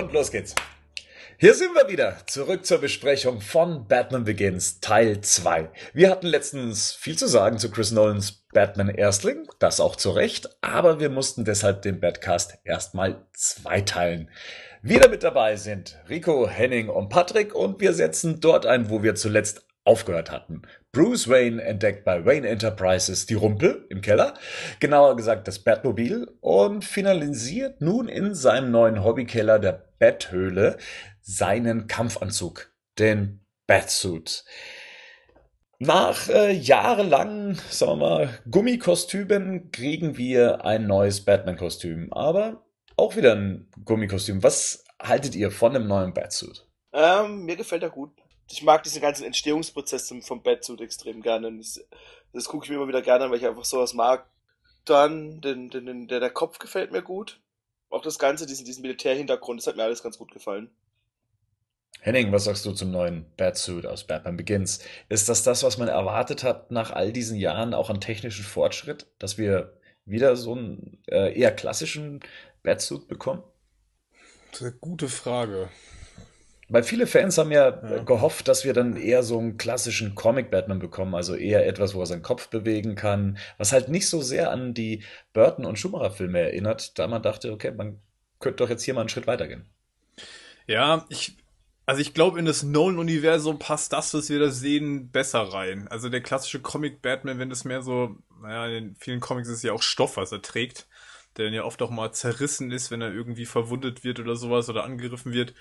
Und los geht's. Hier sind wir wieder, zurück zur Besprechung von Batman Begins Teil 2. Wir hatten letztens viel zu sagen zu Chris Nolans Batman Erstling, das auch zu Recht, aber wir mussten deshalb den Batcast erstmal zweiteilen. Wieder mit dabei sind Rico, Henning und Patrick und wir setzen dort ein, wo wir zuletzt aufgehört hatten. Bruce Wayne entdeckt bei Wayne Enterprises die Rumpel im Keller, genauer gesagt das Batmobil, und finalisiert nun in seinem neuen Hobbykeller der Betthöhle seinen Kampfanzug, den Batsuit. Nach äh, jahrelangen, sagen wir mal, Gummikostümen kriegen wir ein neues Batman-Kostüm, aber auch wieder ein Gummikostüm. Was haltet ihr von dem neuen Batsuit? Ähm, mir gefällt er gut. Ich mag diesen ganzen Entstehungsprozess vom Batsuit extrem gerne. Das, das gucke ich mir immer wieder gerne an, weil ich einfach sowas mag. Dann, den, den, den, der, der Kopf gefällt mir gut. Auch das Ganze, diesen, diesen Militärhintergrund, das hat mir alles ganz gut gefallen. Henning, was sagst du zum neuen Batsuit aus Batman Begins? Ist das das, was man erwartet hat nach all diesen Jahren auch an technischen Fortschritt, dass wir wieder so einen äh, eher klassischen Batsuit bekommen? Das ist eine gute Frage. Weil viele Fans haben ja, ja, gehofft, dass wir dann eher so einen klassischen Comic-Batman bekommen, also eher etwas, wo er seinen Kopf bewegen kann, was halt nicht so sehr an die Burton- und Schumacher-Filme erinnert, da man dachte, okay, man könnte doch jetzt hier mal einen Schritt weitergehen. Ja, ich, also ich glaube, in das Nolan-Universum passt das, was wir da sehen, besser rein. Also der klassische Comic-Batman, wenn das mehr so, naja, in vielen Comics ist ja auch Stoff, was er trägt, der dann ja oft auch mal zerrissen ist, wenn er irgendwie verwundet wird oder sowas oder angegriffen wird.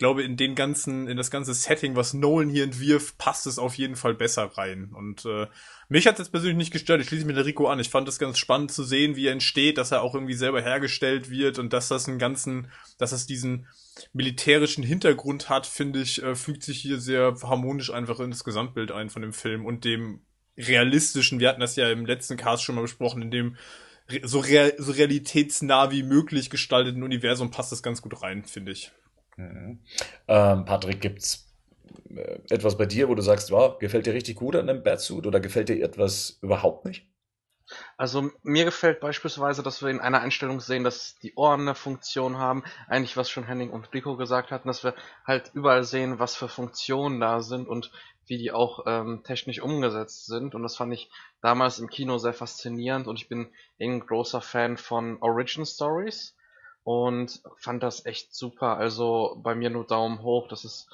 Ich glaube, in den ganzen, in das ganze Setting, was Nolan hier entwirft, passt es auf jeden Fall besser rein. Und äh, mich hat es jetzt persönlich nicht gestört. Ich schließe mich der Rico an. Ich fand es ganz spannend zu sehen, wie er entsteht, dass er auch irgendwie selber hergestellt wird und dass das einen ganzen, dass es diesen militärischen Hintergrund hat, finde ich, äh, fügt sich hier sehr harmonisch einfach in das Gesamtbild ein von dem Film und dem realistischen, wir hatten das ja im letzten Cast schon mal besprochen, in dem so, real, so realitätsnah wie möglich gestalteten Universum passt das ganz gut rein, finde ich. Mhm. Ähm, Patrick, gibt's äh, etwas bei dir, wo du sagst, wow, gefällt dir richtig gut an dem Batsuit oder gefällt dir etwas überhaupt nicht? Also mir gefällt beispielsweise, dass wir in einer Einstellung sehen, dass die Ohren eine Funktion haben. Eigentlich was schon Henning und Rico gesagt hatten, dass wir halt überall sehen, was für Funktionen da sind und wie die auch ähm, technisch umgesetzt sind. Und das fand ich damals im Kino sehr faszinierend und ich bin ein großer Fan von Origin Stories und fand das echt super. Also bei mir nur Daumen hoch. Das ist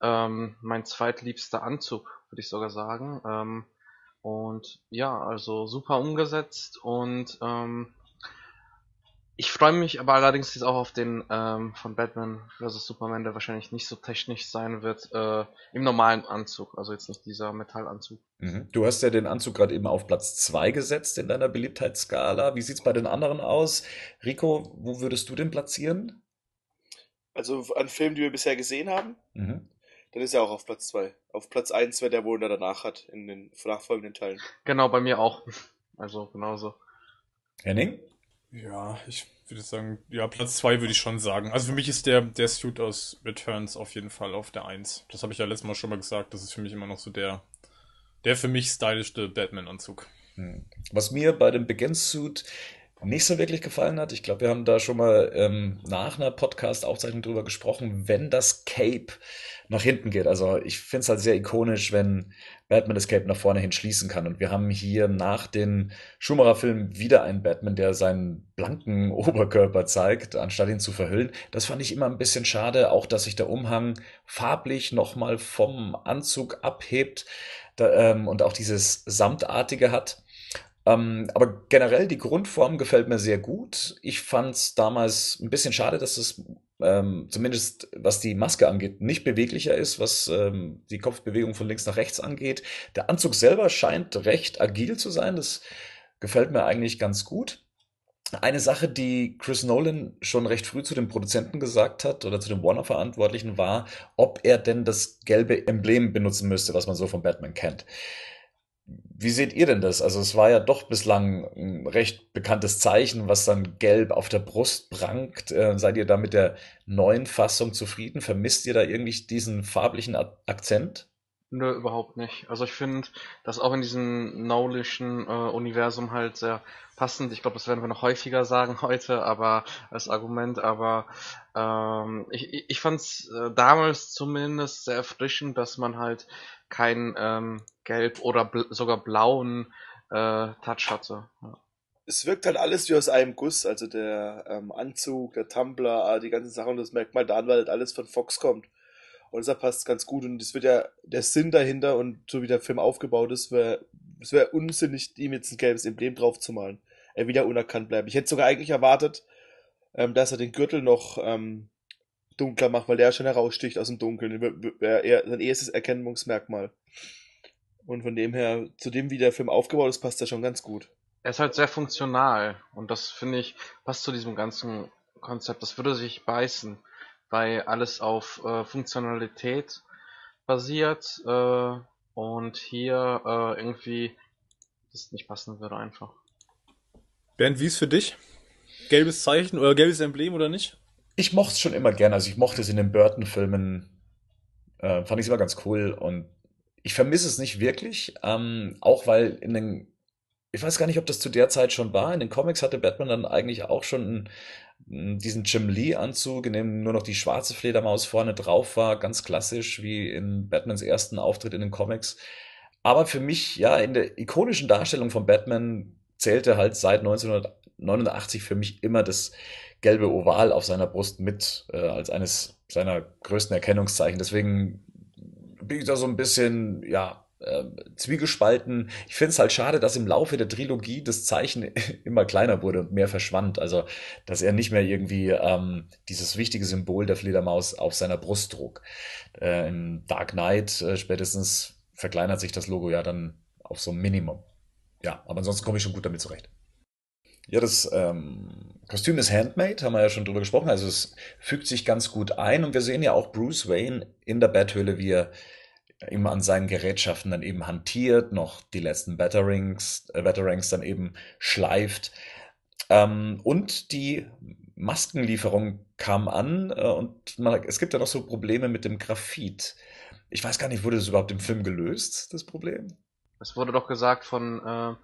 ähm, mein zweitliebster Anzug, würde ich sogar sagen. Ähm, und ja, also super umgesetzt und ähm, ich freue mich aber allerdings jetzt auch auf den ähm, von Batman vs. Superman, der wahrscheinlich nicht so technisch sein wird, äh, im normalen Anzug, also jetzt nicht dieser Metallanzug. Mhm. Du hast ja den Anzug gerade eben auf Platz 2 gesetzt in deiner Beliebtheitsskala. Wie sieht's bei den anderen aus? Rico, wo würdest du den platzieren? Also an Filmen, die wir bisher gesehen haben? Mhm. Dann ist er auch auf Platz 2. Auf Platz 1 wäre der, wo er danach hat, in den nachfolgenden Teilen. Genau, bei mir auch. Also genauso. Henning? Ja, ich würde sagen, ja, Platz 2 würde ich schon sagen. Also für mich ist der, der Suit aus Returns auf jeden Fall auf der 1. Das habe ich ja letztes Mal schon mal gesagt. Das ist für mich immer noch so der, der für mich stylischste Batman-Anzug. Hm. Was mir bei dem Begin-Suit nicht so wirklich gefallen hat. Ich glaube, wir haben da schon mal ähm, nach einer Podcast-Aufzeichnung drüber gesprochen, wenn das Cape nach hinten geht. Also ich finde es halt sehr ikonisch, wenn Batman das Cape nach vorne hin schließen kann. Und wir haben hier nach den Schumacher-Filmen wieder einen Batman, der seinen blanken Oberkörper zeigt, anstatt ihn zu verhüllen. Das fand ich immer ein bisschen schade, auch dass sich der Umhang farblich nochmal vom Anzug abhebt da, ähm, und auch dieses Samtartige hat. Ähm, aber generell die Grundform gefällt mir sehr gut. Ich fand es damals ein bisschen schade, dass es ähm, zumindest was die Maske angeht, nicht beweglicher ist, was ähm, die Kopfbewegung von links nach rechts angeht. Der Anzug selber scheint recht agil zu sein. Das gefällt mir eigentlich ganz gut. Eine Sache, die Chris Nolan schon recht früh zu den Produzenten gesagt hat oder zu den Warner-Verantwortlichen war, ob er denn das gelbe Emblem benutzen müsste, was man so von Batman kennt. Wie seht ihr denn das? Also es war ja doch bislang ein recht bekanntes Zeichen, was dann gelb auf der Brust prangt. Äh, seid ihr da mit der neuen Fassung zufrieden? Vermisst ihr da irgendwie diesen farblichen Akzent? Nö, überhaupt nicht. Also ich finde das auch in diesem Nolischen äh, Universum halt sehr passend. Ich glaube, das werden wir noch häufiger sagen heute, aber als Argument, aber ähm, ich, ich fand es äh, damals zumindest sehr erfrischend, dass man halt kein ähm, Gelb oder bl sogar blauen äh, Touch hatte. Ja. Es wirkt halt alles wie aus einem Guss, also der ähm, Anzug, der Tumblr, ah, die ganzen Sachen, das merkt man dann, weil halt alles von Fox kommt. Und deshalb passt ganz gut. Und es wird ja der Sinn dahinter und so wie der Film aufgebaut ist, wäre es wäre unsinnig, ihm jetzt ein gelbes Emblem draufzumalen. Er wieder unerkannt bleibt. Ich hätte sogar eigentlich erwartet, ähm, dass er den Gürtel noch ähm, dunkler macht, weil der schon heraussticht aus dem Dunkeln. Wäre sein erstes Erkennungsmerkmal. Und von dem her, zu dem, wie der Film aufgebaut ist, passt er schon ganz gut. Er ist halt sehr funktional und das finde ich passt zu diesem ganzen Konzept. Das würde sich beißen weil alles auf äh, Funktionalität basiert äh, und hier äh, irgendwie das nicht passen würde einfach. Bernd, wie ist für dich? Gelbes Zeichen oder gelbes Emblem oder nicht? Ich mochte es schon immer gerne. Also ich mochte es in den Burton-Filmen. Äh, fand ich es immer ganz cool und ich vermisse es nicht wirklich. Ähm, auch weil in den ich weiß gar nicht, ob das zu der Zeit schon war. In den Comics hatte Batman dann eigentlich auch schon diesen Jim Lee-Anzug, in dem nur noch die schwarze Fledermaus vorne drauf war, ganz klassisch wie in Batmans ersten Auftritt in den Comics. Aber für mich, ja, in der ikonischen Darstellung von Batman zählte halt seit 1989 für mich immer das gelbe Oval auf seiner Brust mit, äh, als eines seiner größten Erkennungszeichen. Deswegen bin ich da so ein bisschen, ja, äh, zwiegespalten. Ich finde es halt schade, dass im Laufe der Trilogie das Zeichen immer kleiner wurde und mehr verschwand. Also, dass er nicht mehr irgendwie ähm, dieses wichtige Symbol der Fledermaus auf seiner Brust trug. Äh, Im Dark Knight äh, spätestens verkleinert sich das Logo ja dann auf so ein Minimum. Ja, aber ansonsten komme ich schon gut damit zurecht. Ja, das ähm, Kostüm ist handmade, haben wir ja schon drüber gesprochen. Also es fügt sich ganz gut ein und wir sehen ja auch Bruce Wayne in der Betthöhle, wie er immer an seinen Gerätschaften dann eben hantiert, noch die letzten Batterings, äh, Batterangs dann eben schleift. Ähm, und die Maskenlieferung kam an äh, und man, es gibt ja noch so Probleme mit dem Graphit. Ich weiß gar nicht, wurde das überhaupt im Film gelöst, das Problem? Es wurde doch gesagt von äh,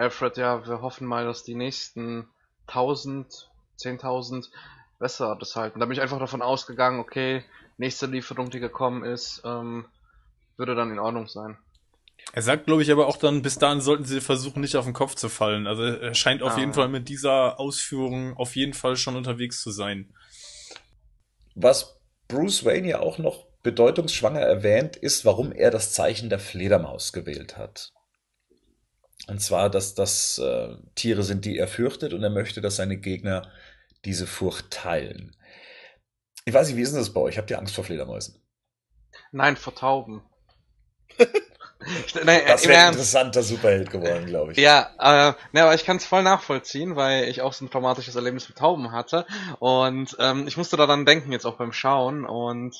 Alfred, ja, wir hoffen mal, dass die nächsten 1000, 10.000 besser das halten. Da bin ich einfach davon ausgegangen, okay, nächste Lieferung, die gekommen ist, ähm, würde dann in Ordnung sein. Er sagt, glaube ich, aber auch dann, bis dahin sollten sie versuchen, nicht auf den Kopf zu fallen. Also er scheint auf ah, jeden Fall mit dieser Ausführung auf jeden Fall schon unterwegs zu sein. Was Bruce Wayne ja auch noch bedeutungsschwanger erwähnt, ist, warum er das Zeichen der Fledermaus gewählt hat. Und zwar, dass das äh, Tiere sind, die er fürchtet und er möchte, dass seine Gegner diese Furcht teilen. Ich weiß nicht, wie ist denn das bei euch? Habt ihr Angst vor Fledermäusen? Nein, vor Tauben. Nein, das wäre ein interessanter Superheld geworden, glaube ich. Ja, äh, ne, aber ich kann es voll nachvollziehen, weil ich auch so ein traumatisches Erlebnis mit Tauben hatte. Und ähm, ich musste daran denken, jetzt auch beim Schauen. Und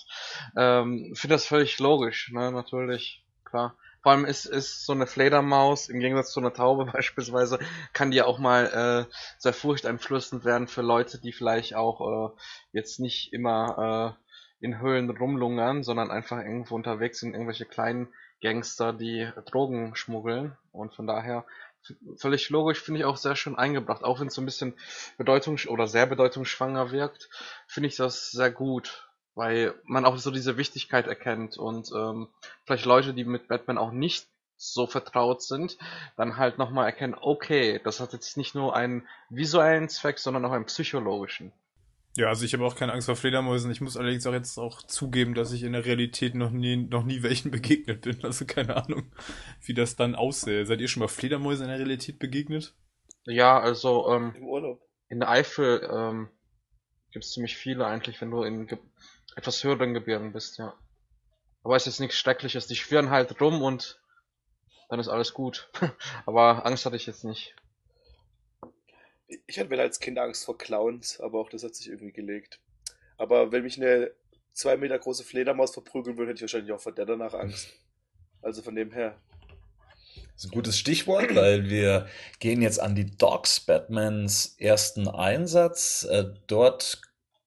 ähm, finde das völlig logisch, ne, natürlich, klar. Vor allem ist, ist so eine Fledermaus, im Gegensatz zu einer Taube beispielsweise, kann die ja auch mal äh, sehr furchteinflößend werden für Leute, die vielleicht auch äh, jetzt nicht immer äh, in Höhlen rumlungern, sondern einfach irgendwo unterwegs sind, irgendwelche kleinen Gangster, die Drogen schmuggeln. Und von daher völlig logisch, finde ich auch sehr schön eingebracht. Auch wenn es so ein bisschen bedeutungs- oder sehr bedeutungsschwanger wirkt, finde ich das sehr gut. Weil man auch so diese Wichtigkeit erkennt und ähm, vielleicht Leute, die mit Batman auch nicht so vertraut sind, dann halt nochmal erkennen, okay, das hat jetzt nicht nur einen visuellen Zweck, sondern auch einen psychologischen. Ja, also ich habe auch keine Angst vor Fledermäusen. Ich muss allerdings auch jetzt auch zugeben, dass ich in der Realität noch nie, noch nie welchen begegnet bin. Also keine Ahnung, wie das dann aussähe. Seid ihr schon mal Fledermäuse in der Realität begegnet? Ja, also ähm, im Urlaub. In der Eifel ähm, gibt es ziemlich viele eigentlich, wenn du in ge etwas höheren Gebirgen bist, ja. Aber es ist nichts Schreckliches. Die schwirren halt rum und dann ist alles gut. Aber Angst hatte ich jetzt nicht. Ich hatte als Kind Angst vor Clowns, aber auch das hat sich irgendwie gelegt. Aber wenn mich eine zwei Meter große Fledermaus verprügeln würde, hätte ich wahrscheinlich auch vor der danach Angst. Also von dem her. Das ist ein gutes Stichwort, weil wir gehen jetzt an die Dogs Batmans ersten Einsatz. Äh, dort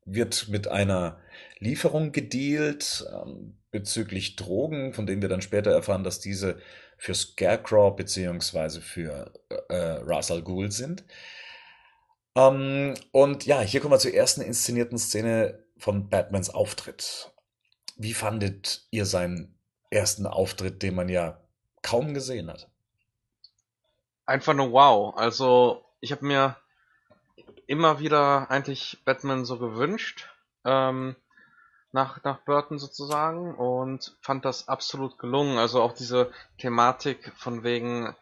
wird mit einer Lieferung gedealt. Ähm, bezüglich Drogen, von denen wir dann später erfahren, dass diese für Scarecrow beziehungsweise für äh, Ra's al Ghul sind. Ähm, und ja, hier kommen wir zur ersten inszenierten Szene von Batmans Auftritt. Wie fandet ihr seinen ersten Auftritt, den man ja kaum gesehen hat? Einfach nur wow. Also ich habe mir immer wieder eigentlich Batman so gewünscht. Ähm, nach, nach Burton sozusagen und fand das absolut gelungen. Also auch diese Thematik von wegen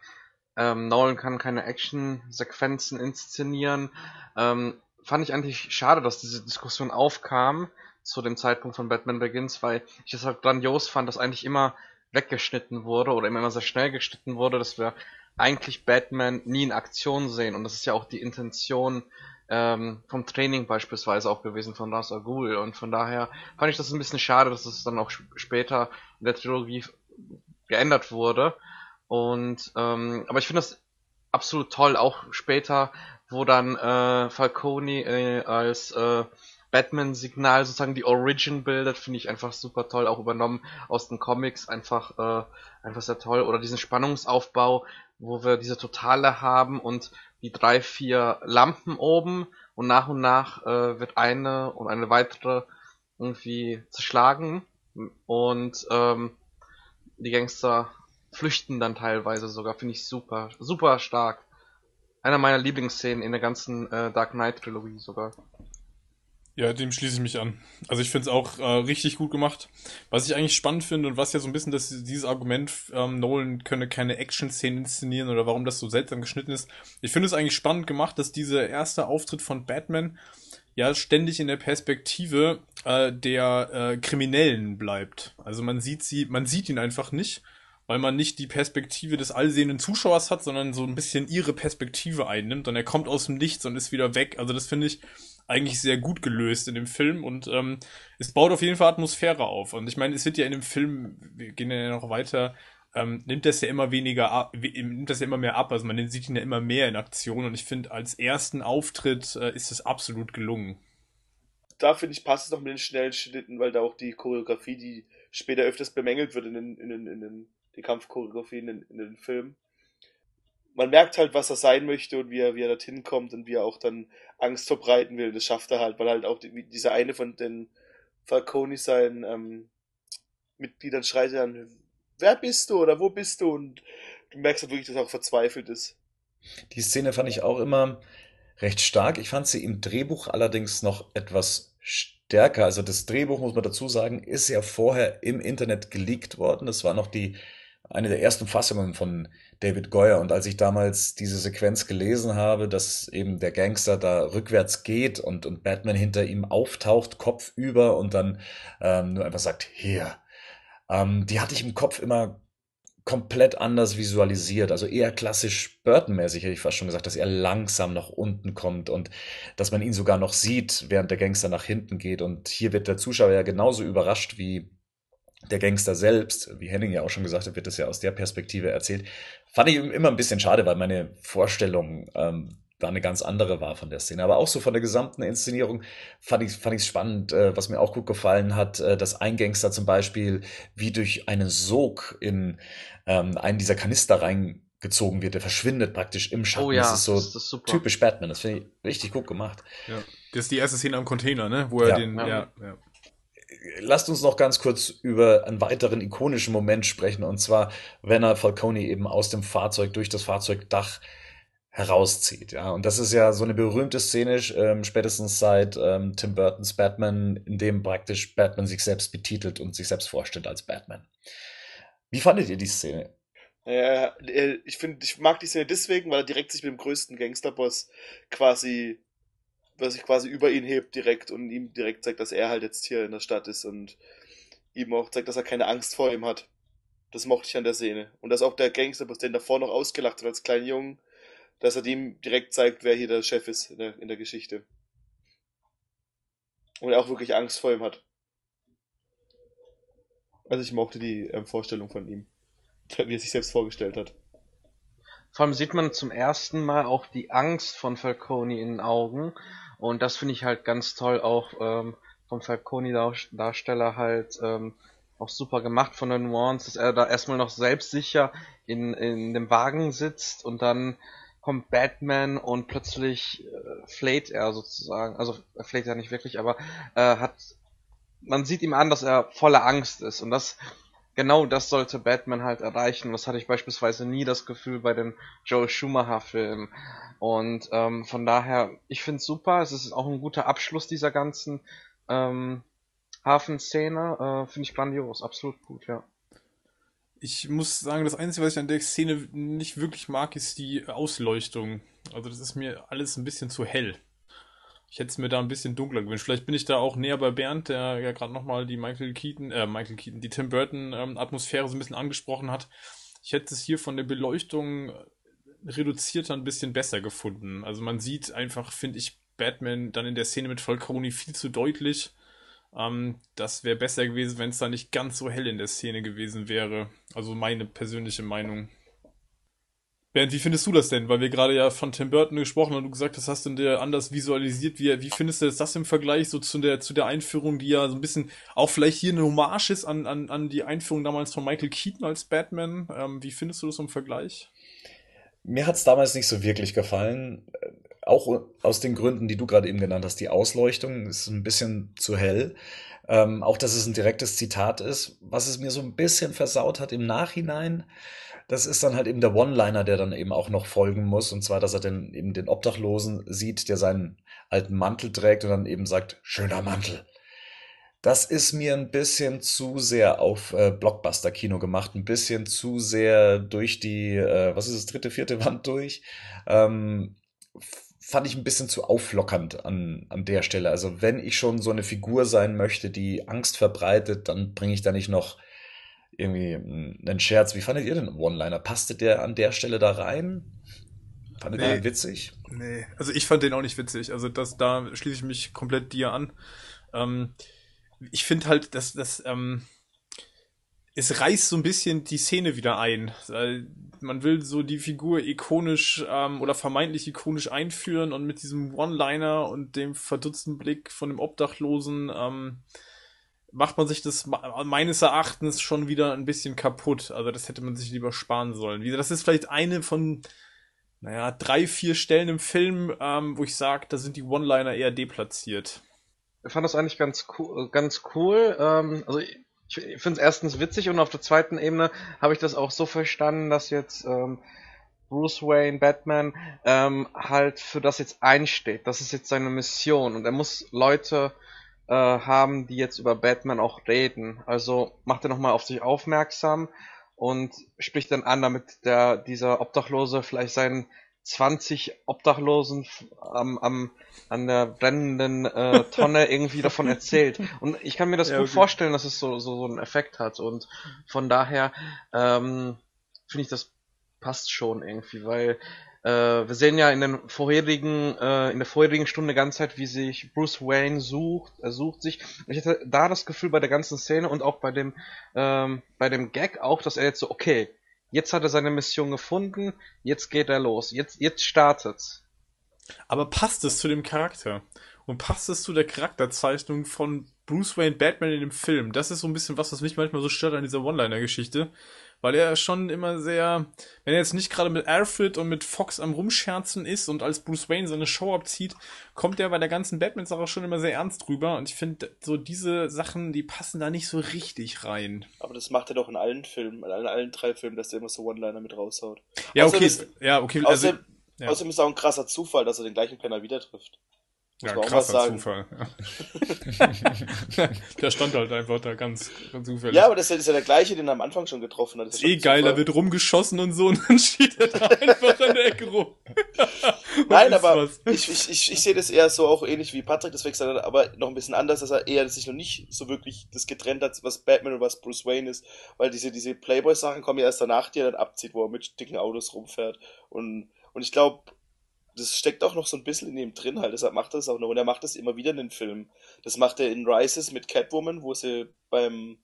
ähm, Nolan kann keine Action-Sequenzen inszenieren. Ähm, fand ich eigentlich schade, dass diese Diskussion aufkam zu dem Zeitpunkt von Batman Begins, weil ich es halt grandios fand, dass eigentlich immer weggeschnitten wurde oder immer sehr schnell geschnitten wurde, dass wir eigentlich Batman nie in Aktion sehen. Und das ist ja auch die Intention ähm, vom Training beispielsweise auch gewesen von Ra's al Ghul. Und von daher fand ich das ein bisschen schade, dass es dann auch später in der Trilogie geändert wurde. Und ähm, aber ich finde das absolut toll, auch später, wo dann äh, Falcone äh, als äh, Batman-Signal sozusagen die Origin bildet, finde ich einfach super toll, auch übernommen aus den Comics, einfach, äh, einfach sehr toll. Oder diesen Spannungsaufbau, wo wir diese Totale haben und die drei, vier Lampen oben und nach und nach äh, wird eine und eine weitere irgendwie zerschlagen und ähm, die Gangster flüchten dann teilweise sogar, finde ich super, super stark. Einer meiner Lieblingsszenen in der ganzen äh, Dark Knight Trilogie sogar. Ja, dem schließe ich mich an. Also ich finde es auch äh, richtig gut gemacht. Was ich eigentlich spannend finde und was ja so ein bisschen das, dieses Argument, ähm, Nolan könne keine Action-Szenen inszenieren oder warum das so seltsam geschnitten ist. Ich finde es eigentlich spannend gemacht, dass dieser erste Auftritt von Batman ja ständig in der Perspektive äh, der äh, Kriminellen bleibt. Also man sieht sie, man sieht ihn einfach nicht, weil man nicht die Perspektive des allsehenden Zuschauers hat, sondern so ein bisschen ihre Perspektive einnimmt und er kommt aus dem Nichts und ist wieder weg. Also das finde ich eigentlich sehr gut gelöst in dem Film und ähm, es baut auf jeden Fall Atmosphäre auf. Und ich meine, es wird ja in dem Film, wir gehen ja noch weiter, ähm, nimmt das ja immer weniger ab, nimmt das ja immer mehr ab. Also man sieht ihn ja immer mehr in Aktion und ich finde, als ersten Auftritt äh, ist es absolut gelungen. Da finde ich, passt es noch mit den schnellen Schnitten, weil da auch die Choreografie, die später öfters bemängelt wird in den, in den, in den die Kampfchoreografie in den, in den Filmen, man merkt halt, was er sein möchte und wie er, wie er dorthin kommt und wie er auch dann Angst verbreiten will. Das schafft er halt, weil halt auch die, dieser eine von den Falconi seinen ähm, Mitgliedern schreit dann, wer bist du oder wo bist du? Und du merkst halt wirklich, dass er auch verzweifelt ist. Die Szene fand ich auch immer recht stark. Ich fand sie im Drehbuch allerdings noch etwas stärker. Also das Drehbuch, muss man dazu sagen, ist ja vorher im Internet geleakt worden. Das war noch die eine der ersten Fassungen von David Goyer. Und als ich damals diese Sequenz gelesen habe, dass eben der Gangster da rückwärts geht und, und Batman hinter ihm auftaucht, Kopf über und dann ähm, nur einfach sagt, hier. Ähm, die hatte ich im Kopf immer komplett anders visualisiert, also eher klassisch Burton-mäßig, hätte ich fast schon gesagt, dass er langsam nach unten kommt und dass man ihn sogar noch sieht, während der Gangster nach hinten geht. Und hier wird der Zuschauer ja genauso überrascht wie der Gangster selbst, wie Henning ja auch schon gesagt hat, wird das ja aus der Perspektive erzählt. Fand ich immer ein bisschen schade, weil meine Vorstellung ähm, da eine ganz andere war von der Szene. Aber auch so von der gesamten Inszenierung fand ich fand ich spannend. Äh, was mir auch gut gefallen hat, äh, dass ein Gangster zum Beispiel wie durch einen Sog in ähm, einen dieser Kanister reingezogen wird. Der verschwindet praktisch im Schatten. Oh ja, das ist so das ist typisch Batman. Das finde ich richtig gut gemacht. Ja. Das ist die erste Szene am Container, ne? Wo er Ja. den, Ja. ja, ja. Lasst uns noch ganz kurz über einen weiteren ikonischen Moment sprechen, und zwar, wenn er Falcone eben aus dem Fahrzeug durch das Fahrzeugdach herauszieht. Ja, und das ist ja so eine berühmte Szene, ähm, spätestens seit ähm, Tim Burtons Batman, in dem praktisch Batman sich selbst betitelt und sich selbst vorstellt als Batman. Wie fandet ihr die Szene? Naja, äh, ich finde, ich mag die Szene deswegen, weil er direkt sich mit dem größten Gangsterboss quasi, was sich quasi über ihn hebt direkt und ihm direkt zeigt, dass er halt jetzt hier in der Stadt ist und ihm auch zeigt, dass er keine Angst vor ihm hat. Das mochte ich an der Szene. Und dass auch der Gangsterboss, den davor noch ausgelacht hat als kleinen Jungen, dass er dem direkt zeigt, wer hier der Chef ist in der, in der Geschichte. Und er auch wirklich Angst vor ihm hat. Also ich mochte die ähm, Vorstellung von ihm, wie er sich selbst vorgestellt hat. Vor allem sieht man zum ersten Mal auch die Angst von Falcone in den Augen. Und das finde ich halt ganz toll auch ähm, vom Falcone-Darsteller halt ähm, auch super gemacht von den Nuance, dass er da erstmal noch selbstsicher in, in dem Wagen sitzt und dann kommt Batman und plötzlich äh, fleht er sozusagen, also er fleht ja nicht wirklich, aber äh, hat man sieht ihm an, dass er voller Angst ist. Und das genau das sollte Batman halt erreichen. Das hatte ich beispielsweise nie das Gefühl bei den Joel Schumacher Filmen. Und ähm, von daher, ich finde es super. Es ist auch ein guter Abschluss dieser ganzen ähm, Hafenszene. Äh, finde ich grandios, absolut gut, ja. Ich muss sagen, das Einzige, was ich an der Szene nicht wirklich mag, ist die Ausleuchtung. Also das ist mir alles ein bisschen zu hell. Ich hätte es mir da ein bisschen dunkler gewünscht. Vielleicht bin ich da auch näher bei Bernd, der ja gerade nochmal die Michael Keaton, äh, Michael Keaton, die Tim Burton ähm, Atmosphäre so ein bisschen angesprochen hat. Ich hätte es hier von der Beleuchtung reduzierter ein bisschen besser gefunden. Also man sieht einfach, finde ich, Batman dann in der Szene mit Falcone viel zu deutlich. Ähm, das wäre besser gewesen, wenn es da nicht ganz so hell in der Szene gewesen wäre. Also meine persönliche Meinung. Bernd, wie findest du das denn? Weil wir gerade ja von Tim Burton gesprochen haben und du gesagt hast, hast du dir anders visualisiert. Wie, wie findest du das im Vergleich so zu der, zu der Einführung, die ja so ein bisschen auch vielleicht hier eine Hommage ist an, an, an die Einführung damals von Michael Keaton als Batman? Ähm, wie findest du das im Vergleich? Mir hat es damals nicht so wirklich gefallen. Auch aus den Gründen, die du gerade eben genannt hast. Die Ausleuchtung ist ein bisschen zu hell. Ähm, auch, dass es ein direktes Zitat ist. Was es mir so ein bisschen versaut hat im Nachhinein das ist dann halt eben der One-Liner, der dann eben auch noch folgen muss. Und zwar, dass er dann eben den Obdachlosen sieht, der seinen alten Mantel trägt und dann eben sagt, schöner Mantel. Das ist mir ein bisschen zu sehr auf äh, Blockbuster-Kino gemacht, ein bisschen zu sehr durch die, äh, was ist das, dritte, vierte Wand durch. Ähm, fand ich ein bisschen zu auflockernd an, an der Stelle. Also wenn ich schon so eine Figur sein möchte, die Angst verbreitet, dann bringe ich da nicht noch irgendwie einen Scherz. Wie fandet ihr den One-Liner? Passte der an der Stelle da rein? Fandet nee. ihr den witzig? Nee, also ich fand den auch nicht witzig. Also das, da schließe ich mich komplett dir an. Ähm, ich finde halt, dass das, ähm, es reißt so ein bisschen die Szene wieder ein. Man will so die Figur ikonisch ähm, oder vermeintlich ikonisch einführen und mit diesem One-Liner und dem verdutzten Blick von dem Obdachlosen ähm, macht man sich das meines Erachtens schon wieder ein bisschen kaputt. Also das hätte man sich lieber sparen sollen. Das ist vielleicht eine von, naja, drei, vier Stellen im Film, ähm, wo ich sage, da sind die One-Liner eher deplatziert. Ich fand das eigentlich ganz cool. Ganz cool. Ähm, also ich, ich finde es erstens witzig und auf der zweiten Ebene habe ich das auch so verstanden, dass jetzt ähm, Bruce Wayne, Batman, ähm, halt für das jetzt einsteht. Das ist jetzt seine Mission und er muss Leute äh, haben, die jetzt über Batman auch reden. Also macht er nochmal auf sich aufmerksam und spricht dann an, damit der, dieser Obdachlose vielleicht seinen 20 Obdachlosen am, am, an der brennenden äh, Tonne irgendwie davon erzählt. Und ich kann mir das ja, gut okay. vorstellen, dass es so, so, so einen Effekt hat. Und von daher ähm, finde ich, das passt schon irgendwie, weil äh, wir sehen ja in den vorherigen, äh, in der vorherigen Stunde die ganze Zeit, wie sich Bruce Wayne sucht, er sucht sich. Ich hatte da das Gefühl bei der ganzen Szene und auch bei dem, ähm, bei dem Gag auch, dass er jetzt so, okay, jetzt hat er seine Mission gefunden, jetzt geht er los, jetzt, jetzt startet's. Aber passt es zu dem Charakter? Und passt es zu der Charakterzeichnung von Bruce Wayne Batman in dem Film? Das ist so ein bisschen was, was mich manchmal so stört an dieser One-Liner-Geschichte weil er schon immer sehr, wenn er jetzt nicht gerade mit Alfred und mit Fox am Rumscherzen ist und als Bruce Wayne seine Show abzieht, kommt er bei der ganzen Batman-Sache schon immer sehr ernst drüber und ich finde, so diese Sachen, die passen da nicht so richtig rein. Aber das macht er doch in allen Filmen, in allen, drei Filmen, dass er immer so One-Liner mit raushaut. Ja, okay, ist, ja, okay. Also, außerdem, ja. außerdem ist es auch ein krasser Zufall, dass er den gleichen Penner wieder trifft. Ja, krasser Zufall. Ja. der stand halt einfach da ganz, ganz zufällig. Ja, aber das ist ja der gleiche, den er am Anfang schon getroffen hat. Das ist, eh geil, da wird rumgeschossen und so und dann steht er da einfach in der Ecke rum. Nein, aber ich, ich, ich, ich sehe das eher so auch ähnlich wie Patrick das wechselt hat, aber noch ein bisschen anders, dass er eher sich noch nicht so wirklich das getrennt hat, was Batman und was Bruce Wayne ist, weil diese, diese Playboy-Sachen kommen ja erst danach, die er dann abzieht, wo er mit dicken Autos rumfährt und, und ich glaube, das steckt auch noch so ein bisschen in ihm drin halt, deshalb macht er das auch noch. Und er macht das immer wieder in den Filmen. Das macht er in Rises mit Catwoman, wo sie beim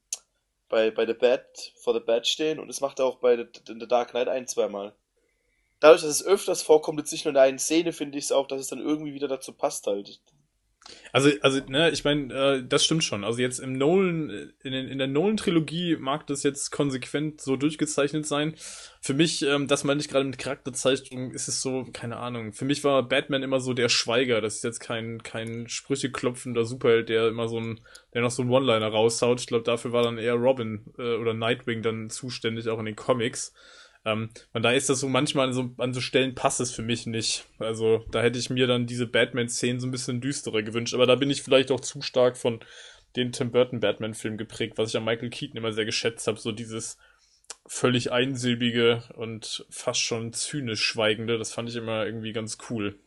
bei, bei The Bad, for the Bad stehen und das macht er auch bei The, The Dark Knight ein, zweimal. Dadurch, dass es öfters vorkommt, jetzt nicht nur in einer Szene, finde ich es auch, dass es dann irgendwie wieder dazu passt halt. Also, also, ne, ich meine, äh, das stimmt schon. Also jetzt im Nolan, äh, in, in der Nolan-Trilogie mag das jetzt konsequent so durchgezeichnet sein. Für mich, ähm, das meine ich gerade mit Charakterzeichnung, ist es so, keine Ahnung. Für mich war Batman immer so der Schweiger. Das ist jetzt kein, kein Sprücheklopfender Superheld, der immer so ein, der noch so einen One-Liner raushaut. Ich glaube, dafür war dann eher Robin äh, oder Nightwing dann zuständig, auch in den Comics. Ähm, und da ist das so manchmal so, an so Stellen passt es für mich nicht. Also da hätte ich mir dann diese Batman-Szenen so ein bisschen düsterer gewünscht. Aber da bin ich vielleicht auch zu stark von den Tim Burton Batman-Film geprägt, was ich an Michael Keaton immer sehr geschätzt habe. So dieses völlig einsilbige und fast schon zynisch schweigende, das fand ich immer irgendwie ganz cool.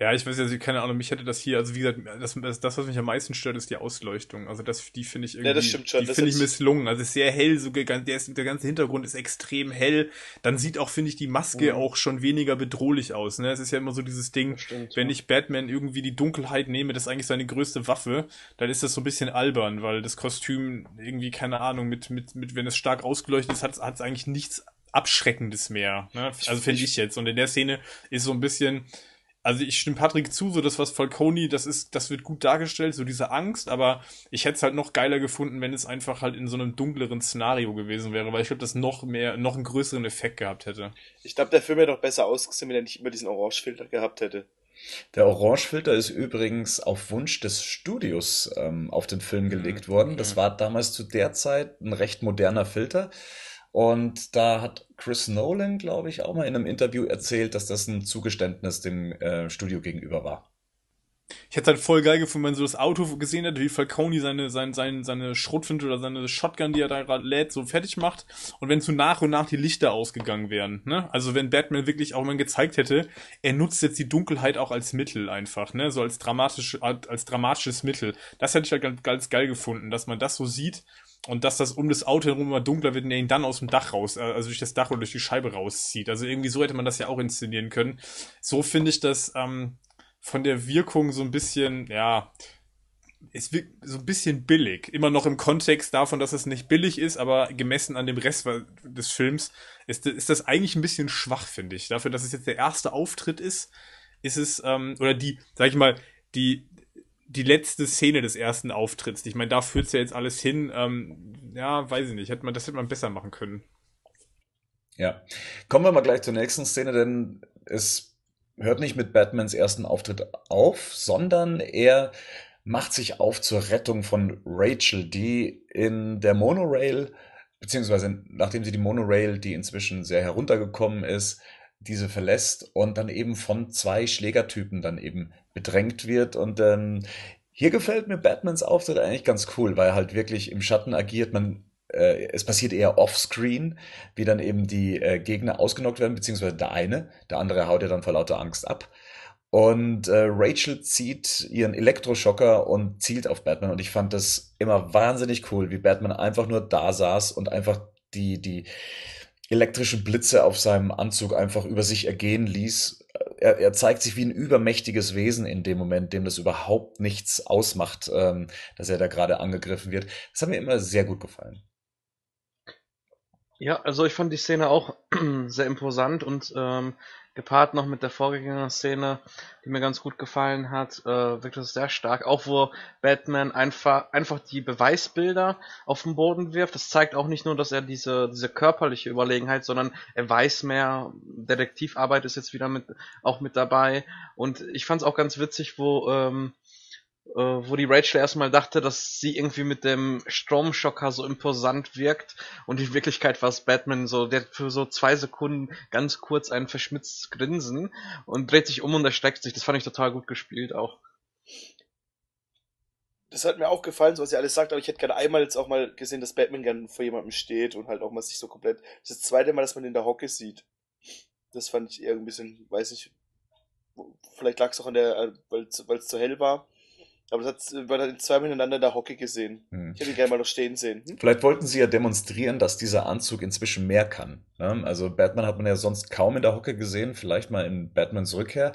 Ja, ich weiß ja, keine Ahnung, mich hätte das hier, also wie gesagt, das, das, was mich am meisten stört, ist die Ausleuchtung. Also das, die finde ich irgendwie, ja, das stimmt schon. die finde ich misslungen. Also ist sehr hell, so der, der ganze Hintergrund ist extrem hell. Dann sieht auch, finde ich, die Maske mhm. auch schon weniger bedrohlich aus. Ne? Es ist ja immer so dieses Ding, stimmt, wenn ja. ich Batman irgendwie die Dunkelheit nehme, das ist eigentlich seine größte Waffe, dann ist das so ein bisschen albern, weil das Kostüm irgendwie, keine Ahnung, mit, mit, mit wenn es stark ausgeleuchtet ist, hat es eigentlich nichts Abschreckendes mehr. Ne? Also finde ich jetzt. Und in der Szene ist so ein bisschen also ich stimme Patrick zu, so das was Falcone, das ist, das wird gut dargestellt, so diese Angst, aber ich hätte es halt noch geiler gefunden, wenn es einfach halt in so einem dunkleren Szenario gewesen wäre, weil ich glaube, das noch mehr, noch einen größeren Effekt gehabt hätte. Ich glaube, der Film hätte doch besser ausgesehen, wenn er nicht immer diesen Orangefilter gehabt hätte. Der Orangefilter ist übrigens auf Wunsch des Studios ähm, auf den Film gelegt mhm. worden. Das war damals zu der Zeit ein recht moderner Filter. Und da hat Chris Nolan, glaube ich, auch mal in einem Interview erzählt, dass das ein Zugeständnis dem äh, Studio gegenüber war. Ich hätte halt voll geil gefunden, wenn man so das Auto gesehen hätte, wie Falcone seine, seine, seine, seine Schrotfinte oder seine Shotgun, die er da gerade lädt, so fertig macht. Und wenn so nach und nach die Lichter ausgegangen wären, ne? Also wenn Batman wirklich auch mal gezeigt hätte, er nutzt jetzt die Dunkelheit auch als Mittel einfach, ne? So als dramatisch, als dramatisches Mittel. Das hätte ich halt ganz, ganz geil gefunden, dass man das so sieht und dass das um das Auto herum immer dunkler wird und er ihn dann aus dem Dach raus, äh, also durch das Dach oder durch die Scheibe rauszieht. Also irgendwie so hätte man das ja auch inszenieren können. So finde ich das ähm, von der Wirkung so ein bisschen, ja, es wirkt so ein bisschen billig. Immer noch im Kontext davon, dass es nicht billig ist, aber gemessen an dem Rest des Films ist, ist das eigentlich ein bisschen schwach, finde ich. Dafür, dass es jetzt der erste Auftritt ist, ist es, ähm, oder die, sag ich mal, die, die letzte Szene des ersten Auftritts. Ich meine, da führt ja jetzt alles hin. Ähm, ja, weiß ich nicht. Hätte man, das hätte man besser machen können. Ja. Kommen wir mal gleich zur nächsten Szene, denn es hört nicht mit Batmans ersten Auftritt auf, sondern er macht sich auf zur Rettung von Rachel, die in der Monorail, beziehungsweise nachdem sie die Monorail, die inzwischen sehr heruntergekommen ist, diese verlässt und dann eben von zwei Schlägertypen dann eben bedrängt wird. Und ähm, hier gefällt mir Batmans Auftritt eigentlich ganz cool, weil er halt wirklich im Schatten agiert. Man äh, es passiert eher offscreen, wie dann eben die äh, Gegner ausgenockt werden, beziehungsweise der eine, der andere haut ja dann vor lauter Angst ab. Und äh, Rachel zieht ihren Elektroschocker und zielt auf Batman. Und ich fand das immer wahnsinnig cool, wie Batman einfach nur da saß und einfach die, die, elektrische Blitze auf seinem Anzug einfach über sich ergehen ließ. Er, er zeigt sich wie ein übermächtiges Wesen in dem Moment, dem das überhaupt nichts ausmacht, ähm, dass er da gerade angegriffen wird. Das hat mir immer sehr gut gefallen. Ja, also ich fand die Szene auch sehr imposant und ähm, gepaart noch mit der Vorgängerszene, die mir ganz gut gefallen hat, äh, wirkt das sehr stark. Auch wo Batman einfach, einfach die Beweisbilder auf den Boden wirft. Das zeigt auch nicht nur, dass er diese, diese körperliche Überlegenheit, sondern er weiß mehr. Detektivarbeit ist jetzt wieder mit, auch mit dabei. Und ich fand es auch ganz witzig, wo, ähm, äh, wo die Rachel erstmal dachte, dass sie irgendwie mit dem Stromschocker so imposant wirkt und in Wirklichkeit war es Batman so, der für so zwei Sekunden ganz kurz ein verschmitztes Grinsen und dreht sich um und erstreckt sich. Das fand ich total gut gespielt auch. Das hat mir auch gefallen, so was ihr alles sagt, aber ich hätte gerne einmal jetzt auch mal gesehen, dass Batman gern vor jemandem steht und halt auch mal sich so komplett. Das ist das zweite Mal, dass man in der Hocke sieht. Das fand ich eher ein bisschen, weiß nicht, vielleicht lag es auch an der, äh, weil es zu hell war aber das hat man hat zwei miteinander in der Hocke gesehen. Hm. Ich hätte ihn gerne mal noch stehen sehen. Hm? Vielleicht wollten sie ja demonstrieren, dass dieser Anzug inzwischen mehr kann. Ne? Also Batman hat man ja sonst kaum in der Hocke gesehen, vielleicht mal in Batmans Rückkehr.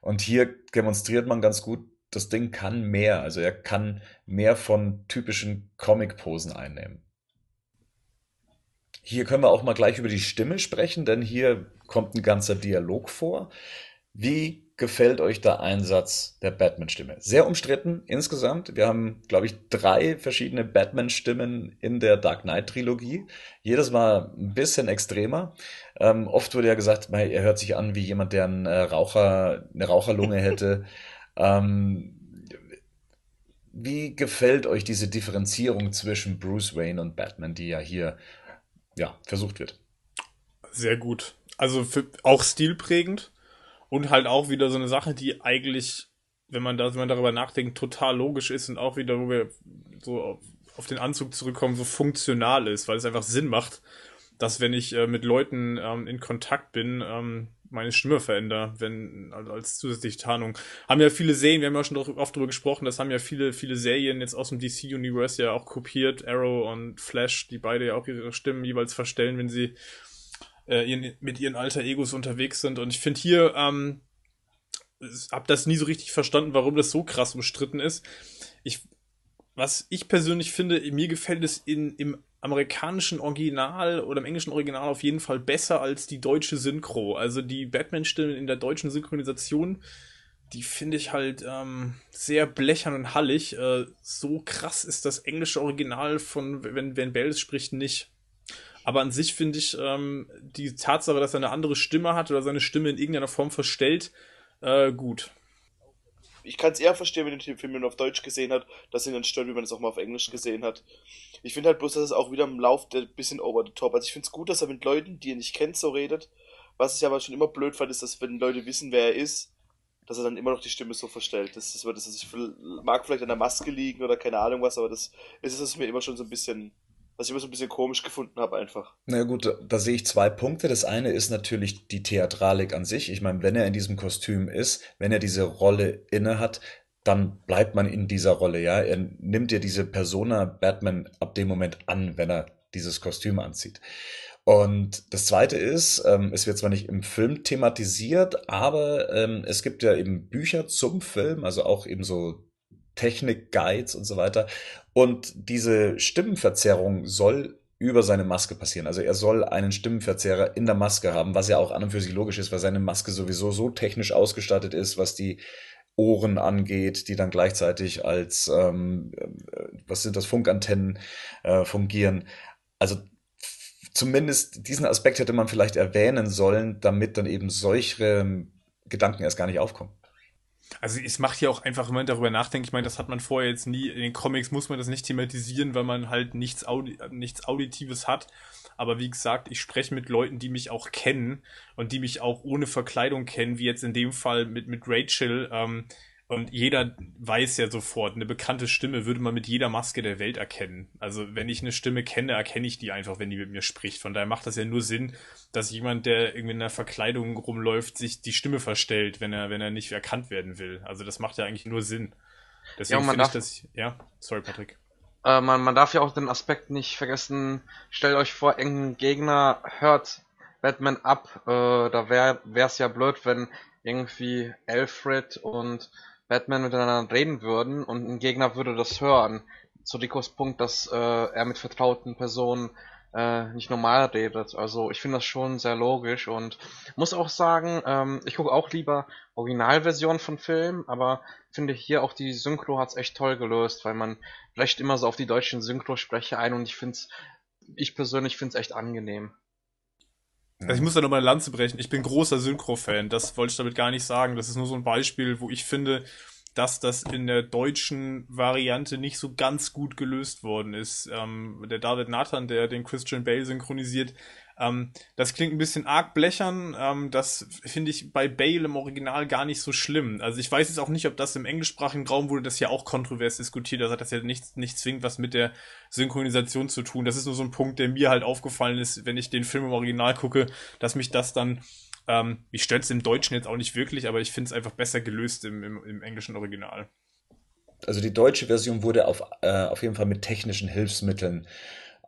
Und hier demonstriert man ganz gut, das Ding kann mehr. Also er kann mehr von typischen Comic-Posen einnehmen. Hier können wir auch mal gleich über die Stimme sprechen, denn hier kommt ein ganzer Dialog vor. Wie gefällt euch der Einsatz der Batman-Stimme? Sehr umstritten insgesamt. Wir haben, glaube ich, drei verschiedene Batman-Stimmen in der Dark Knight-Trilogie. Jedes Mal ein bisschen extremer. Ähm, oft wurde ja gesagt, er hört sich an wie jemand, der einen äh, Raucher, eine Raucherlunge hätte. ähm, wie gefällt euch diese Differenzierung zwischen Bruce Wayne und Batman, die ja hier ja, versucht wird? Sehr gut. Also für, auch stilprägend und halt auch wieder so eine Sache, die eigentlich, wenn man, da, wenn man darüber nachdenkt, total logisch ist und auch wieder, wo wir so auf, auf den Anzug zurückkommen, so funktional ist, weil es einfach Sinn macht, dass wenn ich äh, mit Leuten ähm, in Kontakt bin, ähm, meine Stimme verändere, wenn also als zusätzliche Tarnung. Haben ja viele Serien, wir haben ja schon oft darüber gesprochen, das haben ja viele, viele Serien jetzt aus dem DC Universe ja auch kopiert, Arrow und Flash, die beide ja auch ihre Stimmen jeweils verstellen, wenn sie äh, ihren, mit ihren alter Egos unterwegs sind. Und ich finde hier, ähm, hab das nie so richtig verstanden, warum das so krass umstritten ist. Ich, was ich persönlich finde, mir gefällt es in, im amerikanischen Original oder im englischen Original auf jeden Fall besser als die deutsche Synchro. Also die Batman-Stimmen in der deutschen Synchronisation, die finde ich halt ähm, sehr blechern und hallig. Äh, so krass ist das englische Original von, wenn, wenn Bell spricht, nicht. Aber an sich finde ich ähm, die Tatsache, dass er eine andere Stimme hat oder seine Stimme in irgendeiner Form verstellt, äh, gut. Ich kann es eher verstehen, wenn den Film nur auf Deutsch gesehen hat, dass ihn dann stört, wie man es auch mal auf Englisch gesehen hat. Ich finde halt bloß, dass es auch wieder im Lauf der bisschen over the top. Also ich finde es gut, dass er mit Leuten, die er nicht kennt, so redet. Was ich aber schon immer blöd fand, ist, dass wenn Leute wissen, wer er ist, dass er dann immer noch die Stimme so verstellt. Das ist, das ist, mag vielleicht an der Maske liegen oder keine Ahnung was, aber das ist es mir immer schon so ein bisschen was ich immer so ein bisschen komisch gefunden habe einfach. Na gut, da, da, sehe ich zwei Punkte. Das eine ist natürlich die Theatralik an sich. Ich meine, wenn er in diesem Kostüm ist, wenn er diese Rolle inne hat, dann bleibt man in dieser Rolle, ja. Er nimmt ja diese Persona Batman ab dem Moment an, wenn er dieses Kostüm anzieht. Und das Zweite ist, ähm, es wird zwar nicht im Film thematisiert, aber ähm, es gibt ja eben Bücher zum Film, also auch eben so Technik-Guides und so weiter. Und diese Stimmenverzerrung soll über seine Maske passieren. Also er soll einen Stimmenverzerrer in der Maske haben, was ja auch an und für sich logisch ist, weil seine Maske sowieso so technisch ausgestattet ist, was die Ohren angeht, die dann gleichzeitig als, ähm, äh, was sind das, Funkantennen äh, fungieren. Also zumindest diesen Aspekt hätte man vielleicht erwähnen sollen, damit dann eben solche Gedanken erst gar nicht aufkommen. Also es macht ja auch einfach, wenn man darüber nachdenkt, ich meine, das hat man vorher jetzt nie, in den Comics muss man das nicht thematisieren, weil man halt nichts, Audi nichts Auditives hat. Aber wie gesagt, ich spreche mit Leuten, die mich auch kennen und die mich auch ohne Verkleidung kennen, wie jetzt in dem Fall mit, mit Rachel. Ähm, und jeder weiß ja sofort, eine bekannte Stimme würde man mit jeder Maske der Welt erkennen. Also wenn ich eine Stimme kenne, erkenne ich die einfach, wenn die mit mir spricht. Von daher macht das ja nur Sinn, dass jemand, der irgendwie in einer Verkleidung rumläuft, sich die Stimme verstellt, wenn er, wenn er nicht erkannt werden will. Also das macht ja eigentlich nur Sinn. Deswegen ja, finde ich das. Ja, sorry, Patrick. Äh, man, man darf ja auch den Aspekt nicht vergessen, stellt euch vor, irgendein Gegner hört Batman ab. Äh, da wäre es ja blöd, wenn irgendwie Alfred und Batman miteinander reden würden und ein Gegner würde das hören. Zu Ricos Punkt, dass äh, er mit vertrauten Personen äh, nicht normal redet. Also ich finde das schon sehr logisch und muss auch sagen, ähm, ich gucke auch lieber Originalversionen von Filmen, aber finde hier auch die Synchro hat's echt toll gelöst, weil man vielleicht immer so auf die deutschen Synchrosprecher ein und ich finde ich persönlich finde es echt angenehm. Also ich muss da nochmal eine Lanze brechen. Ich bin großer Synchro-Fan. Das wollte ich damit gar nicht sagen. Das ist nur so ein Beispiel, wo ich finde, dass das in der deutschen Variante nicht so ganz gut gelöst worden ist. Ähm, der David Nathan, der den Christian Bale synchronisiert, ähm, das klingt ein bisschen arg blechern. Ähm, das finde ich bei Bale im Original gar nicht so schlimm. Also ich weiß jetzt auch nicht, ob das im englischsprachigen Raum wurde das ja auch kontrovers diskutiert. Das hat das ja nicht, nicht zwingend was mit der Synchronisation zu tun. Das ist nur so ein Punkt, der mir halt aufgefallen ist, wenn ich den Film im Original gucke, dass mich das dann ähm, mich stört es im Deutschen jetzt auch nicht wirklich, aber ich finde es einfach besser gelöst im, im, im, englischen Original. Also die deutsche Version wurde auf, äh, auf jeden Fall mit technischen Hilfsmitteln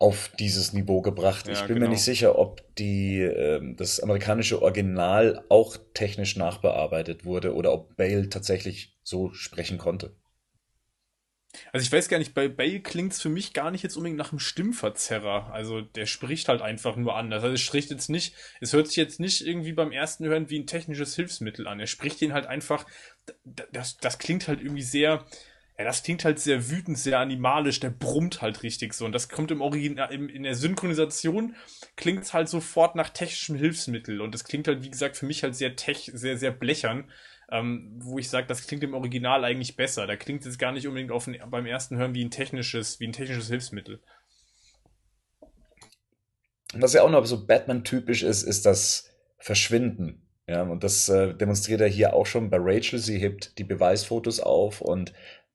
auf dieses Niveau gebracht. Ja, ich bin genau. mir nicht sicher, ob die, äh, das amerikanische Original auch technisch nachbearbeitet wurde oder ob Bale tatsächlich so sprechen konnte. Also ich weiß gar nicht, bei Bale klingt es für mich gar nicht jetzt unbedingt nach einem Stimmverzerrer. Also der spricht halt einfach nur anders. Also es spricht jetzt nicht, es hört sich jetzt nicht irgendwie beim ersten Hören wie ein technisches Hilfsmittel an. Er spricht den halt einfach, das, das klingt halt irgendwie sehr, ja, das klingt halt sehr wütend, sehr animalisch, der brummt halt richtig so. Und das kommt im Original, in der Synchronisation klingt es halt sofort nach technischem Hilfsmittel. Und das klingt halt, wie gesagt, für mich halt sehr tech, sehr, sehr blechern ähm, wo ich sage, das klingt im Original eigentlich besser. Da klingt es gar nicht unbedingt auf ein, beim ersten Hören wie ein technisches, wie ein technisches Hilfsmittel. Was ja auch noch so Batman-typisch ist, ist das Verschwinden. Ja, und das äh, demonstriert er hier auch schon bei Rachel. Sie hebt die Beweisfotos auf und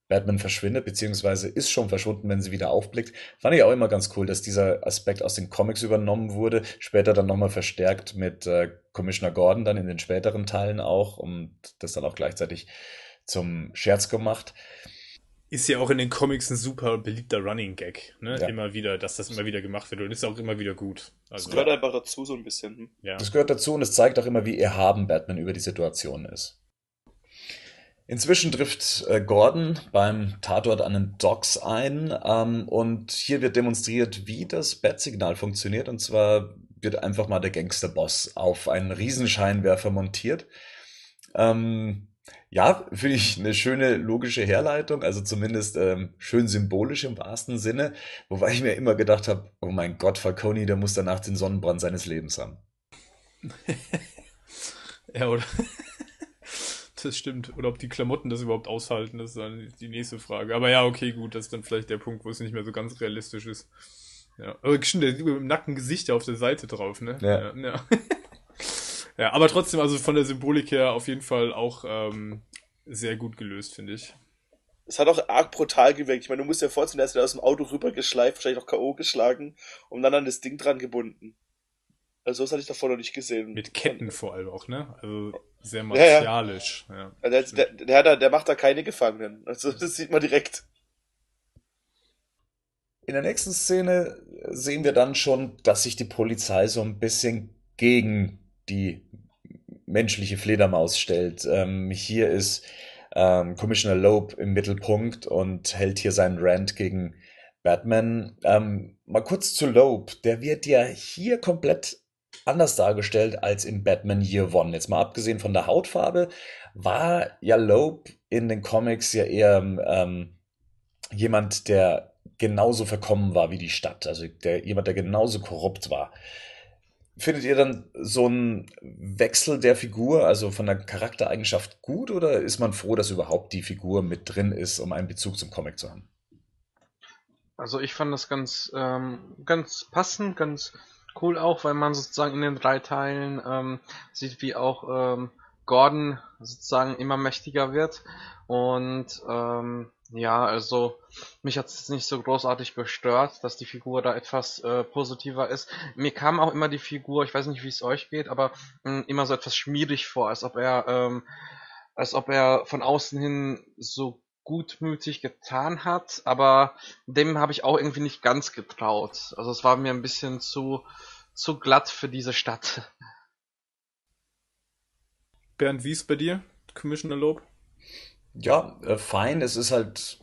Batman verschwindet, beziehungsweise ist schon verschwunden, wenn sie wieder aufblickt. Fand ich auch immer ganz cool, dass dieser Aspekt aus den Comics übernommen wurde, später dann nochmal verstärkt mit äh, Commissioner Gordon dann in den späteren Teilen auch und das dann auch gleichzeitig zum Scherz gemacht. Ist ja auch in den Comics ein super beliebter Running Gag, ne? Ja. Immer wieder, dass das immer wieder gemacht wird und ist auch immer wieder gut. Also, das gehört einfach dazu so ein bisschen. Hm? Ja. Das gehört dazu und es zeigt auch immer, wie erhaben Batman über die Situation ist. Inzwischen trifft äh, Gordon beim Tatort an den Docks ein ähm, und hier wird demonstriert, wie das Bat-Signal funktioniert. Und zwar wird einfach mal der Gangsterboss auf einen Riesenscheinwerfer montiert. Ähm, ja, finde ich eine schöne logische Herleitung, also zumindest ähm, schön symbolisch im wahrsten Sinne, wobei ich mir immer gedacht habe, oh mein Gott, Falcone, der muss danach den Sonnenbrand seines Lebens haben. ja, oder? Das stimmt. Oder ob die Klamotten das überhaupt aushalten, das ist dann die nächste Frage. Aber ja, okay, gut, das ist dann vielleicht der Punkt, wo es nicht mehr so ganz realistisch ist. Ja, aber stimmt, der mit dem nackten Gesicht auf der Seite drauf, ne? Ja. Ja, ja. ja, aber trotzdem, also von der Symbolik her auf jeden Fall auch ähm, sehr gut gelöst, finde ich. Es hat auch arg brutal gewirkt. Ich meine, du musst dir vorstellen, der ist aus dem Auto rübergeschleift, wahrscheinlich noch K.O. geschlagen und dann an das Ding dran gebunden. Also das hatte ich davor noch nicht gesehen. Mit Ketten vor allem auch, ne? Also sehr martialisch. Ja, ja. ja der, der, der, der, der macht da keine Gefangenen. Also das sieht man direkt. In der nächsten Szene sehen wir dann schon, dass sich die Polizei so ein bisschen gegen die menschliche Fledermaus stellt. Ähm, hier ist ähm, Commissioner Loeb im Mittelpunkt und hält hier seinen Rant gegen Batman. Ähm, mal kurz zu Loeb. Der wird ja hier komplett anders dargestellt als in Batman Year One. Jetzt mal abgesehen von der Hautfarbe, war ja Loeb in den Comics ja eher ähm, jemand, der genauso verkommen war wie die Stadt. Also der, jemand, der genauso korrupt war. Findet ihr dann so einen Wechsel der Figur, also von der Charaktereigenschaft gut oder ist man froh, dass überhaupt die Figur mit drin ist, um einen Bezug zum Comic zu haben? Also ich fand das ganz, ähm, ganz passend, ganz cool auch, weil man sozusagen in den drei Teilen ähm, sieht, wie auch ähm, Gordon sozusagen immer mächtiger wird. Und ähm, ja, also mich hat es nicht so großartig gestört, dass die Figur da etwas äh, positiver ist. Mir kam auch immer die Figur, ich weiß nicht, wie es euch geht, aber mh, immer so etwas schmierig vor, als ob er, ähm, als ob er von außen hin so gutmütig getan hat, aber dem habe ich auch irgendwie nicht ganz getraut. Also es war mir ein bisschen zu, zu glatt für diese Stadt. Bernd, wie ist bei dir, Commissioner Lob? Ja, äh, fein. Es ist halt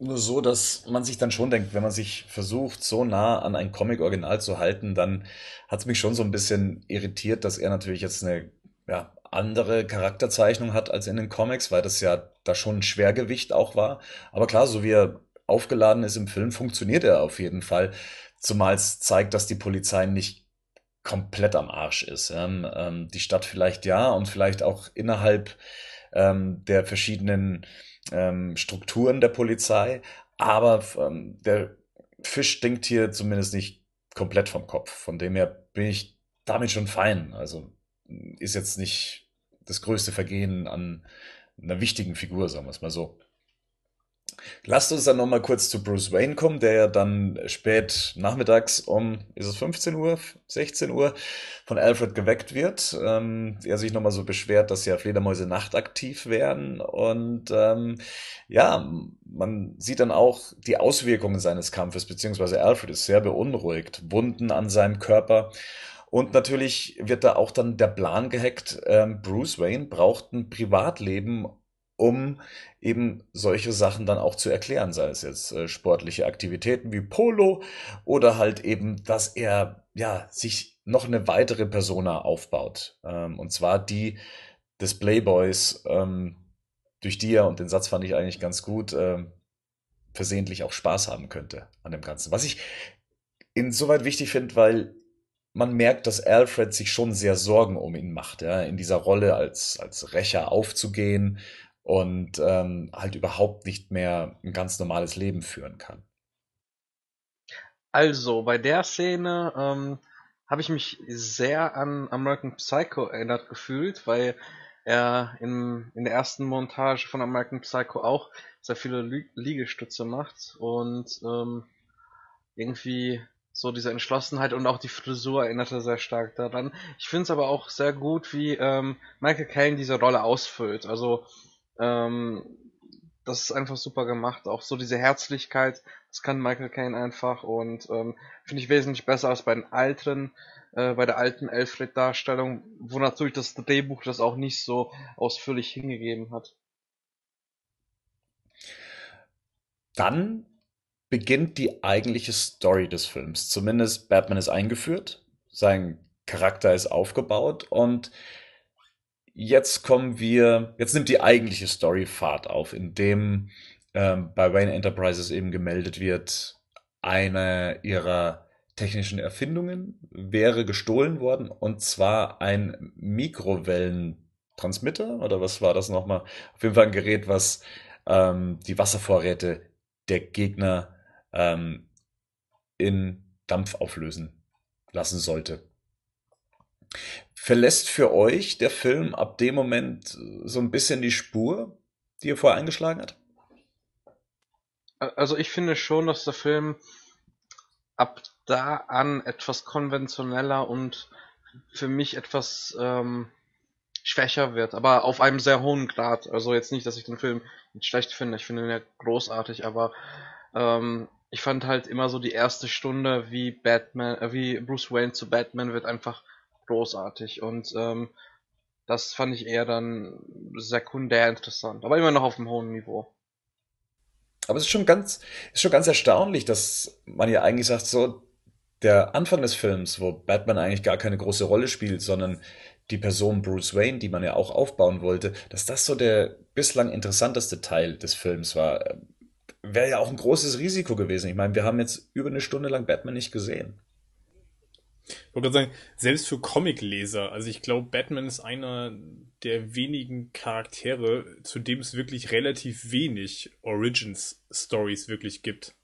nur so, dass man sich dann schon denkt, wenn man sich versucht, so nah an ein Comic-Original zu halten, dann hat es mich schon so ein bisschen irritiert, dass er natürlich jetzt eine ja, andere Charakterzeichnung hat als in den Comics, weil das ja da schon ein Schwergewicht auch war. Aber klar, so wie er aufgeladen ist im Film, funktioniert er auf jeden Fall. Zumal es zeigt, dass die Polizei nicht komplett am Arsch ist. Ähm, ähm, die Stadt vielleicht ja und vielleicht auch innerhalb ähm, der verschiedenen ähm, Strukturen der Polizei. Aber ähm, der Fisch stinkt hier zumindest nicht komplett vom Kopf. Von dem her bin ich damit schon fein. Also ist jetzt nicht das größte Vergehen an einer wichtigen Figur, sagen wir es mal so. Lasst uns dann nochmal kurz zu Bruce Wayne kommen, der ja dann spät nachmittags um, ist es 15 Uhr, 16 Uhr, von Alfred geweckt wird. Ähm, er sich nochmal so beschwert, dass ja Fledermäuse nachtaktiv werden. Und ähm, ja, man sieht dann auch die Auswirkungen seines Kampfes, beziehungsweise Alfred ist sehr beunruhigt, Wunden an seinem Körper. Und natürlich wird da auch dann der Plan gehackt, ähm, Bruce Wayne braucht ein Privatleben, um eben solche Sachen dann auch zu erklären, sei es jetzt äh, sportliche Aktivitäten wie Polo oder halt eben, dass er ja sich noch eine weitere Persona aufbaut. Ähm, und zwar die des Playboys, ähm, durch die er, und den Satz fand ich eigentlich ganz gut, ähm, versehentlich auch Spaß haben könnte an dem Ganzen. Was ich insoweit wichtig finde, weil man merkt, dass Alfred sich schon sehr Sorgen um ihn macht, ja, in dieser Rolle als, als Rächer aufzugehen und ähm, halt überhaupt nicht mehr ein ganz normales Leben führen kann. Also, bei der Szene ähm, habe ich mich sehr an American Psycho erinnert gefühlt, weil er in, in der ersten Montage von American Psycho auch sehr viele Liegestütze macht und ähm, irgendwie so diese Entschlossenheit und auch die Frisur erinnerte sehr stark daran. Ich finde es aber auch sehr gut, wie ähm, Michael Caine diese Rolle ausfüllt. Also ähm, das ist einfach super gemacht. Auch so diese Herzlichkeit, das kann Michael Caine einfach und ähm, finde ich wesentlich besser als bei den alten, äh, bei der alten Alfred-Darstellung, wo natürlich das Drehbuch das auch nicht so ausführlich hingegeben hat. Dann beginnt die eigentliche Story des Films. Zumindest Batman ist eingeführt, sein Charakter ist aufgebaut und jetzt kommen wir, jetzt nimmt die eigentliche Story Fahrt auf, indem ähm, bei Wayne Enterprises eben gemeldet wird, eine ihrer technischen Erfindungen wäre gestohlen worden und zwar ein Mikrowellentransmitter oder was war das nochmal? Auf jeden Fall ein Gerät, was ähm, die Wasservorräte der Gegner ähm, in Dampf auflösen lassen sollte. Verlässt für euch der Film ab dem Moment so ein bisschen die Spur, die er vorher eingeschlagen hat? Also ich finde schon, dass der Film ab da an etwas konventioneller und für mich etwas ähm, schwächer wird, aber auf einem sehr hohen Grad. Also jetzt nicht, dass ich den Film schlecht finde, ich finde ihn ja großartig, aber ähm, ich fand halt immer so die erste Stunde, wie Batman, äh, wie Bruce Wayne zu Batman wird einfach großartig und ähm, das fand ich eher dann sekundär interessant, aber immer noch auf einem hohen Niveau. Aber es ist schon ganz, ist schon ganz erstaunlich, dass man ja eigentlich sagt, so der Anfang des Films, wo Batman eigentlich gar keine große Rolle spielt, sondern die Person Bruce Wayne, die man ja auch aufbauen wollte, dass das so der bislang interessanteste Teil des Films war. Wäre ja auch ein großes Risiko gewesen. Ich meine, wir haben jetzt über eine Stunde lang Batman nicht gesehen. Ich wollte gerade sagen, selbst für Comicleser, also ich glaube, Batman ist einer der wenigen Charaktere, zu dem es wirklich relativ wenig Origins-Stories wirklich gibt.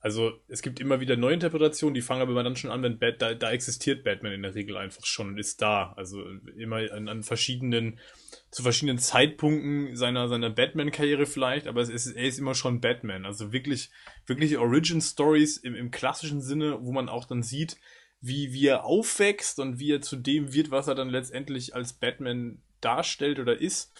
Also es gibt immer wieder neue Interpretationen, die fangen aber dann schon an, wenn Bat da, da existiert Batman in der Regel einfach schon und ist da. Also immer an, an verschiedenen, zu verschiedenen Zeitpunkten seiner, seiner Batman-Karriere vielleicht, aber es ist, er ist immer schon Batman. Also wirklich, wirklich Origin-Stories im, im klassischen Sinne, wo man auch dann sieht, wie, wie er aufwächst und wie er zu dem wird, was er dann letztendlich als Batman darstellt oder ist,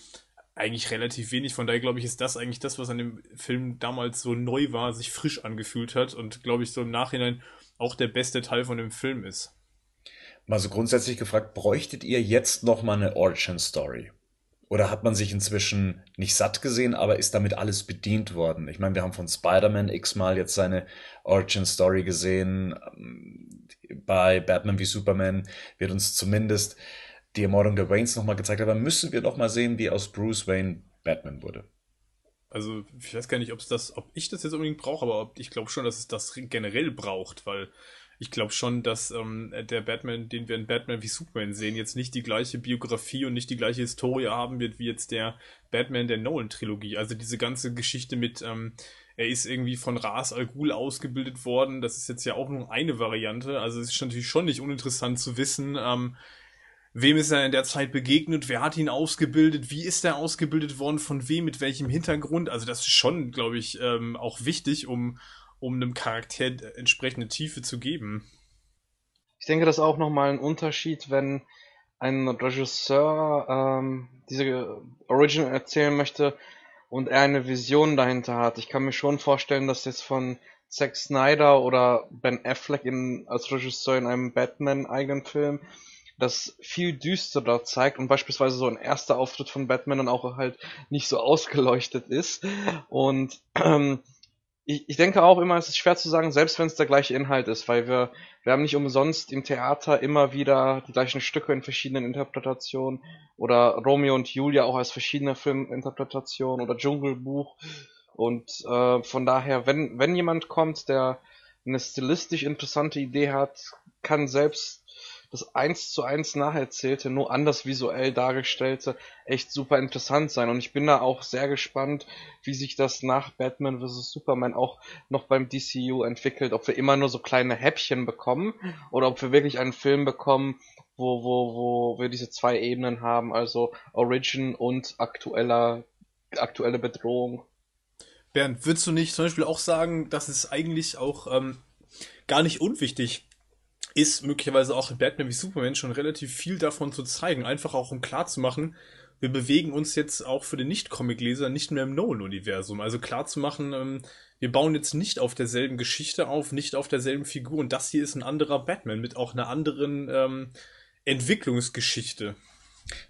eigentlich relativ wenig. Von daher glaube ich, ist das eigentlich das, was an dem Film damals so neu war, sich frisch angefühlt hat und glaube ich so im Nachhinein auch der beste Teil von dem Film ist. Mal so grundsätzlich gefragt, bräuchtet ihr jetzt noch mal eine Origin Story? Oder hat man sich inzwischen nicht satt gesehen, aber ist damit alles bedient worden? Ich meine, wir haben von Spider-Man x-mal jetzt seine Origin Story gesehen. Bei Batman wie Superman wird uns zumindest die Ermordung der Waynes nochmal gezeigt, aber müssen wir doch mal sehen, wie aus Bruce Wayne Batman wurde. Also, ich weiß gar nicht, ob das, ob ich das jetzt unbedingt brauche, aber ich glaube schon, dass es das generell braucht, weil ich glaube schon, dass ähm, der Batman, den wir in Batman wie Superman sehen, jetzt nicht die gleiche Biografie und nicht die gleiche Historie haben wird wie jetzt der Batman der Nolan-Trilogie. Also diese ganze Geschichte mit, ähm, er ist irgendwie von Ras Al Ghul ausgebildet worden, das ist jetzt ja auch nur eine Variante. Also es ist natürlich schon nicht uninteressant zu wissen, ähm, wem ist er in der Zeit begegnet, wer hat ihn ausgebildet, wie ist er ausgebildet worden, von wem, mit welchem Hintergrund. Also das ist schon, glaube ich, ähm, auch wichtig, um um einem Charakter entsprechende Tiefe zu geben. Ich denke, das ist auch nochmal ein Unterschied, wenn ein Regisseur ähm, diese Original erzählen möchte und er eine Vision dahinter hat. Ich kann mir schon vorstellen, dass jetzt von Zack Snyder oder Ben Affleck in, als Regisseur in einem Batman-eigenen Film das viel düsterer zeigt und beispielsweise so ein erster Auftritt von Batman dann auch halt nicht so ausgeleuchtet ist. Und ähm, ich, ich denke auch immer, es ist schwer zu sagen, selbst wenn es der gleiche Inhalt ist, weil wir, wir haben nicht umsonst im Theater immer wieder die gleichen Stücke in verschiedenen Interpretationen oder Romeo und Julia auch als verschiedene Filminterpretationen oder Dschungelbuch. Und äh, von daher, wenn, wenn jemand kommt, der eine stilistisch interessante Idee hat, kann selbst das eins zu eins nacherzählte, nur anders visuell dargestellte, echt super interessant sein. Und ich bin da auch sehr gespannt, wie sich das nach Batman vs. Superman auch noch beim DCU entwickelt. Ob wir immer nur so kleine Häppchen bekommen oder ob wir wirklich einen Film bekommen, wo, wo, wo wir diese zwei Ebenen haben, also Origin und aktueller, aktuelle Bedrohung. Bernd, würdest du nicht zum Beispiel auch sagen, dass es eigentlich auch ähm, gar nicht unwichtig ist möglicherweise auch in Batman wie Superman schon relativ viel davon zu zeigen, einfach auch um klarzumachen, wir bewegen uns jetzt auch für den Nicht-Comic-Leser nicht mehr im Nolan-Universum. Also klarzumachen, ähm, wir bauen jetzt nicht auf derselben Geschichte auf, nicht auf derselben Figur und das hier ist ein anderer Batman mit auch einer anderen ähm, Entwicklungsgeschichte.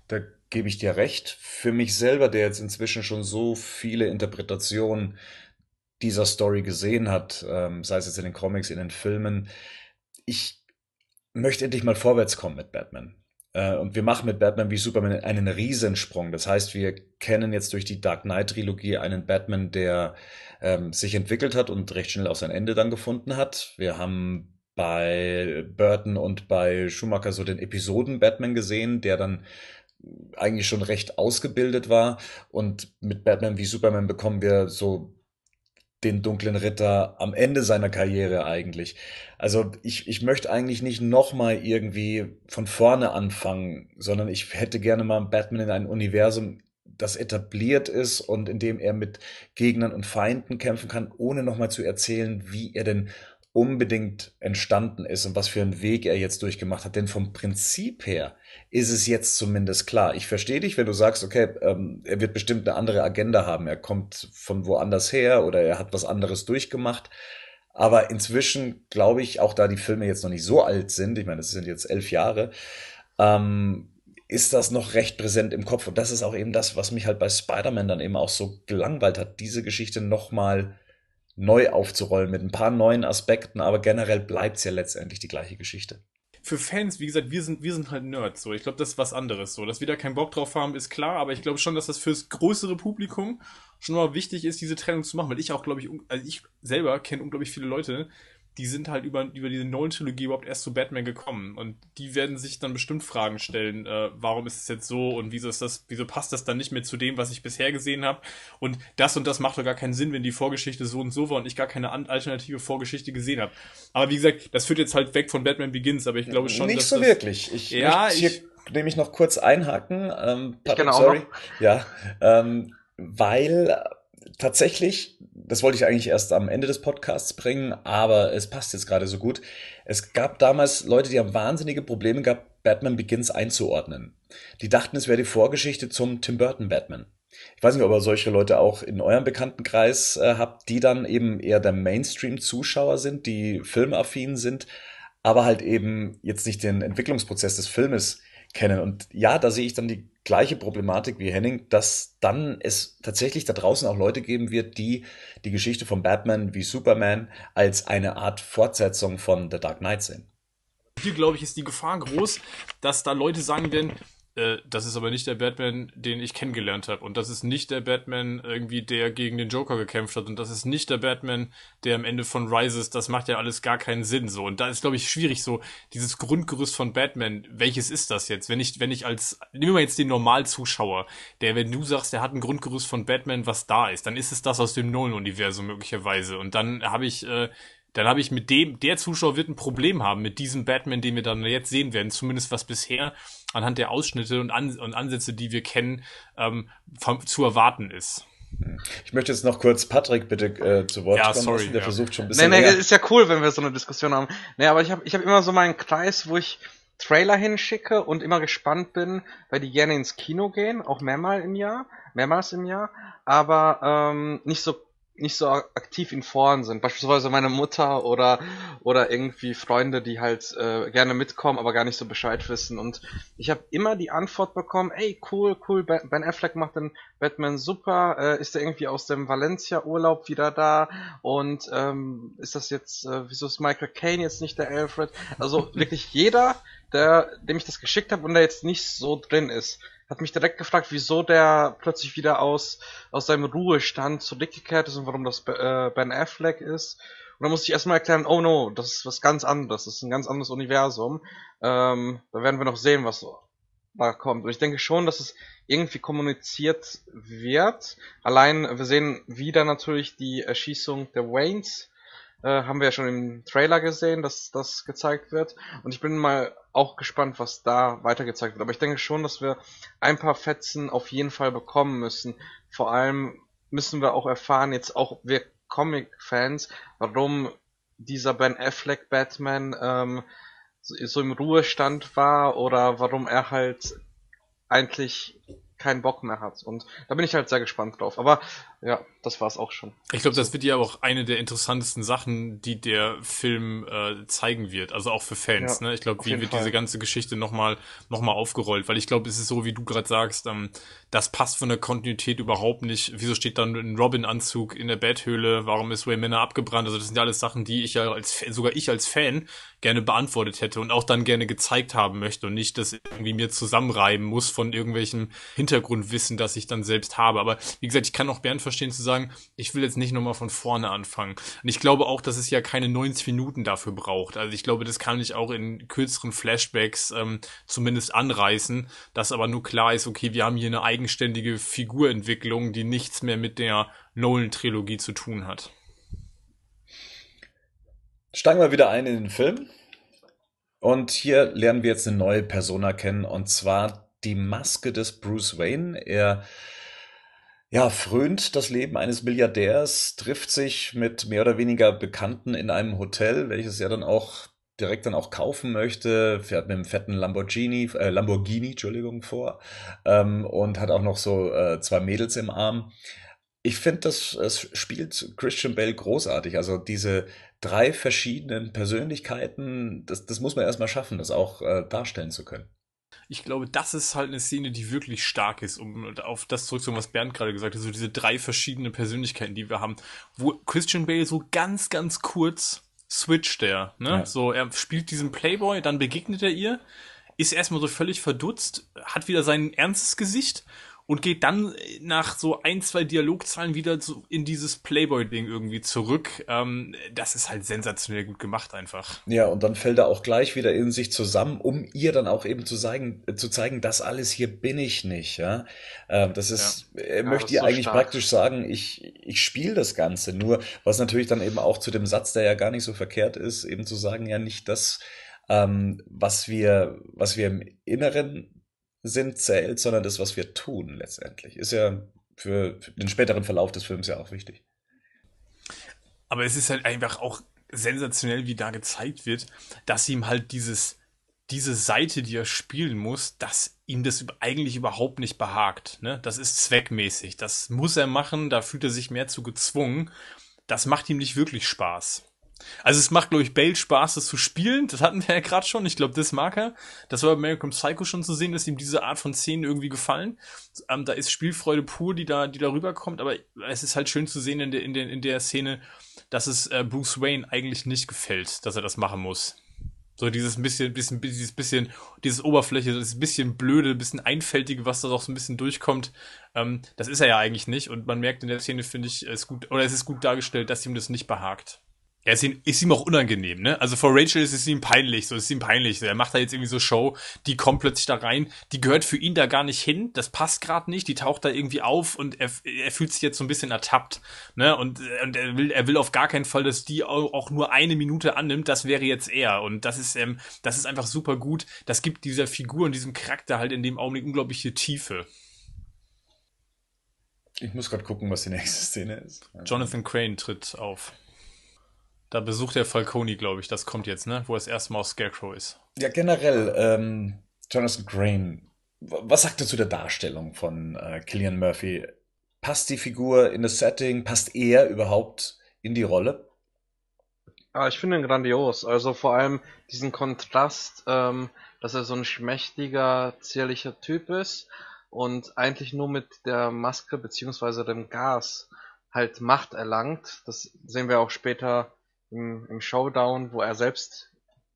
Da gebe ich dir recht. Für mich selber, der jetzt inzwischen schon so viele Interpretationen dieser Story gesehen hat, ähm, sei es jetzt in den Comics, in den Filmen, ich möchte endlich mal vorwärts kommen mit Batman. Äh, und wir machen mit Batman wie Superman einen Riesensprung. Das heißt, wir kennen jetzt durch die Dark Knight-Trilogie einen Batman, der ähm, sich entwickelt hat und recht schnell auch sein Ende dann gefunden hat. Wir haben bei Burton und bei Schumacher so den Episoden-Batman gesehen, der dann eigentlich schon recht ausgebildet war. Und mit Batman wie Superman bekommen wir so den dunklen Ritter am Ende seiner Karriere eigentlich. Also ich, ich möchte eigentlich nicht nochmal irgendwie von vorne anfangen, sondern ich hätte gerne mal Batman in ein Universum, das etabliert ist und in dem er mit Gegnern und Feinden kämpfen kann, ohne nochmal zu erzählen, wie er denn unbedingt entstanden ist und was für einen Weg er jetzt durchgemacht hat. Denn vom Prinzip her ist es jetzt zumindest klar. Ich verstehe dich, wenn du sagst, okay, ähm, er wird bestimmt eine andere Agenda haben. Er kommt von woanders her oder er hat was anderes durchgemacht. Aber inzwischen glaube ich, auch da die Filme jetzt noch nicht so alt sind, ich meine, es sind jetzt elf Jahre, ähm, ist das noch recht präsent im Kopf. Und das ist auch eben das, was mich halt bei Spider-Man dann eben auch so gelangweilt hat, diese Geschichte nochmal neu aufzurollen mit ein paar neuen Aspekten, aber generell bleibt es ja letztendlich die gleiche Geschichte. Für Fans, wie gesagt, wir sind, wir sind halt Nerds, so. Ich glaube, das ist was anderes, so. Dass wir da keinen Bock drauf haben, ist klar, aber ich glaube schon, dass das fürs größere Publikum schon mal wichtig ist, diese Trennung zu machen, weil ich auch, glaube ich, also ich selber kenne unglaublich viele Leute, die sind halt über, über diese Nolan-Trilogie überhaupt erst zu Batman gekommen. Und die werden sich dann bestimmt Fragen stellen, äh, warum ist es jetzt so und wieso ist das, wieso passt das dann nicht mehr zu dem, was ich bisher gesehen habe? Und das und das macht doch gar keinen Sinn, wenn die Vorgeschichte so und so war und ich gar keine alternative Vorgeschichte gesehen habe. Aber wie gesagt, das führt jetzt halt weg von Batman Begins, aber ich glaube schon, Nicht dass so das, wirklich. Ich Ja, möchte hier ich- nämlich noch kurz einhaken. Ähm, Ich Patrick, kann auch sorry. noch. Ja, ähm, weil tatsächlich, das wollte ich eigentlich erst am Ende des Podcasts bringen, aber es passt jetzt gerade so gut. Es gab damals Leute, die haben wahnsinnige Probleme gehabt, Batman Begins einzuordnen. Die dachten, es wäre die Vorgeschichte zum Tim Burton Batman. Ich weiß nicht, ob ihr solche Leute auch in eurem Bekanntenkreis äh, habt, die dann eben eher der Mainstream-Zuschauer sind, die filmaffin sind, aber halt eben jetzt nicht den Entwicklungsprozess des Filmes kennen. Und ja, da sehe ich dann die gleiche Problematik wie Henning, dass dann es tatsächlich da draußen auch Leute geben wird, die die Geschichte von Batman wie Superman als eine Art Fortsetzung von The Dark Knight sehen. Hier, glaube ich, ist die Gefahr groß, dass da Leute sagen werden, äh, das ist aber nicht der Batman, den ich kennengelernt habe. Und das ist nicht der Batman irgendwie, der gegen den Joker gekämpft hat. Und das ist nicht der Batman, der am Ende von Rises, das macht ja alles gar keinen Sinn so. Und da ist, glaube ich, schwierig so, dieses Grundgerüst von Batman, welches ist das jetzt? Wenn ich, wenn ich als, nehmen wir mal jetzt den Normalzuschauer, der, wenn du sagst, der hat ein Grundgerüst von Batman, was da ist, dann ist es das aus dem Nolan-Universum möglicherweise. Und dann habe ich, äh, dann habe ich mit dem, der Zuschauer wird ein Problem haben mit diesem Batman, den wir dann jetzt sehen werden, zumindest was bisher anhand der Ausschnitte und, An und Ansätze, die wir kennen, ähm, vom, zu erwarten ist. Ich möchte jetzt noch kurz Patrick bitte äh, zu Wort Ja, kommen sorry, lassen. Der ja. versucht schon ein Nee, bisschen nee, länger. ist ja cool, wenn wir so eine Diskussion haben. Nee, aber ich habe ich hab immer so meinen Kreis, wo ich Trailer hinschicke und immer gespannt bin, weil die gerne ins Kino gehen, auch mehrmal im Jahr, mehrmals im Jahr, aber ähm, nicht so nicht so aktiv in Foren sind. Beispielsweise meine Mutter oder, oder irgendwie Freunde, die halt äh, gerne mitkommen, aber gar nicht so Bescheid wissen. Und ich habe immer die Antwort bekommen, ey, cool, cool, Ben Affleck macht den Batman super, äh, ist er irgendwie aus dem Valencia-Urlaub wieder da und ähm, ist das jetzt, äh, wieso ist Michael Caine jetzt nicht der Alfred? Also wirklich jeder, der, dem ich das geschickt habe und der jetzt nicht so drin ist, hat mich direkt gefragt, wieso der plötzlich wieder aus, aus seinem Ruhestand zurückgekehrt ist und warum das äh, Ben Affleck ist. Und dann musste ich erstmal erklären, oh no, das ist was ganz anderes, das ist ein ganz anderes Universum. Ähm, da werden wir noch sehen, was da kommt. Und ich denke schon, dass es irgendwie kommuniziert wird. Allein, wir sehen wieder natürlich die Erschießung der Waynes äh, haben wir ja schon im Trailer gesehen, dass das gezeigt wird. Und ich bin mal auch gespannt, was da weiter gezeigt wird. Aber ich denke schon, dass wir ein paar Fetzen auf jeden Fall bekommen müssen. Vor allem müssen wir auch erfahren, jetzt auch wir Comic-Fans, warum dieser Ben Affleck Batman ähm, so, so im Ruhestand war oder warum er halt eigentlich keinen Bock mehr hat. Und da bin ich halt sehr gespannt drauf. Aber ja, das war's auch schon. Ich glaube, das wird ja auch eine der interessantesten Sachen, die der Film äh, zeigen wird. Also auch für Fans. Ja, ne? Ich glaube, wie wird Fall. diese ganze Geschichte nochmal noch mal aufgerollt? Weil ich glaube, es ist so, wie du gerade sagst, ähm, das passt von der Kontinuität überhaupt nicht. Wieso steht dann ein Robin-Anzug in der Betthöhle? Warum ist Wayne Manor abgebrannt? Also das sind ja alles Sachen, die ich ja als sogar ich als Fan gerne beantwortet hätte und auch dann gerne gezeigt haben möchte und nicht das irgendwie mir zusammenreiben muss von irgendwelchem Hintergrundwissen, das ich dann selbst habe. Aber wie gesagt, ich kann auch Bernd verstehen zu sagen, ich will jetzt nicht nochmal von vorne anfangen. Und ich glaube auch, dass es ja keine 90 Minuten dafür braucht. Also ich glaube, das kann ich auch in kürzeren Flashbacks ähm, zumindest anreißen, dass aber nur klar ist, okay, wir haben hier eine eigenständige Figurentwicklung, die nichts mehr mit der Nolan-Trilogie zu tun hat. Steigen wir wieder ein in den Film. Und hier lernen wir jetzt eine neue Persona kennen, und zwar die Maske des Bruce Wayne. Er ja, frönt das Leben eines Milliardärs, trifft sich mit mehr oder weniger Bekannten in einem Hotel, welches er dann auch direkt dann auch kaufen möchte, fährt mit einem fetten Lamborghini, äh, Lamborghini, Entschuldigung, vor ähm, und hat auch noch so äh, zwei Mädels im Arm. Ich finde, das es spielt Christian Bale großartig. Also diese drei verschiedenen Persönlichkeiten, das, das muss man erstmal schaffen, das auch äh, darstellen zu können. Ich glaube, das ist halt eine Szene, die wirklich stark ist, um auf das zurückzukommen, was Bernd gerade gesagt hat, so diese drei verschiedenen Persönlichkeiten, die wir haben, wo Christian Bale so ganz, ganz kurz switcht er, ne? Ja. So, er spielt diesen Playboy, dann begegnet er ihr, ist erstmal so völlig verdutzt, hat wieder sein ernstes Gesicht und geht dann nach so ein, zwei Dialogzahlen wieder so in dieses Playboy-Ding irgendwie zurück. Ähm, das ist halt sensationell gut gemacht einfach. Ja, und dann fällt er auch gleich wieder in sich zusammen, um ihr dann auch eben zu zeigen, zu zeigen, das alles hier bin ich nicht. Ja, ähm, das ist, ja. er ja, möchte ihr so eigentlich stark. praktisch sagen, ich, ich spiele das Ganze. Nur, was natürlich dann eben auch zu dem Satz, der ja gar nicht so verkehrt ist, eben zu sagen, ja nicht das, ähm, was wir, was wir im Inneren sind zählt, sondern das, was wir tun letztendlich. Ist ja für den späteren Verlauf des Films ja auch wichtig. Aber es ist halt einfach auch sensationell, wie da gezeigt wird, dass ihm halt dieses, diese Seite, die er spielen muss, dass ihm das eigentlich überhaupt nicht behagt. Ne? Das ist zweckmäßig. Das muss er machen, da fühlt er sich mehr zu gezwungen. Das macht ihm nicht wirklich Spaß. Also es macht, glaube ich, Bale Spaß, das zu spielen. Das hatten wir ja gerade schon. Ich glaube, das mag er. Das war bei American Psycho schon zu sehen, dass ihm diese Art von Szenen irgendwie gefallen. Ähm, da ist Spielfreude pur, die da, die da rüberkommt. Aber es ist halt schön zu sehen in der, in der, in der Szene, dass es äh, Bruce Wayne eigentlich nicht gefällt, dass er das machen muss. So dieses bisschen, bisschen, dieses bisschen, dieses Oberfläche, das bisschen blöde, bisschen einfältige, was da doch so ein bisschen durchkommt, ähm, das ist er ja eigentlich nicht. Und man merkt in der Szene, finde ich, es gut, oder es ist gut dargestellt, dass ihm das nicht behagt. Er ist ihm, ist ihm auch unangenehm, ne? Also vor Rachel ist es ihm peinlich, so ist ihm peinlich. Er macht da jetzt irgendwie so Show, die kommt plötzlich da rein, die gehört für ihn da gar nicht hin, das passt gerade nicht, die taucht da irgendwie auf und er, er fühlt sich jetzt so ein bisschen ertappt, ne? Und, und er will, er will auf gar keinen Fall, dass die auch, auch nur eine Minute annimmt, das wäre jetzt er. Und das ist, ähm, das ist einfach super gut. Das gibt dieser Figur und diesem Charakter halt in dem Augenblick unglaubliche Tiefe. Ich muss gerade gucken, was die nächste Szene ist. Jonathan Crane tritt auf. Da besucht der Falcone, glaube ich, das kommt jetzt, ne? Wo er das erste Mal aus Scarecrow ist. Ja, generell, ähm, Jonathan Crane, was sagt er zu der Darstellung von äh, Killian Murphy? passt die Figur in das Setting, passt er überhaupt in die Rolle? Ah, ich finde ihn grandios. Also vor allem diesen Kontrast, ähm, dass er so ein schmächtiger, zierlicher Typ ist und eigentlich nur mit der Maske beziehungsweise dem Gas halt Macht erlangt. Das sehen wir auch später im, im Showdown, wo er selbst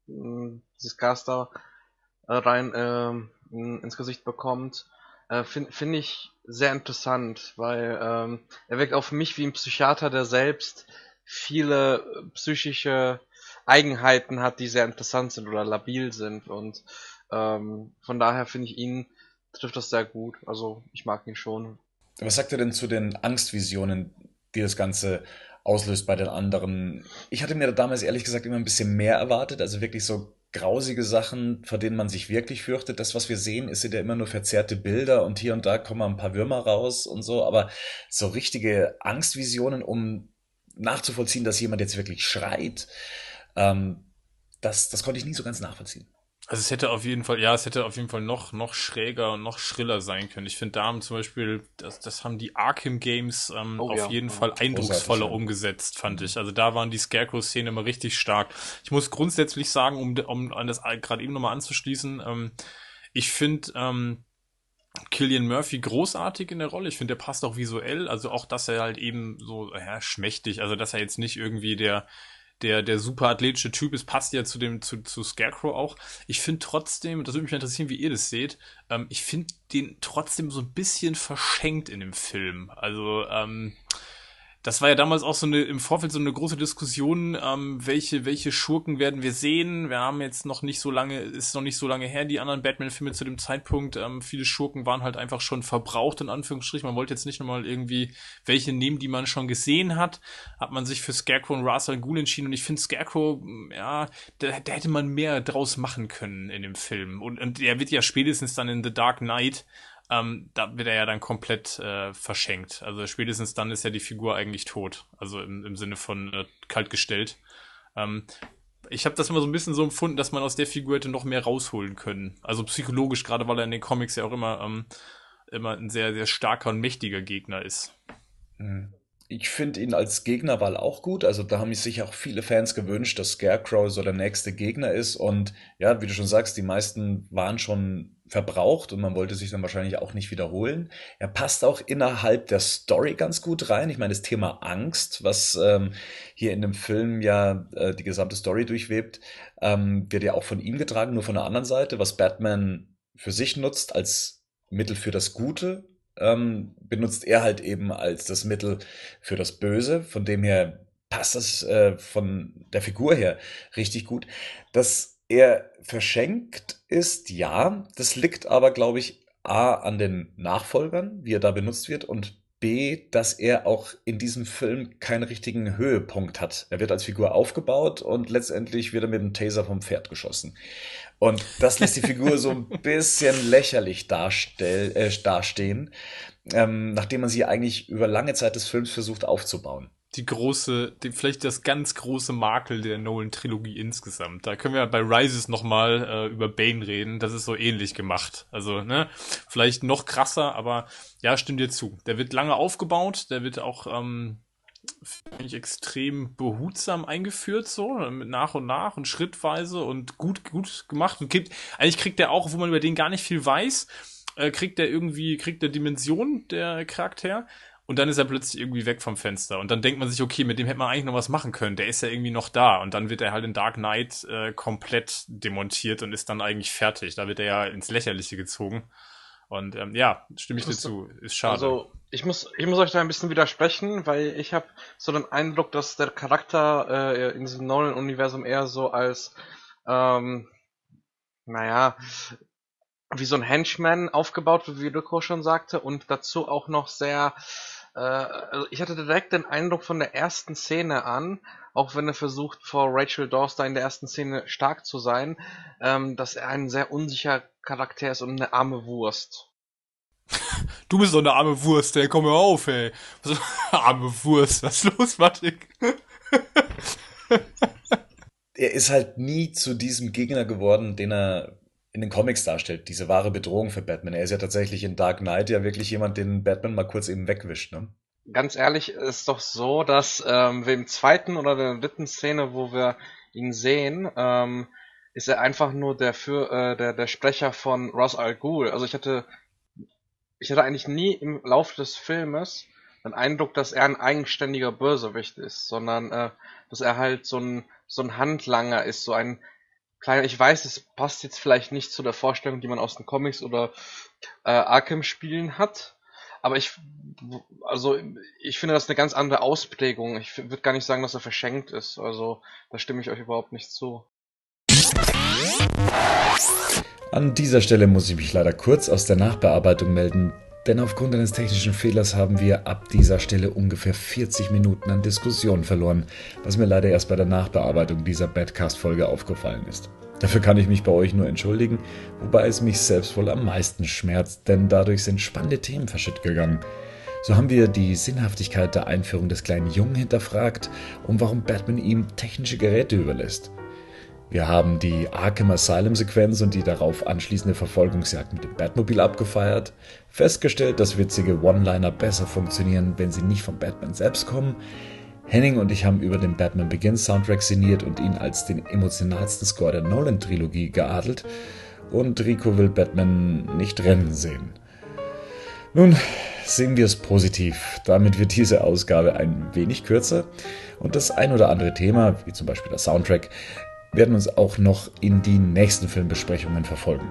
mh, hm, dieses Gas da äh, rein äh, ins Gesicht bekommt. Äh, Finde find ich sehr interessant, weil ähm, er wirkt auf mich wie ein Psychiater, der selbst viele psychische Eigenheiten hat, die sehr interessant sind oder labil sind. Und ähm, von daher finde ich ihn, trifft das sehr gut. Also ich mag ihn schon. Was sagt er denn zu den Angstvisionen, die das Ganze auslöst bei den anderen? Ich hatte mir da damals ehrlich gesagt immer ein bisschen mehr erwartet, also wirklich so grausige Sachen, vor denen man sich wirklich fürchtet. Das, was wir sehen, ist ja immer nur verzerrte Bilder und hier und da kommen ein paar Würmer raus und so, aber so richtige Angstvisionen, um nachzuvollziehen, dass jemand jetzt wirklich schreit, ähm, das, das konnte ich nie so ganz nachvollziehen. Also es hätte auf jeden Fall, ja, es hätte auf jeden Fall noch, noch schräger und noch schriller sein können. Ich finde, da haben zum Beispiel, das, das haben die Arkham Games ähm, oh, auf ja. jeden Fall eindrucksvoller umgesetzt, fand ich. Also da waren die Scarecrow-Szenen immer richtig stark. Ich muss grundsätzlich sagen, um, um an das gerade eben nochmal anzuschließen, ähm, ich finde, ähm, Killian Murphy großartig in der Rolle. Ich finde, der passt auch visuell. Also auch, dass er halt eben so ja, schmächtig, also dass er jetzt nicht irgendwie der der der super athletische Typ ist, passt ja zu dem zu, zu Scarecrow auch. Ich finde trotzdem, das würde mich interessieren, wie ihr das seht. Ähm, ich finde den trotzdem so ein bisschen verschenkt in dem Film. Also ähm, das war ja damals auch so eine im Vorfeld so eine große Diskussion, ähm, welche welche Schurken werden wir sehen. Wir haben jetzt noch nicht so lange, ist noch nicht so lange her die anderen Batman-Filme zu dem Zeitpunkt. Ähm, viele Schurken waren halt einfach schon verbraucht in Anführungsstrichen. Man wollte jetzt nicht nochmal irgendwie welche nehmen, die man schon gesehen hat. Hat man sich für Scarecrow und Russell Ghul entschieden und ich finde Scarecrow, ja, da, da hätte man mehr draus machen können in dem Film. Und, und er wird ja spätestens dann in The Dark Knight ähm, da wird er ja dann komplett äh, verschenkt. Also spätestens dann ist ja die Figur eigentlich tot. Also im, im Sinne von äh, kaltgestellt. Ähm, ich habe das immer so ein bisschen so empfunden, dass man aus der Figur hätte noch mehr rausholen können. Also psychologisch, gerade weil er in den Comics ja auch immer, ähm, immer ein sehr, sehr starker und mächtiger Gegner ist. Mhm. Ich finde ihn als Gegnerwahl auch gut. Also da haben sich auch viele Fans gewünscht, dass Scarecrow so der nächste Gegner ist. Und ja, wie du schon sagst, die meisten waren schon verbraucht und man wollte sich dann wahrscheinlich auch nicht wiederholen. Er passt auch innerhalb der Story ganz gut rein. Ich meine, das Thema Angst, was ähm, hier in dem Film ja äh, die gesamte Story durchwebt, ähm, wird ja auch von ihm getragen, nur von der anderen Seite, was Batman für sich nutzt als Mittel für das Gute ähm, benutzt er halt eben als das Mittel für das Böse. Von dem her passt das äh, von der Figur her richtig gut. Dass er verschenkt ist, ja, das liegt aber, glaube ich, A an den Nachfolgern, wie er da benutzt wird, und B, dass er auch in diesem Film keinen richtigen Höhepunkt hat. Er wird als Figur aufgebaut und letztendlich wird er mit dem Taser vom Pferd geschossen. Und das lässt die Figur so ein bisschen lächerlich darstell, äh, dastehen, ähm, nachdem man sie eigentlich über lange Zeit des Films versucht aufzubauen. Die große, die, vielleicht das ganz große Makel der Nolan-Trilogie insgesamt. Da können wir bei Rises nochmal äh, über Bane reden. Das ist so ähnlich gemacht. Also, ne, vielleicht noch krasser, aber ja, stimmt dir zu. Der wird lange aufgebaut, der wird auch ähm, finde ich extrem behutsam eingeführt, so, mit nach und nach und schrittweise und gut, gut gemacht und gibt, eigentlich kriegt er auch, wo man über den gar nicht viel weiß, äh, kriegt er irgendwie, kriegt er Dimension, der Charakter, und dann ist er plötzlich irgendwie weg vom Fenster. Und dann denkt man sich, okay, mit dem hätte man eigentlich noch was machen können. Der ist ja irgendwie noch da. Und dann wird er halt in Dark Knight äh, komplett demontiert und ist dann eigentlich fertig. Da wird er ja ins Lächerliche gezogen. Und ähm, ja, stimme ich dir zu. Ist schade. Also ich muss, ich muss euch da ein bisschen widersprechen, weil ich habe so den Eindruck, dass der Charakter äh, in diesem Nolan-Universum eher so als, ähm, naja, wie so ein Henchman aufgebaut wird, wie Rico schon sagte, und dazu auch noch sehr, also ich hatte direkt den Eindruck von der ersten Szene an, auch wenn er versucht, vor Rachel Dawes da in der ersten Szene stark zu sein, ähm, dass er ein sehr unsicher Charakter ist und eine arme Wurst. Du bist doch eine arme Wurst, ey, komm mir auf, ey. Was, arme Wurst, was ist los, Patrick? er ist halt nie zu diesem Gegner geworden, den er in den Comics darstellt, diese wahre Bedrohung für Batman. Er ist ja tatsächlich in Dark Knight ja wirklich jemand, den Batman mal kurz eben wegwischt, ne? Ganz ehrlich, ist doch so, dass ähm, wir im zweiten oder der dritten Szene, wo wir ihn sehen, ähm, ist er einfach nur der für äh, der der Sprecher von Ross Al Ghul. Also ich hatte ich hatte eigentlich nie im Laufe des Filmes den Eindruck, dass er ein eigenständiger Bösewicht ist, sondern äh, dass er halt so ein so ein Handlanger ist, so ein kleiner. Ich weiß, es passt jetzt vielleicht nicht zu der Vorstellung, die man aus den Comics oder äh, Arkham-Spielen hat, aber ich also ich finde das eine ganz andere Ausprägung. Ich würde gar nicht sagen, dass er verschenkt ist. Also da stimme ich euch überhaupt nicht zu. An dieser Stelle muss ich mich leider kurz aus der Nachbearbeitung melden, denn aufgrund eines technischen Fehlers haben wir ab dieser Stelle ungefähr 40 Minuten an Diskussion verloren, was mir leider erst bei der Nachbearbeitung dieser Badcast-Folge aufgefallen ist. Dafür kann ich mich bei euch nur entschuldigen, wobei es mich selbst wohl am meisten schmerzt, denn dadurch sind spannende Themen verschütt gegangen. So haben wir die Sinnhaftigkeit der Einführung des kleinen Jungen hinterfragt und warum Batman ihm technische Geräte überlässt. Wir haben die Arkham Asylum Sequenz und die darauf anschließende Verfolgungsjagd mit dem Batmobil abgefeiert, festgestellt, dass witzige One-Liner besser funktionieren, wenn sie nicht von Batman selbst kommen. Henning und ich haben über den Batman Begins Soundtrack sinniert und ihn als den emotionalsten Score der Nolan-Trilogie geadelt. Und Rico will Batman nicht rennen sehen. Nun, sehen wir es positiv. Damit wird diese Ausgabe ein wenig kürzer und das ein oder andere Thema, wie zum Beispiel der Soundtrack, werden uns auch noch in die nächsten Filmbesprechungen verfolgen.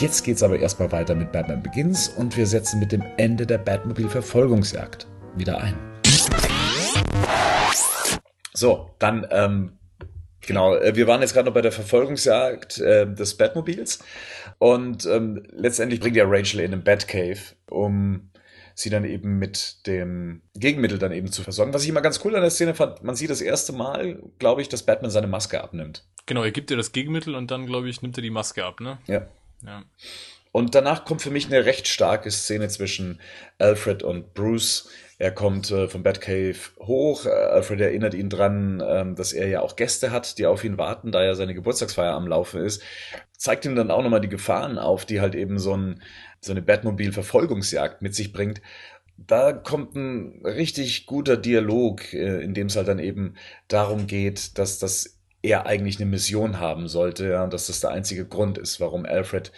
Jetzt geht's aber erstmal weiter mit Batman Begins und wir setzen mit dem Ende der Batmobile-Verfolgungsjagd wieder ein. So, dann, ähm, genau, äh, wir waren jetzt gerade noch bei der Verfolgungsjagd äh, des Batmobils und ähm, letztendlich bringt ja Rachel in den Batcave, um sie dann eben mit dem Gegenmittel dann eben zu versorgen. Was ich immer ganz cool an der Szene fand, man sieht das erste Mal, glaube ich, dass Batman seine Maske abnimmt. Genau, er gibt ihr das Gegenmittel und dann, glaube ich, nimmt er die Maske ab, ne? Ja. ja. Und danach kommt für mich eine recht starke Szene zwischen Alfred und Bruce. Er kommt äh, vom Batcave hoch. Äh, Alfred erinnert ihn dran, ähm, dass er ja auch Gäste hat, die auf ihn warten, da ja seine Geburtstagsfeier am Laufen ist. Zeigt ihm dann auch nochmal die Gefahren auf, die halt eben so ein so eine Batmobil-Verfolgungsjagd mit sich bringt. Da kommt ein richtig guter Dialog, äh, in dem es halt dann eben darum geht, dass das er eigentlich eine Mission haben sollte, ja, und dass das der einzige Grund ist, warum Alfred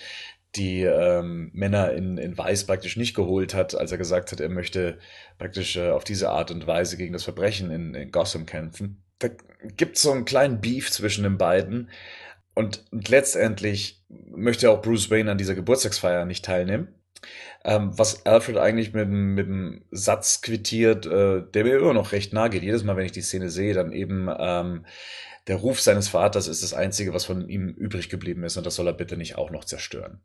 die ähm, Männer in, in Weiß praktisch nicht geholt hat, als er gesagt hat, er möchte praktisch äh, auf diese Art und Weise gegen das Verbrechen in, in Gotham kämpfen. Da gibt so einen kleinen Beef zwischen den beiden, und, letztendlich möchte auch Bruce Wayne an dieser Geburtstagsfeier nicht teilnehmen. Ähm, was Alfred eigentlich mit, mit einem Satz quittiert, äh, der mir immer noch recht nahe geht. Jedes Mal, wenn ich die Szene sehe, dann eben ähm, der Ruf seines Vaters ist das Einzige, was von ihm übrig geblieben ist und das soll er bitte nicht auch noch zerstören.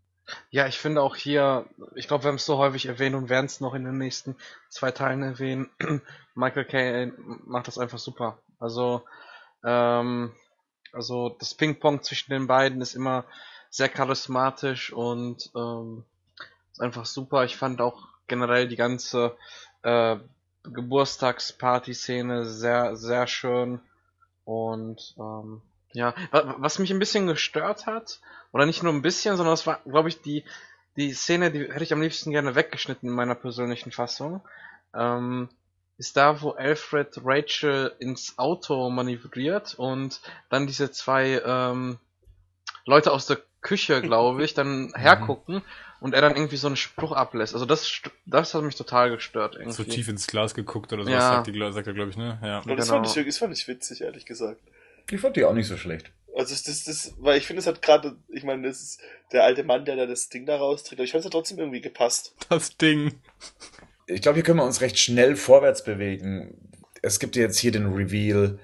Ja, ich finde auch hier, ich glaube, wir haben es so häufig erwähnt und werden es noch in den nächsten zwei Teilen erwähnen. Michael Kay macht das einfach super. Also ähm, also das Ping-Pong zwischen den beiden ist immer sehr charismatisch und ähm, ist einfach super. Ich fand auch generell die ganze äh, Geburtstagsparty-Szene sehr, sehr schön. Und ähm, ja, was mich ein bisschen gestört hat, oder nicht nur ein bisschen, sondern das war, glaube ich, die, die Szene, die hätte ich am liebsten gerne weggeschnitten in meiner persönlichen Fassung. Ähm, ist da, wo Alfred Rachel ins Auto manövriert und dann diese zwei ähm, Leute aus der Küche, glaube ich, dann mhm. hergucken und er dann irgendwie so einen Spruch ablässt. Also das, das hat mich total gestört. Irgendwie. So tief ins Glas geguckt oder so, ja. sagt, die, sagt er, glaube ich, ne? Ja. Und das, genau. fand ich, das fand ich witzig, ehrlich gesagt. Ich fand die auch nicht so schlecht. Also das, das, weil ich finde, es hat gerade, ich meine, das ist der alte Mann, der da das Ding da rausträgt, aber ich fand es hat trotzdem irgendwie gepasst. Das Ding ich glaube, hier können wir uns recht schnell vorwärts bewegen. Es gibt jetzt hier den Reveal,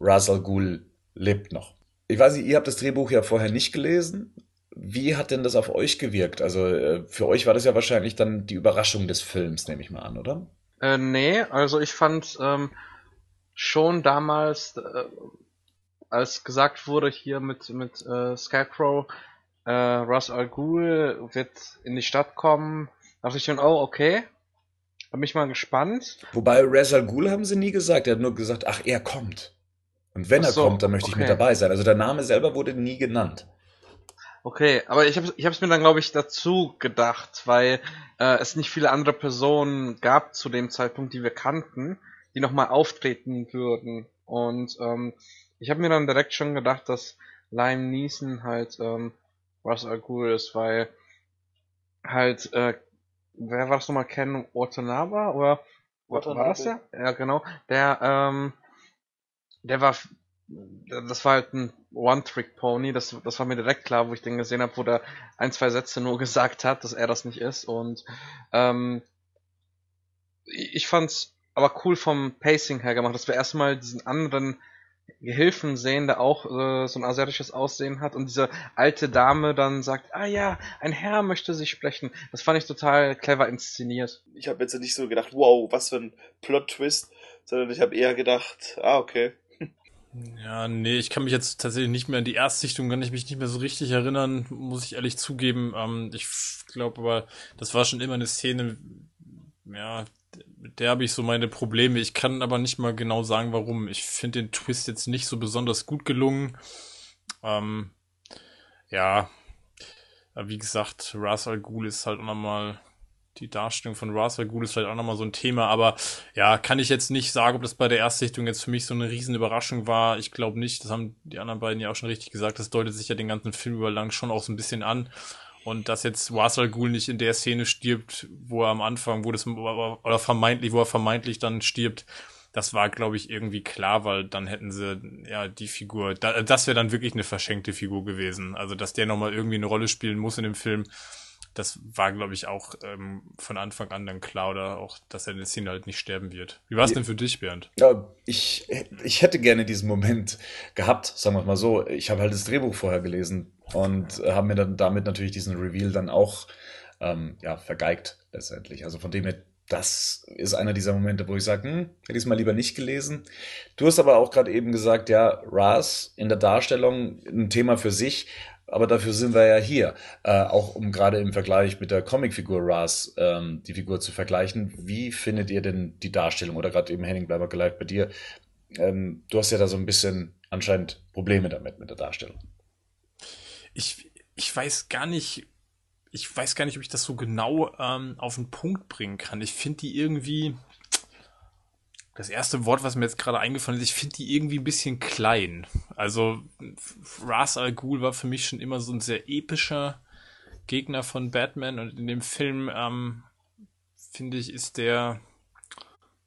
Al Ghul lebt noch. Ich weiß nicht, ihr habt das Drehbuch ja vorher nicht gelesen. Wie hat denn das auf euch gewirkt? Also äh, für euch war das ja wahrscheinlich dann die Überraschung des Films, nehme ich mal an, oder? Äh, nee, also ich fand ähm, schon damals, äh, als gesagt wurde hier mit, mit äh, Scarecrow, äh, Russ Ghul wird in die Stadt kommen, dachte ich schon, oh, okay, bin mich mal gespannt. Wobei Reza Ghul haben sie nie gesagt. Er hat nur gesagt, ach, er kommt. Und wenn so, er kommt, dann möchte okay. ich mit dabei sein. Also der Name selber wurde nie genannt. Okay, aber ich habe ich hab's mir dann, glaube ich, dazu gedacht, weil äh, es nicht viele andere Personen gab zu dem Zeitpunkt, die wir kannten, die nochmal auftreten würden. Und ähm, ich habe mir dann direkt schon gedacht, dass Lime Neeson halt ähm, Russ Al Ghul ist, weil halt, äh, wer war das nochmal, Ken Watanabe oder Watanabe. war das ja? Ja, genau. Der, ähm, der war das war halt ein One-Trick-Pony, das, das war mir direkt klar, wo ich den gesehen habe, wo der ein, zwei Sätze nur gesagt hat, dass er das nicht ist. Und ähm, ich fand's aber cool vom Pacing her gemacht, dass wir erstmal diesen anderen Gehilfen sehen, der auch äh, so ein asiatisches Aussehen hat und diese alte Dame dann sagt, ah ja, ein Herr möchte sich sprechen. Das fand ich total clever inszeniert. Ich habe jetzt nicht so gedacht, wow, was für ein Plot-Twist, sondern ich habe eher gedacht, ah, okay. Ja, nee, ich kann mich jetzt tatsächlich nicht mehr an die Erstsichtung, kann ich mich nicht mehr so richtig erinnern, muss ich ehrlich zugeben. Ähm, ich glaube aber, das war schon immer eine Szene, ja, mit der habe ich so meine Probleme. Ich kann aber nicht mal genau sagen, warum. Ich finde den Twist jetzt nicht so besonders gut gelungen. Ähm, ja, wie gesagt, Ras Al Ghul ist halt auch nochmal die Darstellung von Ras Al Ghul ist vielleicht auch nochmal so ein Thema, aber ja, kann ich jetzt nicht sagen, ob das bei der Erstsichtung jetzt für mich so eine riesen Überraschung war. Ich glaube nicht, das haben die anderen beiden ja auch schon richtig gesagt, das deutet sich ja den ganzen Film über lang schon auch so ein bisschen an. Und dass jetzt Ras Al Ghul nicht in der Szene stirbt, wo er am Anfang, wo das, oder vermeintlich, wo er vermeintlich dann stirbt, das war, glaube ich, irgendwie klar, weil dann hätten sie, ja, die Figur, da, das wäre dann wirklich eine verschenkte Figur gewesen. Also, dass der nochmal irgendwie eine Rolle spielen muss in dem Film, das war, glaube ich, auch ähm, von Anfang an dann klar oder auch, dass er in der Szene halt nicht sterben wird. Wie war es denn für dich, Bernd? Ja, ich, ich hätte gerne diesen Moment gehabt, sagen wir mal so. Ich habe halt das Drehbuch vorher gelesen und habe mir dann damit natürlich diesen Reveal dann auch ähm, ja, vergeigt letztendlich. Also von dem her, das ist einer dieser Momente, wo ich sage, hm, hätte ich es mal lieber nicht gelesen. Du hast aber auch gerade eben gesagt, ja, Ras in der Darstellung ein Thema für sich, aber dafür sind wir ja hier, äh, auch um gerade im Vergleich mit der Comicfigur Ras ähm, die Figur zu vergleichen. Wie findet ihr denn die Darstellung? Oder gerade eben Henning, bleib mal gleich bei dir. Ähm, du hast ja da so ein bisschen anscheinend Probleme damit mit der Darstellung. Ich, ich weiß gar nicht, ich weiß gar nicht, ob ich das so genau ähm, auf den Punkt bringen kann. Ich finde die irgendwie, das erste Wort, was mir jetzt gerade eingefallen ist, ich finde die irgendwie ein bisschen klein. Also Ras Al Ghul war für mich schon immer so ein sehr epischer Gegner von Batman und in dem Film ähm, finde ich ist der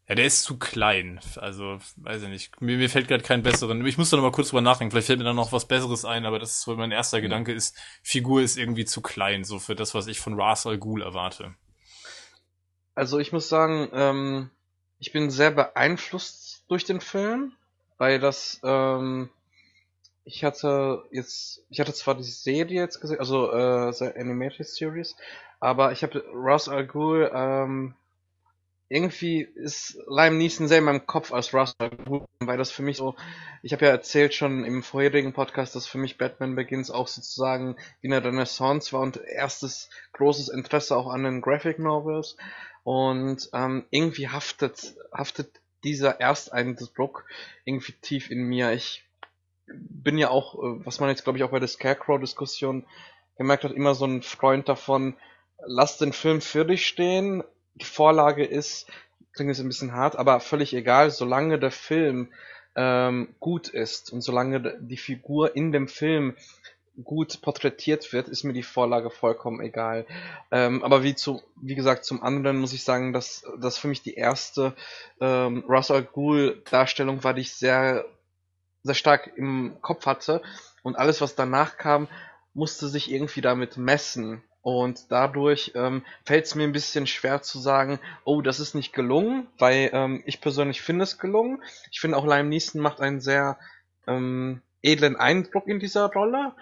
ja, der ist zu klein. Also, weiß ich nicht. Mir, mir fällt gerade keinen besseren. Ich muss da noch mal kurz drüber nachdenken. Vielleicht fällt mir dann noch was Besseres ein, aber das ist wohl mein erster mhm. Gedanke ist, Figur ist irgendwie zu klein, so für das, was ich von Ras Al Ghul erwarte. Also ich muss sagen, ähm, ich bin sehr beeinflusst durch den Film, weil das, ähm, ich hatte jetzt, ich hatte zwar die Serie jetzt gesehen, also äh, Animated Series, aber ich habe Ross Al Ghul, ähm, irgendwie ist Lime Neeson sehr in meinem Kopf als Al Ghul, weil das für mich so, ich habe ja erzählt schon im vorherigen Podcast, dass für mich Batman Begins auch sozusagen wie eine Renaissance war und erstes großes Interesse auch an den Graphic Novels und ähm, irgendwie haftet, haftet dieser Ersteindruck irgendwie tief in mir. Ich bin ja auch, äh, was man jetzt glaube ich auch bei der Scarecrow-Diskussion gemerkt hat, immer so ein Freund davon, lass den Film für dich stehen. Die Vorlage ist, klingt jetzt ein bisschen hart, aber völlig egal, solange der Film ähm, gut ist und solange die Figur in dem Film gut porträtiert wird, ist mir die Vorlage vollkommen egal. Ähm, aber wie zu, wie gesagt, zum anderen muss ich sagen, dass das für mich die erste ähm, Russell Ghul Darstellung war, die ich sehr, sehr stark im Kopf hatte. Und alles, was danach kam, musste sich irgendwie damit messen. Und dadurch ähm, fällt es mir ein bisschen schwer zu sagen, oh, das ist nicht gelungen, weil ähm, ich persönlich finde es gelungen. Ich finde auch Lime Neeson macht einen sehr ähm, edlen Eindruck in dieser Rolle.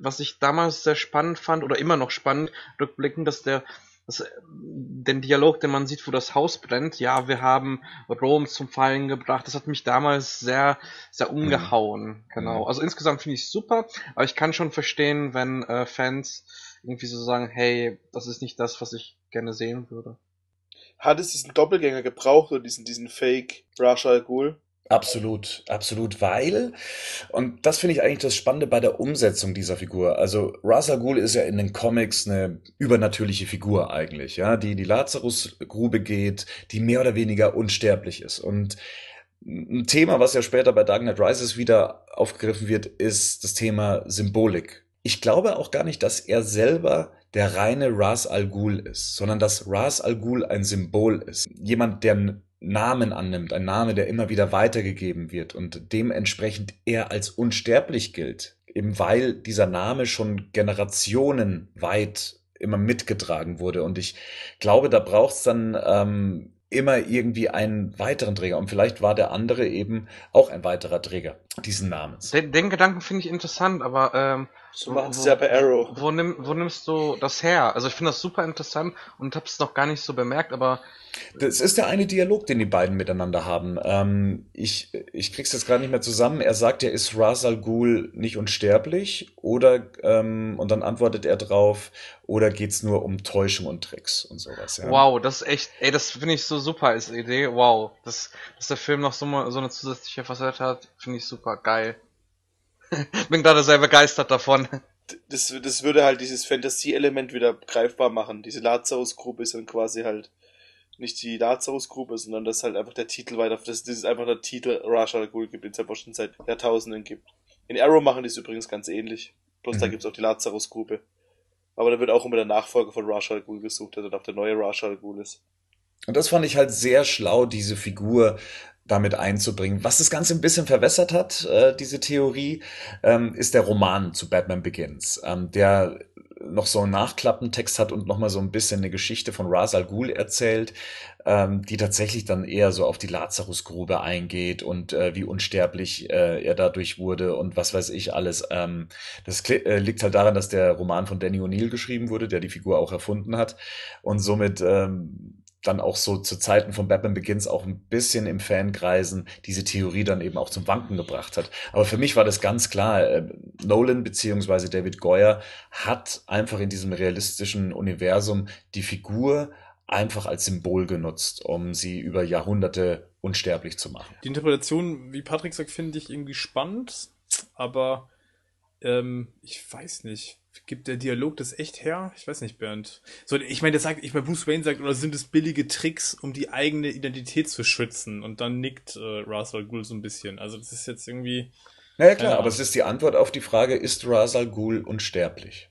Was ich damals sehr spannend fand oder immer noch spannend rückblickend, dass der das, den Dialog, den man sieht, wo das Haus brennt, ja, wir haben Rom zum Fallen gebracht, das hat mich damals sehr, sehr umgehauen. Mhm. Genau. Also insgesamt finde ich es super, aber ich kann schon verstehen, wenn äh, Fans irgendwie so sagen, hey, das ist nicht das, was ich gerne sehen würde. Hat es diesen Doppelgänger gebraucht oder diesen, diesen Fake Rashal Ghul? Absolut, absolut, weil, und das finde ich eigentlich das Spannende bei der Umsetzung dieser Figur. Also Ra's al Ghul ist ja in den Comics eine übernatürliche Figur eigentlich, ja, die in die Lazarusgrube geht, die mehr oder weniger unsterblich ist. Und ein Thema, was ja später bei Dark Knight Rises wieder aufgegriffen wird, ist das Thema Symbolik. Ich glaube auch gar nicht, dass er selber der reine Ras Al Ghul ist, sondern dass Ras Al Ghul ein Symbol ist. Jemand, der Namen annimmt, ein Name, der immer wieder weitergegeben wird und dementsprechend er als unsterblich gilt, eben weil dieser Name schon Generationen weit immer mitgetragen wurde. Und ich glaube, da braucht es dann ähm, immer irgendwie einen weiteren Träger. Und vielleicht war der andere eben auch ein weiterer Träger diesen Namens. Den, den Gedanken finde ich interessant, aber ähm, so machen sie ja bei Arrow. Wo, nimm, wo nimmst du das her? Also ich finde das super interessant und habe es noch gar nicht so bemerkt, aber das ist der eine Dialog, den die beiden miteinander haben. Ähm, ich, ich krieg's jetzt gerade nicht mehr zusammen. Er sagt ja, ist Ra's al Ghul nicht unsterblich? Oder, ähm, und dann antwortet er drauf, oder geht's nur um Täuschung und Tricks und sowas, ja. Wow, das ist echt, ey, das finde ich so super als Idee. Wow. Das, dass der Film noch so, so eine zusätzliche Facette hat, finde ich super geil. Bin gerade sehr begeistert davon. Das, das würde halt dieses Fantasie-Element wieder greifbar machen. Diese Lazarus-Gruppe ist dann quasi halt nicht die Lazarus-Gruppe, sondern dass halt einfach der Titel weiter, dass das einfach der Titel Rasha al Ghul gibt, den es einfach schon seit Jahrtausenden gibt. In Arrow machen die es übrigens ganz ähnlich. Bloß mhm. da gibt es auch die Lazarus-Gruppe. Aber da wird auch immer der Nachfolger von Rasha al Ghul gesucht, der dann auch der neue Rasha al Ghul ist. Und das fand ich halt sehr schlau, diese Figur damit einzubringen. Was das Ganze ein bisschen verwässert hat, äh, diese Theorie, ähm, ist der Roman zu Batman Begins, ähm, der noch so einen Nachklappentext hat und nochmal so ein bisschen eine Geschichte von Ra's al Ghul erzählt, ähm, die tatsächlich dann eher so auf die Lazarusgrube eingeht und äh, wie unsterblich äh, er dadurch wurde und was weiß ich alles. Ähm, das äh, liegt halt daran, dass der Roman von Danny O'Neill geschrieben wurde, der die Figur auch erfunden hat und somit ähm, dann auch so zu Zeiten von Batman Begins auch ein bisschen im Fankreisen diese Theorie dann eben auch zum Wanken gebracht hat. Aber für mich war das ganz klar, äh, Nolan beziehungsweise David Goyer hat einfach in diesem realistischen Universum die Figur einfach als Symbol genutzt, um sie über Jahrhunderte unsterblich zu machen. Die Interpretation, wie Patrick sagt, finde ich irgendwie spannend, aber ähm, ich weiß nicht gibt der Dialog das echt her? Ich weiß nicht, Bernd. So, ich meine, der sagt, ich meine, Bruce Wayne sagt, oder sind es billige Tricks, um die eigene Identität zu schützen? Und dann nickt äh, Ra's al Ghul so ein bisschen. Also das ist jetzt irgendwie. Naja klar, aber es ist die Antwort auf die Frage, ist Ra's al Ghul unsterblich?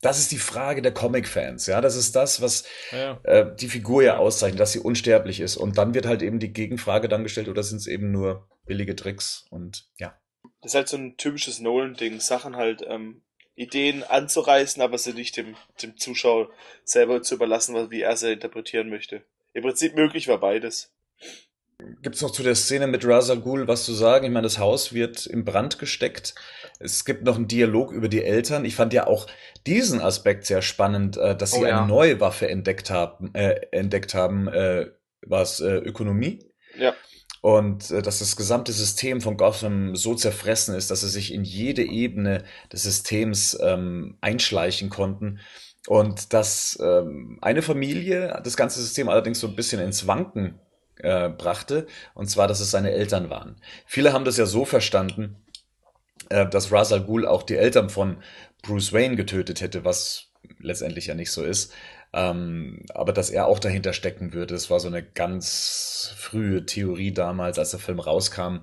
Das ist die Frage der Comic-Fans, ja. Das ist das, was ja. äh, die Figur ja auszeichnet, dass sie unsterblich ist. Und dann wird halt eben die Gegenfrage dann gestellt, oder sind es eben nur billige Tricks? Und ja. Das ist halt so ein typisches Nolan-Ding. Sachen halt ähm, Ideen anzureißen, aber sie nicht dem, dem Zuschauer selber zu überlassen, wie er sie interpretieren möchte. Im Prinzip möglich war beides. Gibt es noch zu der Szene mit Ghul was zu sagen? Ich meine, das Haus wird in Brand gesteckt. Es gibt noch einen Dialog über die Eltern. Ich fand ja auch diesen Aspekt sehr spannend, äh, dass sie oh, ja. eine neue Waffe entdeckt haben, äh, entdeckt haben, äh, was äh, Ökonomie. Ja. Und äh, dass das gesamte System von Gotham so zerfressen ist, dass sie sich in jede Ebene des Systems ähm, einschleichen konnten. Und dass ähm, eine Familie das ganze System allerdings so ein bisschen ins Wanken äh, brachte, und zwar, dass es seine Eltern waren. Viele haben das ja so verstanden, äh, dass Ra's al Ghul auch die Eltern von Bruce Wayne getötet hätte, was letztendlich ja nicht so ist. Ähm, aber dass er auch dahinter stecken würde, das war so eine ganz frühe Theorie damals, als der Film rauskam.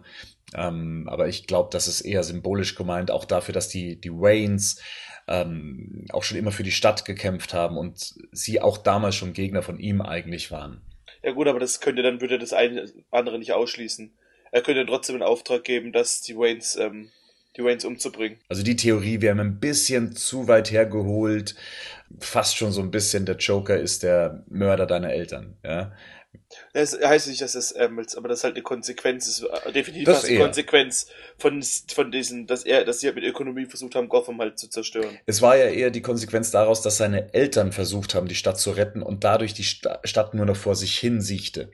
Ähm, aber ich glaube, das ist eher symbolisch gemeint, auch dafür, dass die, die Waynes ähm, auch schon immer für die Stadt gekämpft haben und sie auch damals schon Gegner von ihm eigentlich waren. Ja gut, aber das könnte dann würde das eine andere nicht ausschließen. Er könnte trotzdem einen Auftrag geben, dass die Waynes ähm, die Waynes umzubringen. Also die Theorie wäre mir ein bisschen zu weit hergeholt. Fast schon so ein bisschen der Joker ist der Mörder deiner Eltern. Ja. Das heißt nicht, dass das, ähm, aber das halt eine Konsequenz ist, äh, definitiv das eine Konsequenz von, von diesen, dass er, dass sie halt mit Ökonomie versucht haben, Gotham halt zu zerstören. Es war ja eher die Konsequenz daraus, dass seine Eltern versucht haben, die Stadt zu retten und dadurch die Stadt nur noch vor sich hin siechte.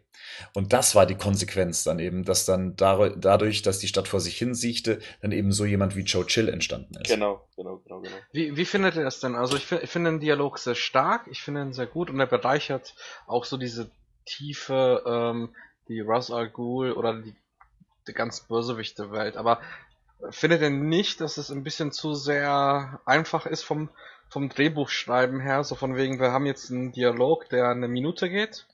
Und das war die Konsequenz dann eben, dass dann dadurch, dass die Stadt vor sich hin siechte, dann eben so jemand wie Joe Chill entstanden ist. Genau, genau, genau, genau. Wie, wie findet ihr das denn? Also ich, ich finde den Dialog sehr stark, ich finde ihn sehr gut und er bereichert auch so diese Tiefe, ähm, die Russ Al Ghul oder die die ganz bösewichte Welt. Aber findet ihr nicht, dass es ein bisschen zu sehr einfach ist vom, vom Drehbuchschreiben her? So von wegen, wir haben jetzt einen Dialog, der eine Minute geht,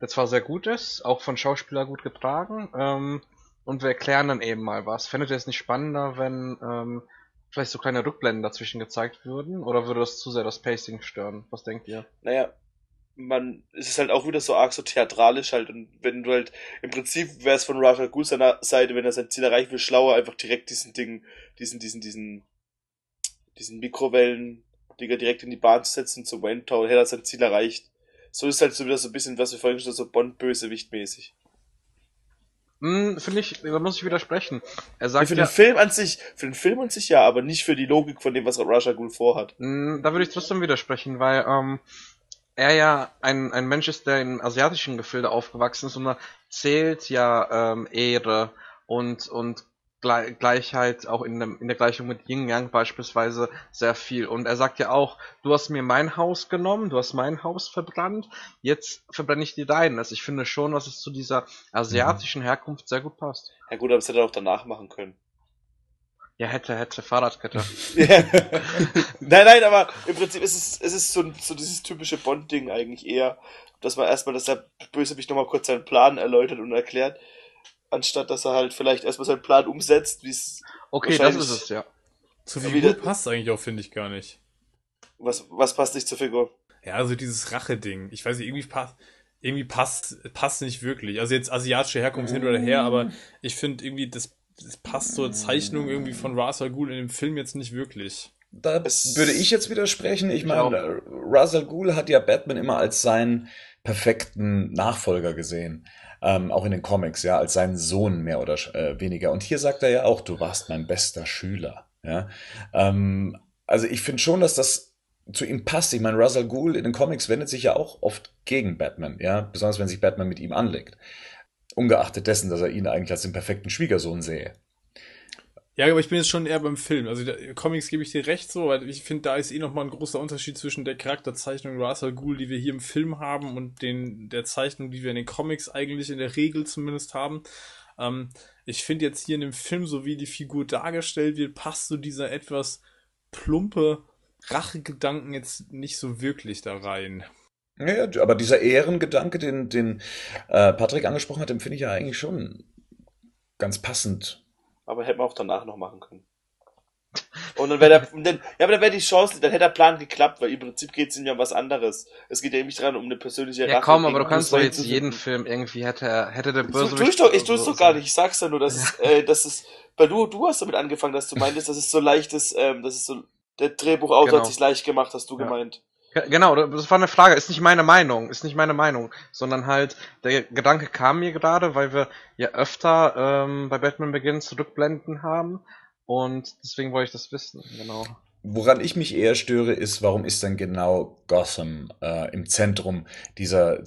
der zwar sehr gut ist, auch von Schauspieler gut getragen, ähm, und wir erklären dann eben mal was. Findet ihr es nicht spannender, wenn ähm, vielleicht so kleine Rückblenden dazwischen gezeigt würden? Oder würde das zu sehr das Pacing stören? Was denkt ihr? Naja, man, es ist halt auch wieder so arg so theatralisch halt und wenn du halt, im Prinzip wäre es von Raja Ghul seiner Seite, wenn er sein Ziel erreichen will, schlauer, einfach direkt diesen Ding, diesen, diesen, diesen, diesen Mikrowellen, Digger direkt in die Bahn zu setzen zum Wayne Tower, hätte er sein Ziel erreicht. So ist halt so wieder so ein bisschen, was wir vorhin schon so Bond-Bösewicht-mäßig. Hm, finde ich, da muss ich widersprechen. Er sagt für ja, den Film an sich, für den Film an sich ja, aber nicht für die Logik von dem, was Raja Ghul vorhat. Hm, Da würde ich trotzdem widersprechen, weil ähm, er ja ein, ein Mensch ist, der im asiatischen Gefilde aufgewachsen ist und er zählt ja ähm, Ehre und, und Gleichheit auch in, dem, in der Gleichung mit Yin Yang beispielsweise sehr viel. Und er sagt ja auch, du hast mir mein Haus genommen, du hast mein Haus verbrannt, jetzt verbrenne ich dir dein. Also ich finde schon, dass es zu dieser asiatischen Herkunft sehr gut passt. Ja gut, aber das hätte er auch danach machen können. Ja, hätte, hätte, Fahrradkette. Ja. nein, nein, aber im Prinzip ist es, es ist so, so dieses typische Bond-Ding eigentlich eher, dass man erstmal, dass der Bösewicht nochmal kurz seinen Plan erläutert und erklärt, anstatt dass er halt vielleicht erstmal seinen Plan umsetzt, wie es, Okay, das ist es, ja. Zur Figur wieder- passt eigentlich auch, finde ich gar nicht. was, was passt nicht zur Figur. Ja, also dieses Rache-Ding. Ich weiß nicht, irgendwie passt, irgendwie passt, passt nicht wirklich. Also jetzt asiatische Herkunft hin oder her, aber ich finde irgendwie, das, das passt zur Zeichnung irgendwie von Ra's al Ghul in dem Film jetzt nicht wirklich. Da Es- würde ich jetzt widersprechen. Ich meine, Ra's al Ghul hat ja Batman immer als seinen perfekten Nachfolger gesehen. Ähm, auch in den Comics, ja, als seinen Sohn mehr oder äh, weniger. Und hier sagt er ja auch, du warst mein bester Schüler. Ja? Ähm, also ich finde schon, dass das zu ihm passt. Ich meine, Ra's al Ghul in den Comics wendet sich ja auch oft gegen Batman, ja, besonders wenn sich Batman mit ihm anlegt. Ungeachtet dessen, dass er ihn eigentlich als den perfekten Schwiegersohn sehe. Ja, aber ich bin jetzt schon eher beim Film. Also der Comics gebe ich dir recht so, weil ich finde, da ist eh nochmal ein großer Unterschied zwischen der Charakterzeichnung Ra's al Ghul, die wir hier im Film haben, und den, der Zeichnung, die wir in den Comics eigentlich in der Regel zumindest haben. Ähm, ich finde jetzt hier in dem Film, so wie die Figur dargestellt wird, passt so dieser etwas plumpe Rachegedanken jetzt nicht so wirklich da rein. Ja, aber dieser Ehrengedanke, den, den äh, Patrick angesprochen hat, den finde ich ja eigentlich schon ganz passend. Aber hätte man auch danach noch machen können. Und dann wäre der, dann, ja, aber dann wäre die Chance, dann hätte der Plan geklappt, weil im Prinzip geht es ihm ja um was anderes. Es geht ja nämlich dran um eine persönliche Ja, Rache komm, aber du kannst doch jetzt jeden. Film irgendwie hätte, hätte der Bösewicht... ich doch, ich tu's so- doch gar nicht. Ich sag's ja nur, dass es, äh, dass es, weil du, du hast damit angefangen, dass du meintest, dass es so leicht ist, ähm, dass es so, der Drehbuchautor Genau. hat sich leicht gemacht, hast du Ja. gemeint. Ge- Genau, das war eine Frage, ist nicht meine Meinung, ist nicht meine Meinung, sondern halt, der Gedanke kam mir gerade, weil wir ja öfter ähm, bei Batman Begins Rückblenden haben und deswegen wollte ich das wissen, genau. Woran ich mich eher störe, ist, warum ist denn genau Gotham äh, im Zentrum dieser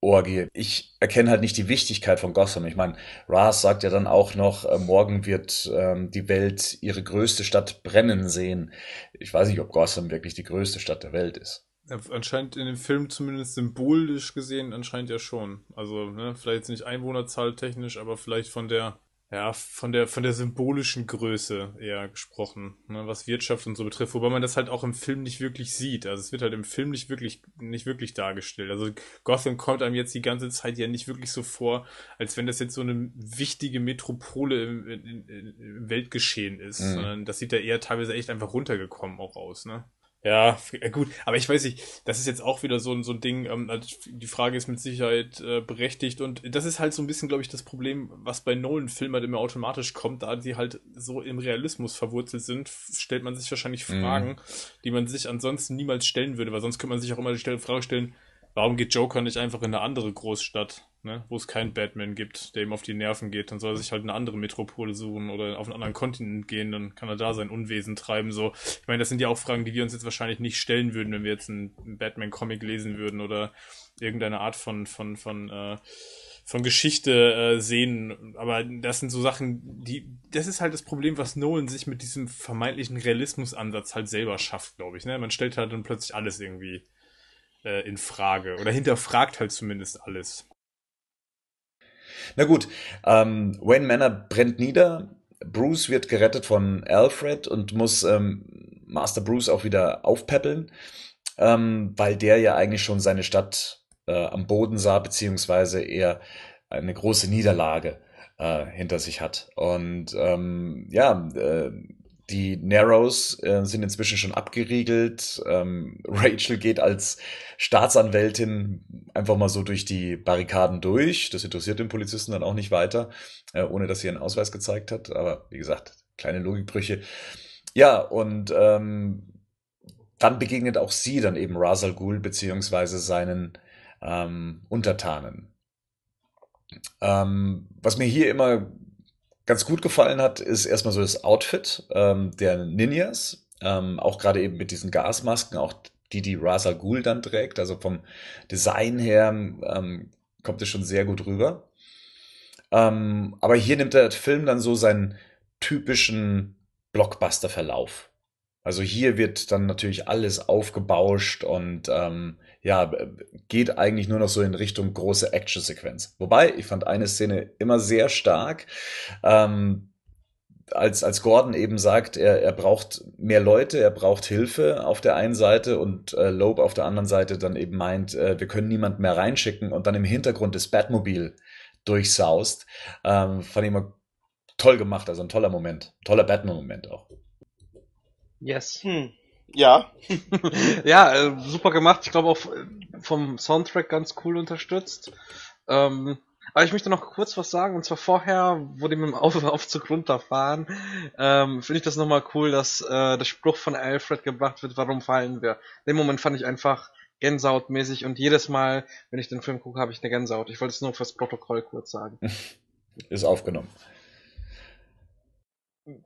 Zerstörungsorgie? Ich erkenne halt nicht die Wichtigkeit von Gotham. Ich meine, Raz sagt ja dann auch noch, äh, morgen wird ähm, die Welt ihre größte Stadt brennen sehen. Ich weiß nicht, ob Gotham wirklich die größte Stadt der Welt ist. Anscheinend in dem Film zumindest symbolisch gesehen, anscheinend ja schon. Also, ne, vielleicht nicht Einwohnerzahl technisch, aber vielleicht von der, ja, von der, von der symbolischen Größe eher gesprochen, ne, was Wirtschaft und so betrifft, wobei man das halt auch im Film nicht wirklich sieht. Also es wird halt im Film nicht wirklich, nicht wirklich dargestellt. Also Gotham kommt einem jetzt die ganze Zeit ja nicht wirklich so vor, als wenn das jetzt so eine wichtige Metropole im, im, im Weltgeschehen ist, Mhm. sondern das sieht ja eher teilweise echt einfach runtergekommen auch aus, ne? Ja, äh, gut, aber ich weiß nicht, das ist jetzt auch wieder so ein, so ein Ding, ähm, also die Frage ist mit Sicherheit äh, berechtigt und das ist halt so ein bisschen, glaube ich, das Problem, was bei Nolan-Filmen halt immer automatisch kommt, da die halt so im Realismus verwurzelt sind, stellt man sich wahrscheinlich Mhm. Fragen, die man sich ansonsten niemals stellen würde, weil sonst könnte man sich auch immer die Frage stellen, warum geht Joker nicht einfach in eine andere Großstadt, ne, wo es keinen Batman gibt, der ihm auf die Nerven geht, dann soll er sich halt eine andere Metropole suchen oder auf einen anderen Kontinent gehen, dann kann er da sein Unwesen treiben, so. Ich meine, das sind ja auch Fragen, die wir uns jetzt wahrscheinlich nicht stellen würden, wenn wir jetzt einen Batman-Comic lesen würden oder irgendeine Art von, von, von, äh, von Geschichte äh, sehen. Aber das sind so Sachen, die, das ist halt das Problem, was Nolan sich mit diesem vermeintlichen Realismusansatz halt selber schafft, glaube ich. Ne? Man stellt halt dann plötzlich alles irgendwie äh, in Frage oder hinterfragt halt zumindest alles. Na gut, ähm, Wayne Manor brennt nieder. Bruce wird gerettet von Alfred und muss ähm, Master Bruce auch wieder aufpäppeln, ähm, weil der ja eigentlich schon seine Stadt äh, am Boden sah, beziehungsweise er eine große Niederlage äh, hinter sich hat. Und ähm, ja, äh, die Narrows äh, sind inzwischen schon abgeriegelt. Ähm, Rachel geht als Staatsanwältin einfach mal so durch die Barrikaden durch. Das interessiert den Polizisten dann auch nicht weiter, äh, ohne dass sie einen Ausweis gezeigt hat. Aber wie gesagt, kleine Logikbrüche. Ja, und ähm, dann begegnet auch sie dann eben Razal Ghul beziehungsweise seinen ähm, Untertanen. Ähm, was mir hier immer ganz gut gefallen hat, ist erstmal so das Outfit ähm, der Ninjas. Ähm, auch gerade eben mit diesen Gasmasken, auch die die Raza Ghul dann trägt. Also vom Design her ähm, kommt es schon sehr gut rüber. Ähm, aber hier nimmt der Film dann so seinen typischen Blockbuster-Verlauf. Also hier wird dann natürlich alles aufgebauscht und ähm, ja, geht eigentlich nur noch so in Richtung große Action-Sequenz. Wobei, ich fand eine Szene immer sehr stark. Ähm, als, als Gordon eben sagt, er, er braucht mehr Leute, er braucht Hilfe auf der einen Seite und äh, Loeb auf der anderen Seite dann eben meint, äh, wir können niemanden mehr reinschicken und dann im Hintergrund das Batmobil durchsaust, ähm, fand ich immer toll gemacht, also ein toller Moment, toller Batman-Moment auch. Yes. Hm. Ja. ja, äh, super gemacht. Ich glaube auch vom Soundtrack ganz cool unterstützt. Ähm, aber ich möchte noch kurz was sagen, und zwar vorher, wo die mit dem Auf Aufzug runterfahren, ähm, finde ich das nochmal cool, dass äh, der Spruch von Alfred gebracht wird, warum fallen wir? In dem Moment fand ich einfach Gänsehautmäßig und jedes Mal, wenn ich den Film gucke, habe ich eine Gänsehaut. Ich wollte es nur fürs Protokoll kurz sagen. Ist aufgenommen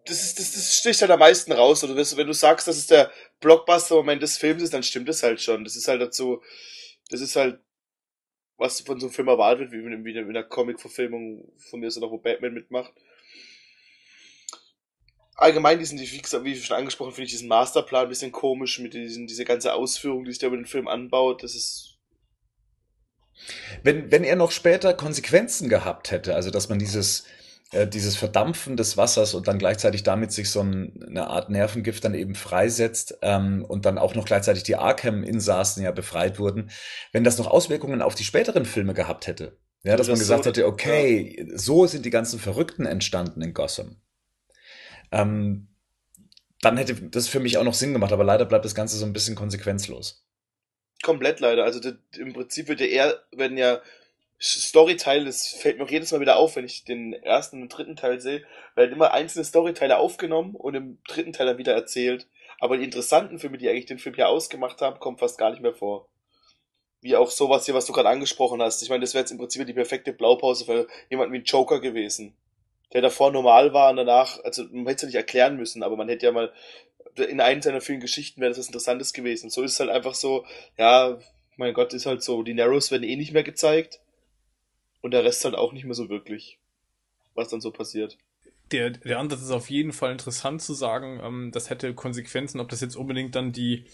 das ist, das, das sticht halt am meisten raus. Oder wenn du sagst, dass es der Blockbuster-Moment des Films ist, dann stimmt das halt schon. Das ist halt dazu, das ist halt, was von so einem Film erwartet wird, wie in, einer Comic-Verfilmung von mir so noch, wo Batman mitmacht. Allgemein diesen, wie schon angesprochen, finde ich diesen Masterplan ein bisschen komisch mit diesen, diese ganze Ausführung, die sich da über den Film anbaut. Das ist, wenn, wenn er noch später Konsequenzen gehabt hätte, also dass man dieses, äh, dieses Verdampfen des Wassers und dann gleichzeitig damit sich so ein, eine Art Nervengift dann eben freisetzt ähm, und dann auch noch gleichzeitig die Arkham-Insassen ja befreit wurden, wenn das noch Auswirkungen auf die späteren Filme gehabt hätte. Ja, dass das man gesagt so, hätte, okay, ja. so sind die ganzen Verrückten entstanden in Gotham. Ähm, dann hätte das für mich auch noch Sinn gemacht, aber leider bleibt das Ganze so ein bisschen konsequenzlos. Komplett leider. Also das, im Prinzip wird ja eher, wenn ja Storyteil, das fällt mir auch jedes Mal wieder auf, wenn ich den ersten und dritten Teil sehe, werden immer einzelne Storyteile aufgenommen und im dritten Teil dann wieder erzählt. Aber die interessanten Filme, die eigentlich den Film hier ausgemacht haben, kommen fast gar nicht mehr vor. Wie auch sowas hier, was du gerade angesprochen hast. Ich meine, das wäre jetzt im Prinzip die perfekte Blaupause für jemanden wie Joker gewesen. Der davor normal war und danach, also man hätte es ja nicht erklären müssen, aber man hätte ja mal in einem seiner vielen Geschichten wäre das was Interessantes gewesen. So ist es halt einfach so, ja, mein Gott, ist halt so, die Narrows werden eh nicht mehr gezeigt und der Rest halt auch nicht mehr so wirklich, was dann so passiert. Der, der Ansatz ist auf jeden Fall interessant zu sagen, ähm, das hätte Konsequenzen, ob das jetzt unbedingt dann die,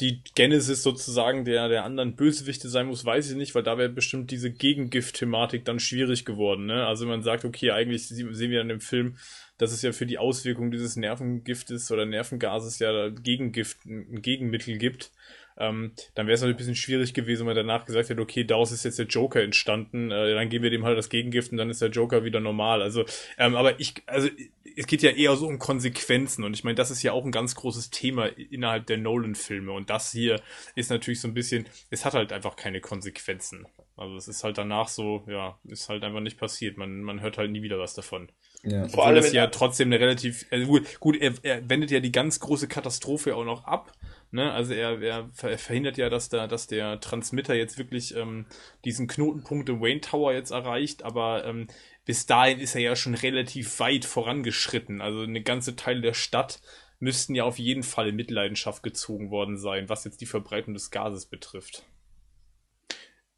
die Genesis sozusagen der, der anderen Bösewichte sein muss, weiß ich nicht, weil da wäre bestimmt diese Gegengift-Thematik dann schwierig geworden. Ne? Also man sagt, okay, eigentlich sehen wir in dem Film, dass es ja für die Auswirkung dieses Nervengiftes oder Nervengases ja Gegengift, ein Gegenmittel gibt ähm, dann wäre es natürlich ein bisschen schwierig gewesen, wenn man danach gesagt hätte, okay, daraus ist jetzt der Joker entstanden, äh, dann geben wir dem halt das Gegengift und dann ist der Joker wieder normal. Also, ähm, aber ich, also es geht ja eher so um Konsequenzen und ich meine, das ist ja auch ein ganz großes Thema innerhalb der Nolan-Filme und das hier ist natürlich so ein bisschen, es hat halt einfach keine Konsequenzen. Also es ist halt danach so, ja, ist halt einfach nicht passiert. Man, man hört halt nie wieder was davon. Ja. Obwohl Vor allem das ja trotzdem eine relativ, also gut, gut er, er wendet ja die ganz große Katastrophe auch noch ab Ne? Also er, er verhindert ja, dass, da, dass der Transmitter jetzt wirklich ähm, diesen Knotenpunkt im Wayne Tower jetzt erreicht, aber ähm, bis dahin ist er ja schon relativ weit vorangeschritten. Also eine ganze Teil der Stadt müssten ja auf jeden Fall in Mitleidenschaft gezogen worden sein, was jetzt die Verbreitung des Gases betrifft.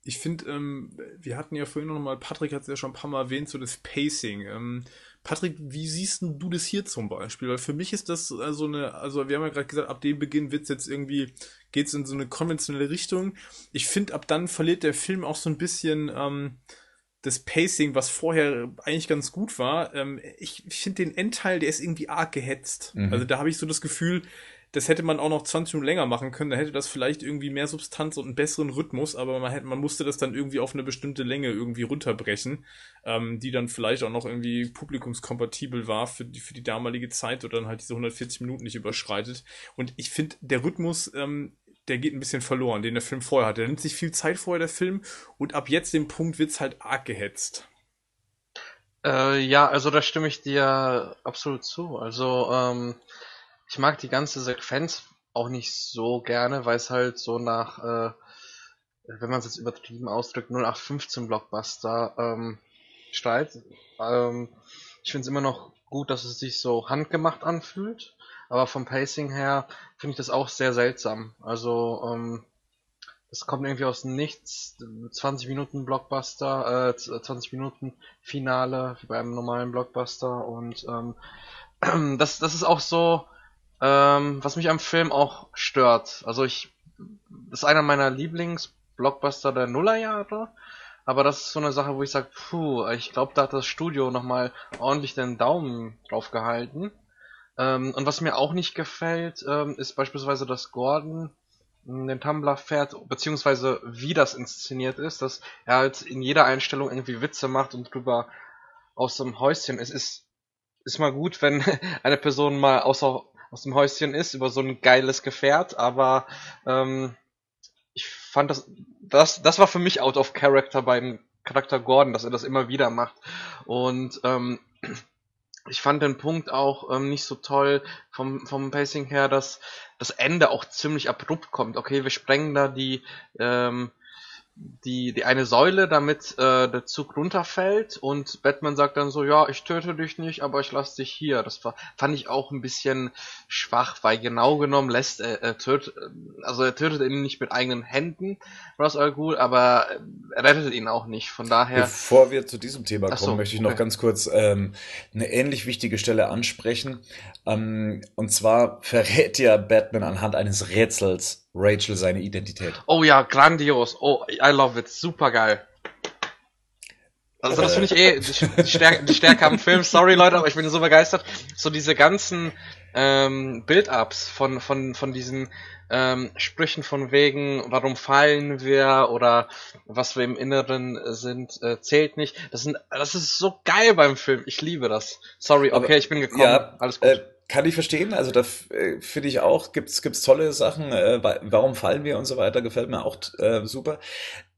Ich finde, ähm, wir hatten ja vorhin noch mal, Patrick hat es ja schon ein paar Mal erwähnt, so das Pacing. Ähm, Patrick, wie siehst du das hier zum Beispiel? Weil für mich ist das also eine, also wir haben ja gerade gesagt, ab dem Beginn wird es jetzt irgendwie, geht es in so eine konventionelle Richtung. Ich finde, ab dann verliert der Film auch so ein bisschen, ähm, das Pacing, was vorher eigentlich ganz gut war, ähm, ich finde den Endteil, der ist irgendwie arg gehetzt. Mhm. Also da habe ich so das Gefühl, das hätte man auch noch 20 Minuten länger machen können, da hätte das vielleicht irgendwie mehr Substanz und einen besseren Rhythmus, aber man, hätte, man musste das dann irgendwie auf eine bestimmte Länge irgendwie runterbrechen, ähm, die dann vielleicht auch noch irgendwie publikumskompatibel war für die, für die damalige Zeit oder dann halt diese 140 Minuten nicht überschreitet. Und ich finde, der Rhythmus, ähm, der geht ein bisschen verloren, den der Film vorher hatte. Der nimmt sich viel Zeit vorher, der Film, und ab jetzt dem Punkt wird's halt arg gehetzt. Äh, ja, also da stimme ich dir absolut zu. Also, ähm, ich mag die ganze Sequenz auch nicht so gerne, weil es halt so nach, äh, wenn man es jetzt übertrieben ausdrückt, 0815 Blockbuster ähm, steigt. Ähm, ich finde es immer noch gut, dass es sich so handgemacht anfühlt, aber vom Pacing her finde ich das auch sehr seltsam. Also ähm, es kommt irgendwie aus nichts, 20 Minuten Blockbuster, äh, 20 Minuten Finale wie bei einem normalen Blockbuster und ähm, das, das ist auch so, ähm, was mich am Film auch stört. Also ich, das ist einer meiner Lieblingsblockbuster der Nullerjahre. Aber das ist so eine Sache, wo ich sage, puh, ich glaube, da hat das Studio nochmal ordentlich den Daumen drauf gehalten. Ähm, und was mir auch nicht gefällt, ähm, ist beispielsweise, dass Gordon den Tumblr fährt, beziehungsweise wie das inszeniert ist, dass er halt in jeder Einstellung irgendwie Witze macht und drüber aus dem Häuschen. Es ist, ist mal gut, wenn eine Person mal außer aus dem Häuschen ist über so ein geiles Gefährt, aber ähm, ich fand das, das, das war für mich out of character beim Charakter Gordon, dass er das immer wieder macht. Und ähm, ich fand den Punkt auch ähm, nicht so toll vom, vom Pacing her, dass das Ende auch ziemlich abrupt kommt. Okay, wir sprengen da die ähm, die, die eine Säule, damit äh, der Zug runterfällt und Batman sagt dann so, ja, ich töte dich nicht, aber ich lasse dich hier. Das war, fand ich auch ein bisschen schwach, weil genau genommen lässt er, er tötet, also er tötet ihn nicht mit eigenen Händen, Ra's al Ghul, aber er rettet ihn auch nicht. Von daher. Bevor wir zu diesem Thema kommen, so, möchte ich noch okay. ganz kurz ähm, eine ähnlich wichtige Stelle ansprechen. Ähm, und zwar verrät ja Batman anhand eines Rätsels Rachel seine Identität. Oh ja, grandios. Oh, I love it. Super geil. Also das finde ich eh die, Stärke, die Stärke am Film. Sorry Leute, aber ich bin so begeistert. So diese ganzen ähm, Build-ups von von von diesen ähm, Sprüchen von wegen, warum fallen wir oder was wir im Inneren sind, äh, zählt nicht. Das sind, das ist so geil beim Film. Ich liebe das. Sorry, okay, aber, ich bin gekommen. Ja, Alles gut. Äh, kann ich verstehen. Also da äh, finde ich auch, gibt's gibt's tolle Sachen. Äh, warum fallen wir und so weiter, gefällt mir auch äh, super.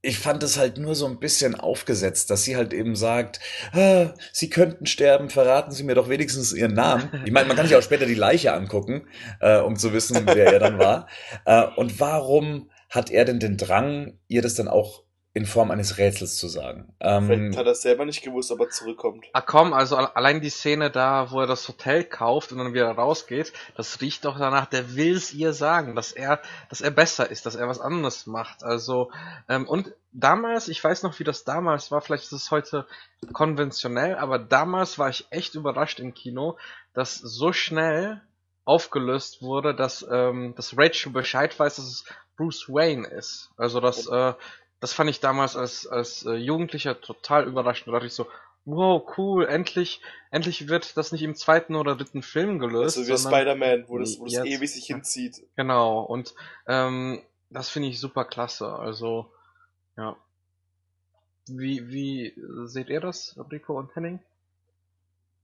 Ich fand es halt nur so ein bisschen aufgesetzt, dass sie halt eben sagt, ah, sie könnten sterben, verraten Sie mir doch wenigstens Ihren Namen. Ich meine, man kann sich auch später die Leiche angucken, äh, um zu wissen, wer er dann war. Äh, und warum hat er denn den Drang, ihr das dann auch in Form eines Rätsels zu sagen. Ähm, Vielleicht hat er selber nicht gewusst, ob er zurückkommt. Ah komm, also allein die Szene da, wo er das Hotel kauft und dann wieder rausgeht, das riecht doch danach, der will es ihr sagen, dass er, dass er besser ist, dass er was anderes macht. Also, ähm, und damals, ich weiß noch, wie das damals war, vielleicht ist es heute konventionell, aber damals war ich echt überrascht im Kino, dass so schnell aufgelöst wurde, dass, ähm, dass Rachel Bescheid weiß, dass es Bruce Wayne ist. Also dass äh, das fand ich damals als, als äh, Jugendlicher total überraschend. Da dachte ich so, wow, cool, endlich, endlich wird das nicht im zweiten oder dritten Film gelöst. Also wie Spider-Man, wo das, wo das ewig sich hinzieht. Genau, und ähm, das finde ich super klasse. Also, ja. Wie, wie seht ihr das, Rico und Henning?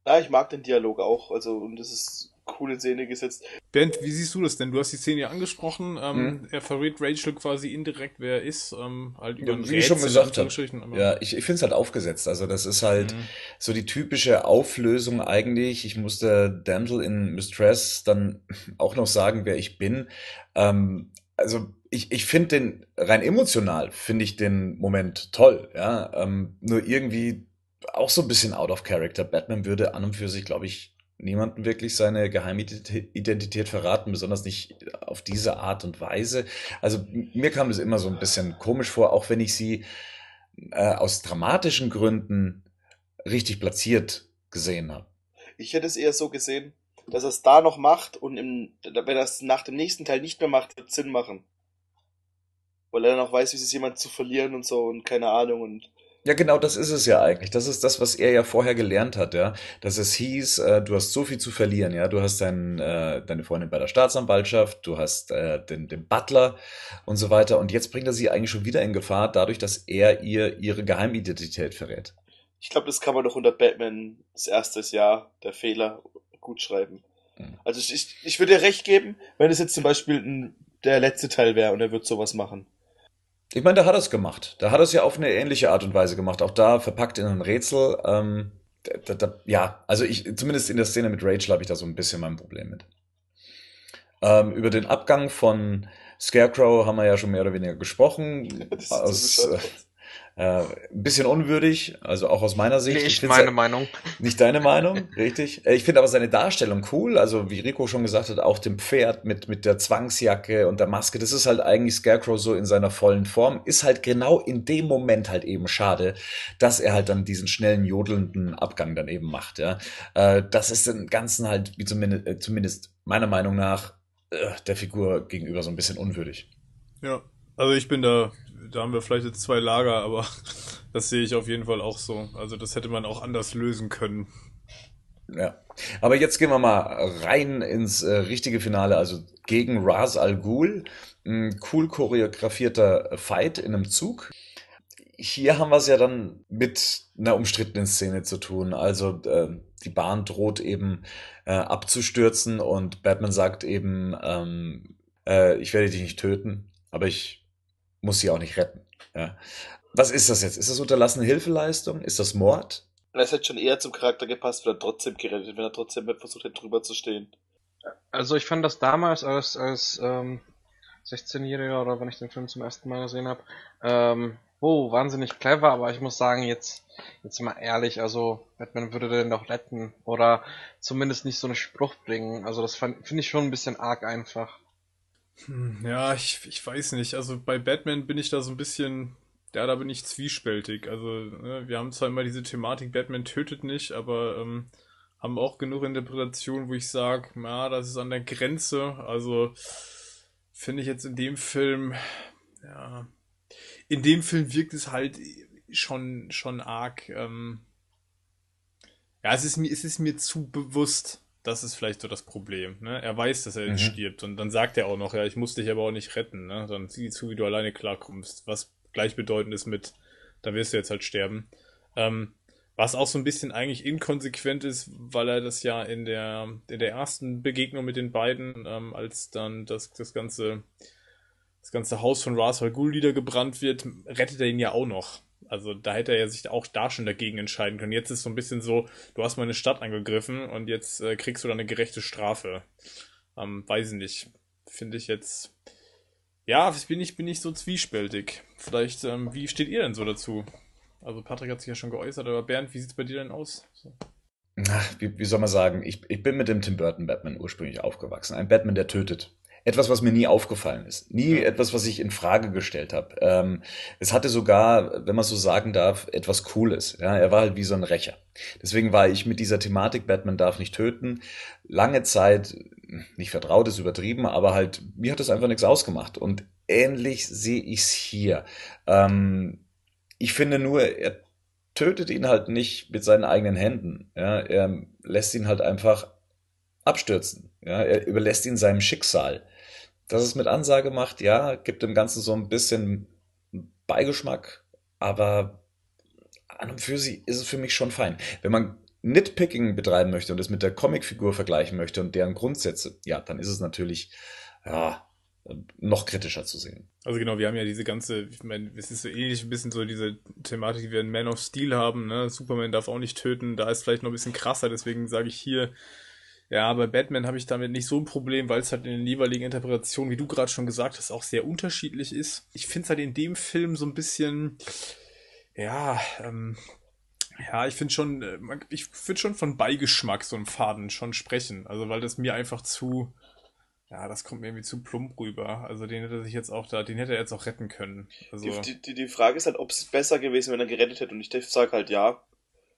Ja, ich mag den Dialog auch. Also, und das ist cool in Szene gesetzt. Bernd, wie siehst du das denn? Du hast die Szene ja angesprochen. Ähm, hm. Er verrät Rachel quasi indirekt, wer er ist. Ähm, halt über ja, wie ich schon gesagt habe. Ja, ich, ich finde es halt aufgesetzt. Also das ist halt mhm. so die typische Auflösung eigentlich. Ich musste Dental in Mistress dann auch noch sagen, wer ich bin. Ähm, also ich, ich finde den rein emotional finde ich den Moment toll. Ja, ähm, nur irgendwie auch so ein bisschen out of character. Batman würde an und für sich, glaube ich, niemanden wirklich seine Geheimidentität verraten, besonders nicht auf diese Art und Weise. Also mir kam das immer so ein bisschen komisch vor, auch wenn ich sie äh, aus dramatischen Gründen richtig platziert gesehen habe. Ich hätte es eher so gesehen, dass er es da noch macht und im, wenn er es nach dem nächsten Teil nicht mehr macht, wird es Sinn machen. Weil er dann auch weiß, wie es ist, jemand zu verlieren und so und keine Ahnung und Ja, genau, das ist es ja eigentlich. Das ist das, was er ja vorher gelernt hat, ja. Dass es hieß, äh, du hast so viel zu verlieren, ja. Du hast dein, äh, deine Freundin bei der Staatsanwaltschaft, du hast äh, den, den Butler und so weiter. Und jetzt bringt er sie eigentlich schon wieder in Gefahr, dadurch, dass er ihr ihre Geheimidentität verrät. Ich glaube, das kann man doch unter Batman das erste Jahr der Fehler gut schreiben. Mhm. Also ich, ich, ich würde dir recht geben, wenn es jetzt zum Beispiel ein, der letzte Teil wäre und er wird sowas machen. Ich meine, da hat er es gemacht. Da hat er es ja auf eine ähnliche Art und Weise gemacht. Auch da verpackt in ein Rätsel. Ähm, da, da, ja, also ich, zumindest in der Szene mit Rachel habe ich da so ein bisschen mein Problem mit. Ähm, über den Abgang von Scarecrow haben wir ja schon mehr oder weniger gesprochen. Aus, äh, äh, ein bisschen unwürdig, also auch aus meiner Sicht. Nicht meine Meinung. Nicht deine Meinung, richtig. Äh, ich finde aber seine Darstellung cool. Also wie Rico schon gesagt hat, auch dem Pferd mit, mit der Zwangsjacke und der Maske. Das ist halt eigentlich Scarecrow so in seiner vollen Form. Ist halt genau in dem Moment halt eben schade, dass er halt dann diesen schnellen, jodelnden Abgang dann eben macht. Ja, äh, Das ist dem Ganzen halt, wie zumindest, äh, zumindest meiner Meinung nach, der Figur gegenüber so ein bisschen unwürdig. Ja, also ich bin da da haben wir vielleicht jetzt zwei Lager, aber das sehe ich auf jeden Fall auch so. Also das hätte man auch anders lösen können. Ja. Aber jetzt gehen wir mal rein ins äh, richtige Finale, also gegen Raz Al Ghul. Ein cool choreografierter Fight in einem Zug. Hier haben wir es ja dann mit einer umstrittenen Szene zu tun. Also äh, die Bahn droht eben äh, abzustürzen und Batman sagt eben, ähm, äh, ich werde dich nicht töten, aber ich muss sie auch nicht retten. Ja. Was ist das jetzt? Ist das unterlassene Hilfeleistung? Ist das Mord? Es hätte schon eher zum Charakter gepasst, wenn er trotzdem gerettet, wenn er trotzdem versucht hätte, drüber zu stehen. Also ich fand das damals als, als ähm, 16-Jähriger oder wenn ich den Film zum ersten Mal gesehen habe, ähm, oh, wahnsinnig clever, aber ich muss sagen, jetzt, jetzt mal ehrlich, also Batman würde den doch retten oder zumindest nicht so einen Spruch bringen. Also das finde ich schon ein bisschen arg einfach. Hm, ja, ich, ich weiß nicht. Also bei Batman bin ich da so ein bisschen, ja, da bin ich zwiespältig. Also ne, wir haben zwar immer diese Thematik, Batman tötet nicht, aber ähm, haben auch genug Interpretationen, wo ich sage, na, das ist an der Grenze. Also finde ich jetzt in dem Film, ja, in dem Film wirkt es halt schon, schon arg. Ähm, ja, es ist mir, es ist mir zu bewusst das ist vielleicht so das Problem. Ne? Er weiß, dass er mhm. stirbt und dann sagt er auch noch, ja, ich muss dich aber auch nicht retten. Ne? Dann sieh zu, wie du alleine klarkommst. Was gleichbedeutend ist mit, dann wirst du jetzt halt sterben. Ähm, was auch so ein bisschen eigentlich inkonsequent ist, weil er das ja in der, in der ersten Begegnung mit den beiden, ähm, als dann das, das ganze, das ganze Haus von Ras Al Ghul niedergebrannt wird, rettet er ihn ja auch noch. Also da hätte er sich auch da schon dagegen entscheiden können. Jetzt ist so ein bisschen so, du hast meine Stadt angegriffen und jetzt äh, kriegst du da eine gerechte Strafe. Ähm, weiß ich nicht. Finde ich jetzt. Ja, bin ich, bin ich so zwiespältig. Vielleicht, ähm, wie steht ihr denn so dazu? Also Patrick hat sich ja schon geäußert, aber Bernd, wie sieht es bei dir denn aus? So. Ach, wie, wie soll man sagen? Ich, ich bin mit dem Tim Burton Batman ursprünglich aufgewachsen. Ein Batman, der tötet etwas, was mir nie aufgefallen ist. Nie etwas, was ich in Frage gestellt habe. Ähm, es hatte sogar, wenn man so sagen darf, etwas Cooles. Ja, er war halt wie so ein Rächer. Deswegen war ich mit dieser Thematik, Batman darf nicht töten, lange Zeit nicht vertraut, ist übertrieben, aber halt, mir hat das einfach nichts ausgemacht. Und ähnlich sehe ich es hier. Ähm, ich finde nur, er tötet ihn halt nicht mit seinen eigenen Händen. Ja, er lässt ihn halt einfach abstürzen. Ja, er überlässt ihn seinem Schicksal dass es mit Ansage macht, ja, gibt dem Ganzen so ein bisschen Beigeschmack, aber an und für sich ist es für mich schon fein. Wenn man Nitpicking betreiben möchte und es mit der Comicfigur vergleichen möchte und deren Grundsätze, ja, dann ist es natürlich, ja, noch kritischer zu sehen. Also genau, wir haben ja diese ganze, ich meine, es ist so ähnlich ein bisschen so diese Thematik, die wir in Man of Steel haben, ne? Superman darf auch nicht töten, da ist vielleicht noch ein bisschen krasser, deswegen sage ich hier, ja, bei Batman habe ich damit nicht so ein Problem, weil es halt in den jeweiligen Interpretationen, wie du gerade schon gesagt hast, auch sehr unterschiedlich ist. Ich finde es halt in dem Film so ein bisschen, ja, ähm, ja, ich finde schon, äh, ich würde schon von Beigeschmack so einem Faden schon sprechen. Also, weil das mir einfach zu, ja, das kommt mir irgendwie zu plump rüber. Also, den hätte er sich jetzt auch da, den hätte er jetzt auch retten können. Also, die, die, die Frage ist halt, ob es besser gewesen wäre, wenn er gerettet hätte. Und ich sage halt ja.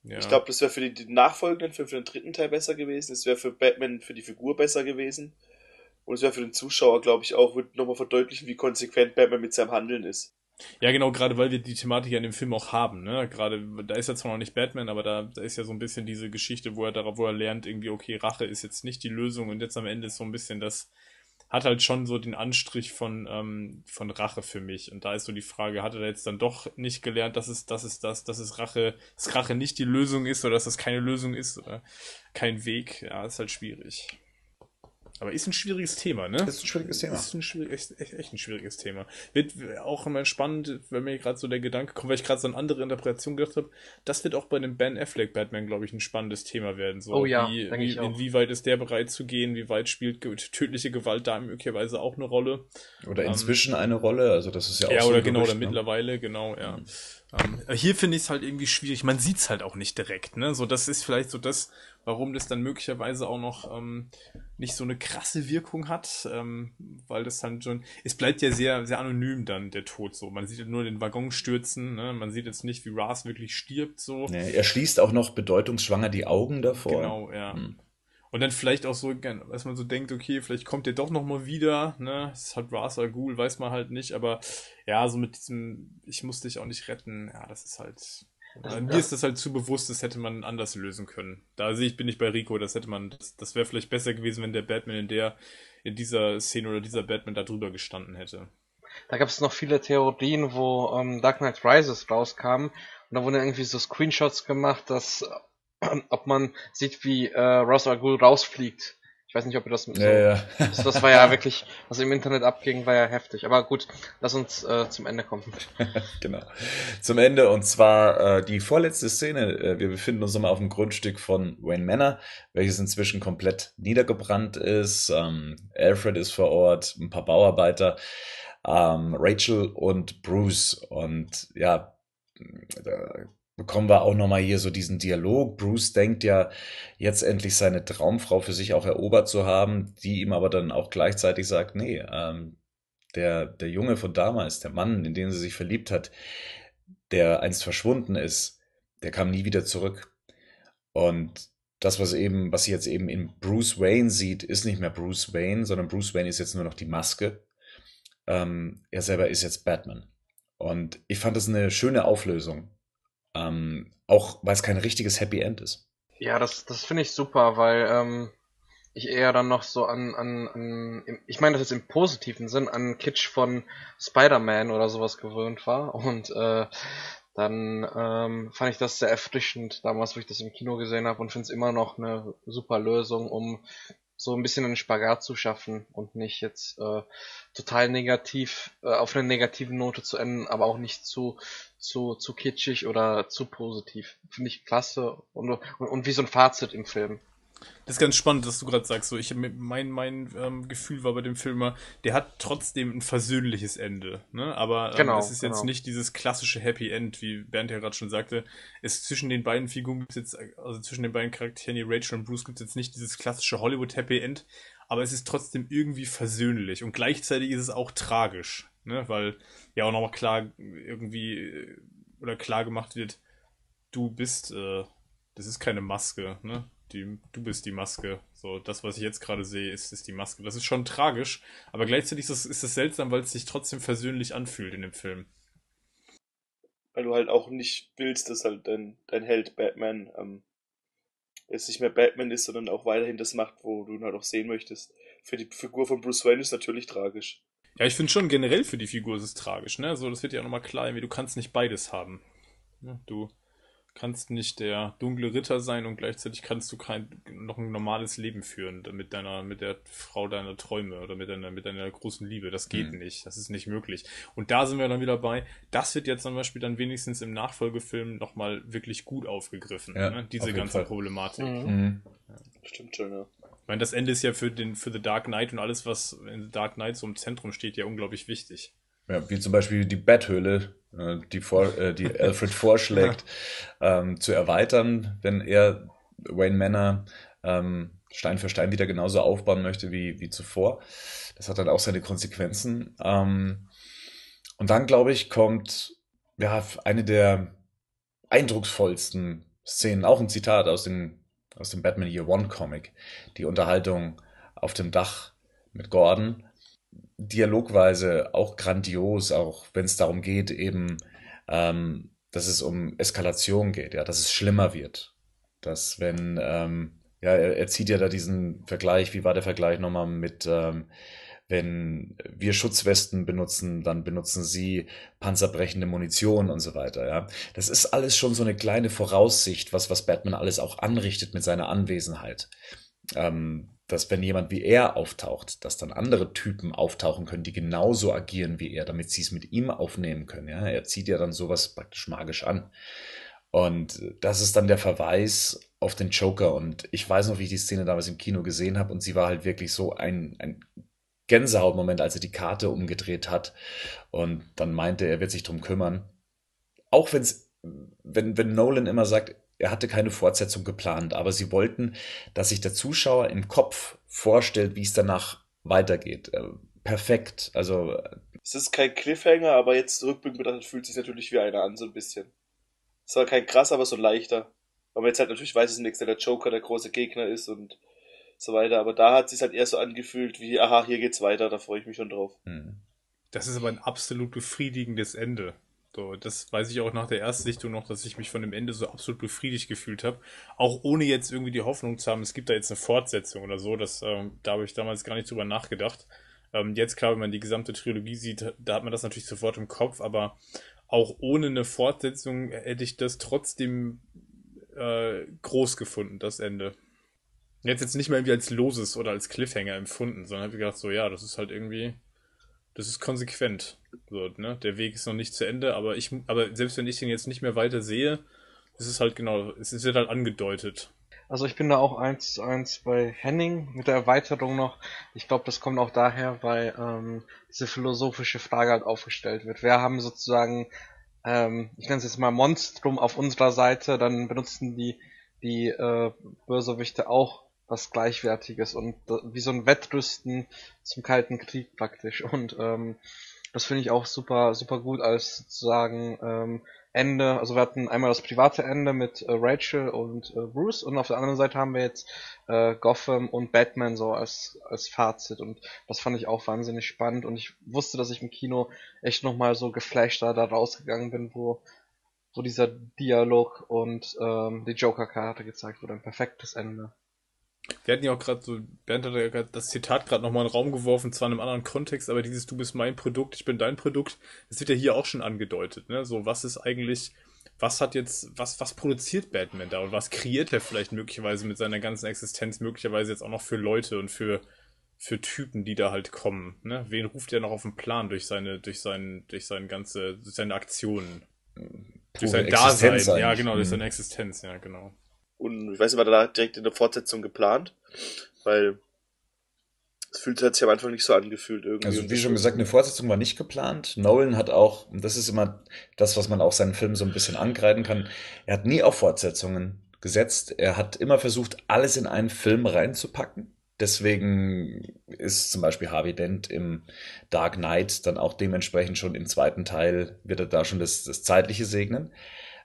Ja. Ich glaube, das wäre für die, die nachfolgenden, für, für den dritten Teil besser gewesen. Es wäre für Batman, für die Figur besser gewesen. Und es wäre für den Zuschauer, glaube ich, auch, wird nochmal verdeutlichen, wie konsequent Batman mit seinem Handeln ist. Ja, genau, gerade weil wir die Thematik ja in dem Film auch haben, ne? Gerade, da ist ja zwar noch nicht Batman, aber da, da ist ja so ein bisschen diese Geschichte, wo er darauf, wo er lernt, irgendwie, okay, Rache ist jetzt nicht die Lösung und jetzt am Ende ist so ein bisschen das, hat halt schon so den Anstrich von, ähm, von Rache für mich. Und da ist so die Frage, hat er jetzt dann doch nicht gelernt, dass es, dass es das, dass es Rache, dass Rache nicht die Lösung ist oder dass das keine Lösung ist oder kein Weg? Ja, ist halt schwierig. Aber ist ein schwieriges Thema, ne? Ist ein schwieriges Thema. Ist ein schwierig, echt, echt ein schwieriges Thema. Wird auch immer spannend, wenn mir gerade so der Gedanke kommt, weil ich gerade so eine andere Interpretation gedacht habe. Das wird auch bei dem Ben Affleck Batman, glaube ich, ein spannendes Thema werden. So, Oh ja, wie, denke wie, ich auch. inwieweit ist der bereit zu gehen? Wie weit spielt tödliche Gewalt da möglicherweise auch eine Rolle? Oder Ähm, inzwischen eine Rolle, also das ist ja auch Ja, so oder ein genau, Gerücht, oder ne? mittlerweile, genau, ja. Ähm, hier finde ich es halt irgendwie schwierig. Man sieht es halt auch nicht direkt, ne? So, das ist vielleicht so das, warum das dann möglicherweise auch noch ähm, nicht so eine krasse Wirkung hat, ähm, weil das dann schon, es bleibt ja sehr, sehr anonym dann, der Tod so. Man sieht nur den Waggon stürzen, ne? Man sieht jetzt nicht, wie Ras wirklich stirbt, so. Nee, er schließt auch noch bedeutungsschwanger die Augen davor. Genau, ja. Hm. Und dann vielleicht auch so, dass man so denkt, okay, vielleicht kommt der doch nochmal wieder, ne? Es hat Ras Al Ghul, weiß man halt nicht, aber ja, so mit diesem, ich muss dich auch nicht retten, ja, das ist halt. Das- mir ja. ist das halt zu bewusst, das hätte man anders lösen können. Da sehe ich, bin ich bei Rico, das hätte man, das, das wäre vielleicht besser gewesen, wenn der Batman in der, in dieser Szene oder dieser Batman da drüber gestanden hätte. Da gab es noch viele Theorien, wo ähm, Dark Knight Rises rauskam und da wurden irgendwie so Screenshots gemacht, dass äh, ob man sieht, wie äh, Ra's al Ghul rausfliegt. Ich weiß nicht, ob ihr das mit so, Ja, ja. Das, das war ja wirklich, was im Internet abging, war ja heftig. Aber gut, lass uns äh, zum Ende kommen. genau. Zum Ende und zwar äh, die vorletzte Szene. Äh, wir befinden uns nochmal auf dem Grundstück von Wayne Manor, welches inzwischen komplett niedergebrannt ist. Ähm, Alfred ist vor Ort, ein paar Bauarbeiter, ähm, Rachel und Bruce. Und ja, da bekommen wir auch nochmal hier so diesen Dialog. Bruce denkt ja jetzt endlich seine Traumfrau für sich auch erobert zu haben, die ihm aber dann auch gleichzeitig sagt, nee, ähm, der, der Junge von damals, der Mann, in den sie sich verliebt hat, der einst verschwunden ist, der kam nie wieder zurück. Und das, was eben, was sie jetzt eben in Bruce Wayne sieht, ist nicht mehr Bruce Wayne, sondern Bruce Wayne ist jetzt nur noch die Maske. Ähm, er selber ist jetzt Batman. Und ich fand das eine schöne Auflösung. Ähm, auch weil es kein richtiges Happy End ist. Ja, das, das finde ich super, weil ähm, ich eher dann noch so an, an, an ich meine das jetzt im positiven Sinn, an Kitsch von Spider-Man oder sowas gewöhnt war. Und äh, dann ähm, fand ich das sehr erfrischend damals, wo ich das im Kino gesehen habe und finde es immer noch eine super Lösung, um so ein bisschen einen Spagat zu schaffen und nicht jetzt äh, total negativ äh, auf einer negativen Note zu enden, aber auch nicht zu zu zu kitschig oder zu positiv. Finde ich klasse und, und und wie so ein Fazit im Film. Das ist ganz spannend, dass du gerade sagst, so ich mein mein ähm, Gefühl war bei dem Film immer, der hat trotzdem ein versöhnliches Ende, ne? Aber ähm, Genau, es ist jetzt genau. nicht dieses klassische Happy End, wie Bernd ja gerade schon sagte. Es zwischen den beiden Figuren gibt's jetzt, also zwischen den beiden Charakteren, die Rachel und Bruce, gibt's jetzt nicht dieses klassische Hollywood Happy End, aber es ist trotzdem irgendwie versöhnlich und gleichzeitig ist es auch tragisch, ne? Weil ja auch nochmal klar irgendwie äh, oder klar gemacht wird, du bist, äh, das ist keine Maske, ne? Die, du bist die Maske. So, das, was ich jetzt gerade sehe, ist, ist die Maske. Das ist schon tragisch, aber gleichzeitig ist das, ist das seltsam, weil es sich trotzdem versöhnlich anfühlt in dem Film. Weil du halt auch nicht willst, dass halt dein, dein Held Batman ähm, jetzt nicht mehr Batman ist, sondern auch weiterhin das macht, wo du ihn halt auch sehen möchtest. Für die Figur von Bruce Wayne ist natürlich tragisch. Ja, ich finde schon generell für die Figur ist es tragisch, ne? So, das wird ja nochmal klar, irgendwie, du kannst nicht beides haben. Ne? Du kannst nicht der dunkle Ritter sein und gleichzeitig kannst du kein noch ein normales Leben führen mit deiner mit der Frau deiner Träume oder mit deiner mit deiner großen Liebe. Das geht Mhm. nicht, das ist nicht möglich. Und da sind wir dann wieder bei. Das wird jetzt zum Beispiel dann wenigstens im Nachfolgefilm noch mal wirklich gut aufgegriffen. Ja, ne? auf Diese jeden ganze Fall. Problematik. Mhm. Stimmt schon, ja. Ich meine, das Ende ist ja für den für The Dark Knight und alles, was in The Dark Knight so im Zentrum steht, ja unglaublich wichtig. Ja, wie zum Beispiel die Betthöhle, äh, die, vor, äh, die Alfred vorschlägt, ähm, zu erweitern, wenn er Wayne Manor ähm, Stein für Stein wieder genauso aufbauen möchte wie, wie zuvor. Das hat dann auch seine Konsequenzen. Ähm, und dann, glaube ich, kommt ja eine der eindrucksvollsten Szenen, auch ein Zitat aus dem, aus dem Batman Year One Comic, die Unterhaltung auf dem Dach mit Gordon Dialogweise auch grandios, auch wenn es darum geht, eben, ähm, dass es um Eskalation geht, ja, dass es schlimmer wird. Dass wenn, ähm, ja, er, er zieht ja da diesen Vergleich, wie war der Vergleich nochmal mit, ähm, wenn wir Schutzwesten benutzen, dann benutzen sie panzerbrechende Munition und so weiter, ja. Das ist alles schon so eine kleine Voraussicht, was, was Batman alles auch anrichtet mit seiner Anwesenheit. Ähm, dass wenn jemand wie er auftaucht, dass dann andere Typen auftauchen können, die genauso agieren wie er, damit sie es mit ihm aufnehmen können. Ja? Er zieht ja dann sowas praktisch magisch an. Und das ist dann der Verweis auf den Joker. Und ich weiß noch, wie ich die Szene damals im Kino gesehen habe. Und sie war halt wirklich so ein, ein Gänsehautmoment, als er die Karte umgedreht hat und dann meinte, er wird sich drum kümmern. Auch wenn's, wenn, wenn Nolan immer sagt, er hatte keine Fortsetzung geplant, aber sie wollten, dass sich der Zuschauer im Kopf vorstellt, wie es danach weitergeht. Äh, perfekt. Also. Es ist kein Cliffhanger, aber jetzt rückblickend betrachtet fühlt sich natürlich wie einer an, so ein bisschen. Es war kein krass, aber so leichter. Aber jetzt halt natürlich weiß es nichts, der Joker der große Gegner ist und so weiter. Aber da hat es sich halt eher so angefühlt wie, aha, hier geht's weiter, da freue ich mich schon drauf. Hm. Das ist aber ein absolut befriedigendes Ende. So, das weiß ich auch nach der Erstsichtung noch, dass ich mich von dem Ende so absolut befriedigt gefühlt habe. Auch ohne jetzt irgendwie die Hoffnung zu haben, es gibt da jetzt eine Fortsetzung oder so. Das, ähm, da habe ich damals gar nicht drüber nachgedacht. Ähm, jetzt, klar, wenn man die gesamte Trilogie sieht, da hat man das natürlich sofort im Kopf, aber auch ohne eine Fortsetzung hätte ich das trotzdem äh, groß gefunden, das Ende. Jetzt jetzt nicht mehr irgendwie als loses oder als Cliffhanger empfunden, sondern habe gedacht, so ja, das ist halt irgendwie, das ist konsequent. So, ne? Der Weg ist noch nicht zu Ende, aber ich, aber selbst wenn ich den jetzt nicht mehr weiter sehe, ist es halt genau, es wird halt angedeutet. Also ich bin da auch eins eins bei Henning mit der Erweiterung noch. Ich glaube, das kommt auch daher, weil ähm, diese philosophische Frage halt aufgestellt wird. Wir haben sozusagen, ähm, ich nenne es jetzt mal Monstrum auf unserer Seite, dann benutzen die die äh, Bösewichte auch was Gleichwertiges und wie so ein Wettrüsten zum Kalten Krieg praktisch. Und ähm, das finde ich auch super, super gut als sozusagen ähm, Ende. Also wir hatten einmal das private Ende mit äh, Rachel und äh, Bruce und auf der anderen Seite haben wir jetzt äh, Gotham und Batman so als, als Fazit und das fand ich auch wahnsinnig spannend und ich wusste, dass ich im Kino echt nochmal so geflasht da, da rausgegangen bin, wo wo dieser Dialog und ähm, die Joker-Karte gezeigt wurde. Ein perfektes Ende. Wir hatten ja auch gerade so, Bernd hat ja gerade das Zitat gerade nochmal in den Raum geworfen, zwar in einem anderen Kontext, aber dieses Du bist mein Produkt, ich bin dein Produkt, das wird ja hier auch schon angedeutet, ne? So, was ist eigentlich, was hat jetzt, was, was produziert Batman da und was kreiert er vielleicht möglicherweise mit seiner ganzen Existenz, möglicherweise jetzt auch noch für Leute und für, für Typen, die da halt kommen, ne? Wen ruft er noch auf den Plan durch seine, durch seinen, durch seine ganze, durch seine Aktionen? durch sein Dasein, ja, genau, durch seine mhm. Existenz, ja, genau. Und ich weiß nicht, war da direkt in der Fortsetzung geplant? Weil es fühlt sich am Anfang nicht so angefühlt irgendwie. Also wie schon gesagt, eine Fortsetzung war nicht geplant. Nolan hat auch, und das ist immer das, was man auch seinen Filmen so ein bisschen angreifen kann, er hat nie auf Fortsetzungen gesetzt. Er hat immer versucht, alles in einen Film reinzupacken. Deswegen ist zum Beispiel Harvey Dent im Dark Knight dann auch dementsprechend schon im zweiten Teil, wird er da schon das, das Zeitliche segnen.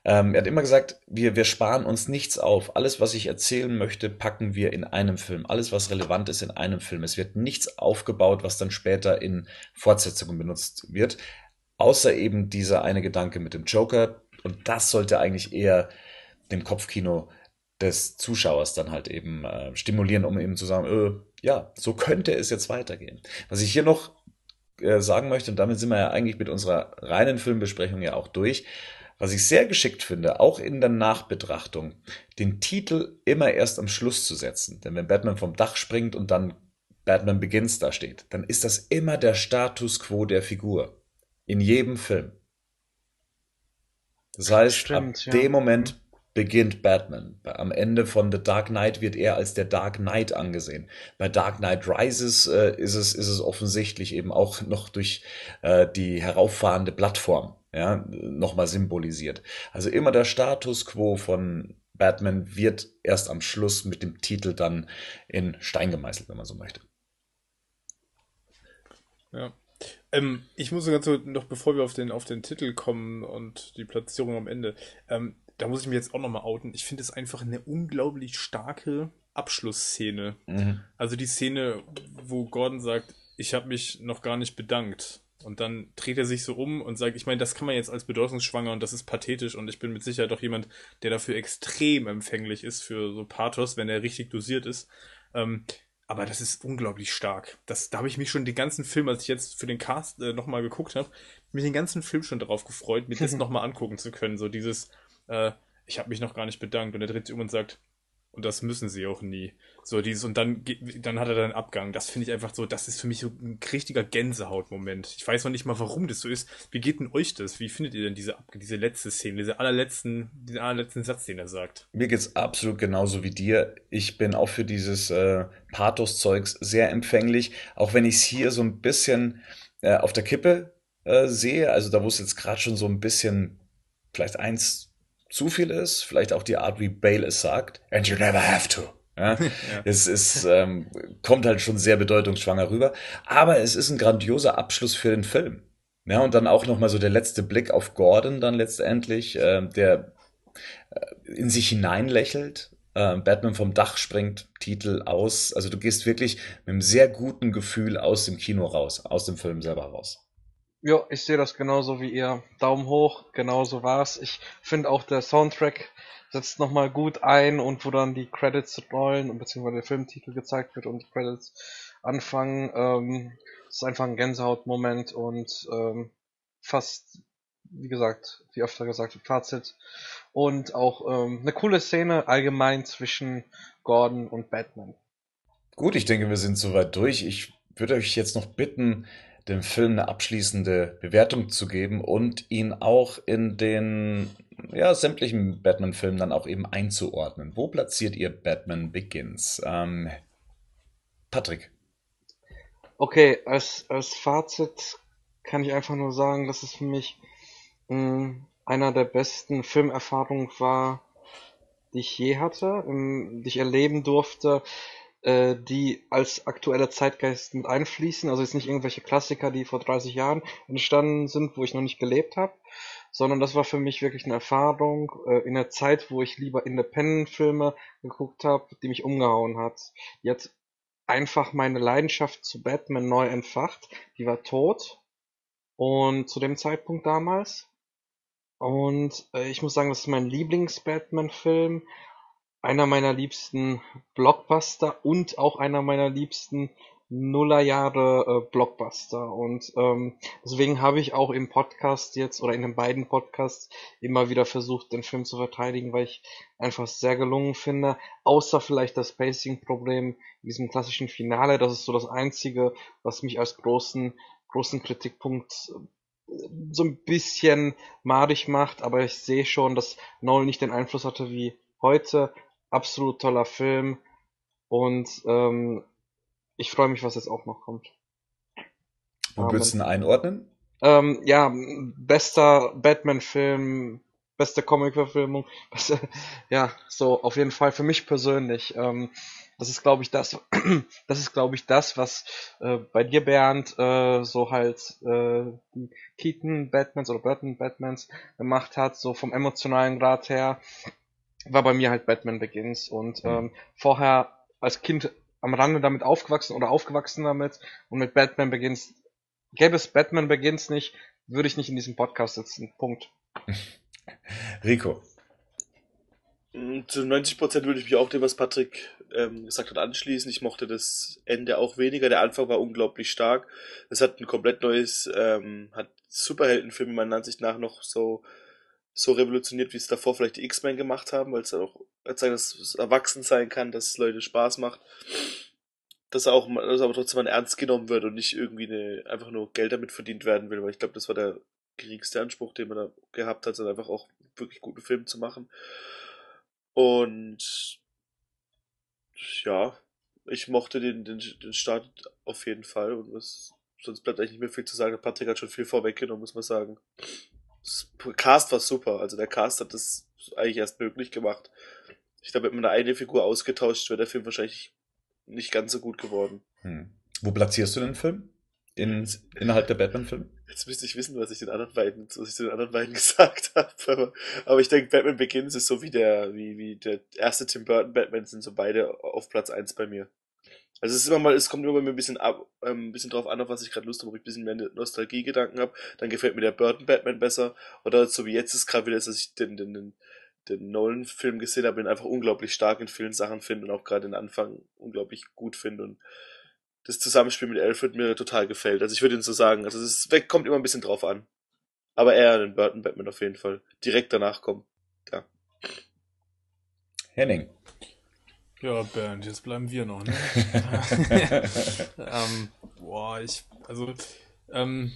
Ähm, er hat immer gesagt, wir, wir sparen uns nichts auf. Alles, was ich erzählen möchte, packen wir in einem Film. Alles, was relevant ist, in einem Film. Es wird nichts aufgebaut, was dann später in Fortsetzungen benutzt wird. Außer eben dieser eine Gedanke mit dem Joker. Und das sollte eigentlich eher dem Kopfkino des Zuschauers dann halt eben äh, stimulieren, um eben zu sagen, äh, ja, so könnte es jetzt weitergehen. Was ich hier noch äh, sagen möchte, und damit sind wir ja eigentlich mit unserer reinen Filmbesprechung ja auch durch, was ich sehr geschickt finde, auch in der Nachbetrachtung, den Titel immer erst am Schluss zu setzen. Denn wenn Batman vom Dach springt und dann Batman Begins da steht, dann ist das immer der Status quo der Figur. In jedem Film. Das heißt, Stimmt, ab ja. dem Moment beginnt Batman. Am Ende von The Dark Knight wird er als der Dark Knight angesehen. Bei Dark Knight Rises äh, ist, es, ist es offensichtlich eben auch noch durch äh, die herauffahrende Plattform ja, nochmal symbolisiert. Also immer der Status quo von Batman wird erst am Schluss mit dem Titel dann in Stein gemeißelt, wenn man so möchte. Ja. Ähm, ich muss ganz kurz, noch bevor wir auf den, auf den Titel kommen und die Platzierung am Ende, ähm, da muss ich mir jetzt auch nochmal outen. Ich finde es einfach eine unglaublich starke Abschlussszene. Mhm. Also die Szene, wo Gordon sagt, ich habe mich noch gar nicht bedankt. Und dann dreht er sich so um und sagt, ich meine, das kann man jetzt als bedeutungsschwanger und das ist pathetisch und ich bin mit Sicherheit doch jemand, der dafür extrem empfänglich ist für so Pathos, wenn er richtig dosiert ist. Ähm, aber das ist unglaublich stark. Das, da habe ich mich schon den ganzen Film, als ich jetzt für den Cast äh, nochmal geguckt habe, mich den ganzen Film schon darauf gefreut, mir das nochmal angucken zu können. So dieses, äh, ich habe mich noch gar nicht bedankt und er dreht sich um und sagt, und das müssen sie auch nie. So dieses, und dann, dann hat er dann Abgang. Das finde ich einfach so, das ist für mich so ein richtiger Gänsehautmoment. Ich weiß noch nicht mal, warum das so ist. Wie geht denn euch das? Wie findet ihr denn diese, diese letzte Szene, diese allerletzten, diesen allerletzten Satz, den er sagt? Mir geht's absolut genauso wie dir. Ich bin auch für dieses äh, Pathos-Zeugs sehr empfänglich, auch wenn ich es hier so ein bisschen äh, auf der Kippe äh, sehe. Also da, wo es jetzt gerade schon so ein bisschen vielleicht eins zu viel ist, vielleicht auch die Art, wie Bale es sagt, and you never have to. Ja, ja. Es ist, ähm, kommt halt schon sehr bedeutungsschwanger rüber, aber es ist ein grandioser Abschluss für den Film. Ja, und dann auch nochmal so der letzte Blick auf Gordon dann letztendlich, äh, der äh, in sich hineinlächelt. Äh, Batman vom Dach springt, Titel aus. Also du gehst wirklich mit einem sehr guten Gefühl aus dem Kino raus, aus dem Film selber raus. Ja, ich sehe das genauso wie ihr. Daumen hoch, genauso war's. Ich finde auch der Soundtrack setzt nochmal gut ein und wo dann die Credits rollen beziehungsweise der Filmtitel gezeigt wird und die Credits anfangen, ähm, ist einfach ein Gänsehautmoment und ähm, fast, wie gesagt, wie öfter gesagt, Fazit. Und auch ähm, eine coole Szene allgemein zwischen Gordon und Batman. Gut, ich denke, wir sind soweit durch. Ich würde euch jetzt noch bitten, dem Film eine abschließende Bewertung zu geben und ihn auch in den ja, sämtlichen Batman-Filmen dann auch eben einzuordnen. Wo platziert ihr Batman Begins? Ähm, Patrick. Okay, als, als Fazit kann ich einfach nur sagen, dass es für mich mh, hm, einer der besten Filmerfahrungen war, die ich je hatte, die ich erleben durfte äh, die als aktueller Zeitgeist mit einfließen. Also jetzt nicht irgendwelche Klassiker, die vor 30 Jahren entstanden sind, wo ich noch nicht gelebt habe, sondern das war für mich wirklich eine Erfahrung äh, in der Zeit, wo ich lieber Independent-Filme geguckt habe, die mich umgehauen hat. Hat einfach meine Leidenschaft zu Batman neu entfacht. Die war tot und zu dem Zeitpunkt damals. Und äh, ich muss sagen, das ist mein Lieblings-Batman-Film einer meiner liebsten Blockbuster und auch einer meiner liebsten Nullerjahre äh, Blockbuster. Und ähm, deswegen habe ich auch im Podcast jetzt oder in den beiden Podcasts immer wieder versucht, den Film zu verteidigen, weil ich einfach sehr gelungen finde. Außer vielleicht das Pacing-Problem in diesem klassischen Finale. Das ist so das Einzige, was mich als großen, großen Kritikpunkt äh, so ein bisschen madig macht, aber ich sehe schon, dass Noel nicht den Einfluss hatte wie heute, absolut toller Film und ähm, ich freue mich, was jetzt auch noch kommt. Wo würdest du ihn einordnen? Ähm, ja, bester Batman-Film, beste Comic-Verfilmung, ja, so auf jeden Fall für mich persönlich. Ähm, das ist, glaube ich, das, das ist, glaube ich, das, was äh, bei dir, Bernd, äh, so halt äh, die Keaton Batmans oder Burton Batmans gemacht hat, so vom emotionalen Grad her war bei mir halt Batman Begins und mhm. ähm, vorher als Kind am Rande damit aufgewachsen oder aufgewachsen damit und mit Batman Begins gäbe es Batman Begins nicht, würde ich nicht in diesem Podcast sitzen. Punkt. Rico. Mm, zu 90% würde ich mich auch dem, was Patrick ähm, gesagt hat, anschließen. Ich mochte das Ende auch weniger. Der Anfang war unglaublich stark. Es hat ein komplett neues, ähm, hat Superheldenfilme meiner Ansicht nach noch so so revolutioniert, wie es davor vielleicht die X-Men gemacht haben, weil es auch zeigt, dass es erwachsen sein kann, dass es Leute Spaß macht. Dass auch, dass aber trotzdem man ernst genommen wird und nicht irgendwie eine, einfach nur Geld damit verdient werden will, weil ich glaube, das war der geringste Anspruch, den man da gehabt hat, sondern einfach auch wirklich guten Film zu machen. Und ja, ich mochte den, den, den Start auf jeden Fall und was, sonst bleibt eigentlich nicht mehr viel zu sagen. Patrick hat schon viel vorweggenommen, muss man sagen. Cast war super. Also der Cast hat das eigentlich erst möglich gemacht. Ich glaube, wenn man da eine Figur ausgetauscht, wäre der Film wahrscheinlich nicht ganz so gut geworden. Hm. Wo platzierst du den Film? In, innerhalb der Batman-Filme? Jetzt müsste ich wissen, was ich den anderen beiden, was ich den anderen beiden gesagt habe. Aber, aber ich denke, Batman Begins ist so wie der, wie, wie der erste Tim Burton Batman sind so beide auf Platz eins bei mir. Also es ist immer mal, es kommt immer bei mir ein bisschen ab, ähm, ein bisschen drauf an, auf was ich gerade Lust habe, ob ich ein bisschen mehr Nostalgie-Gedanken habe, dann gefällt mir der Burton Batman besser. Oder so wie jetzt ist gerade wieder, dass ich den, den, den, den Nolan-Film gesehen habe, den einfach unglaublich stark in vielen Sachen finde und auch gerade den Anfang unglaublich gut finde und das Zusammenspiel mit Alfred mir total gefällt. Also ich würde ihn so sagen, also es kommt immer ein bisschen drauf an. Aber eher den Burton Batman auf jeden Fall. Direkt danach kommt. Ja. Henning. Ja, Bernd, jetzt bleiben wir noch, ne? ähm, boah, ich, also, ähm,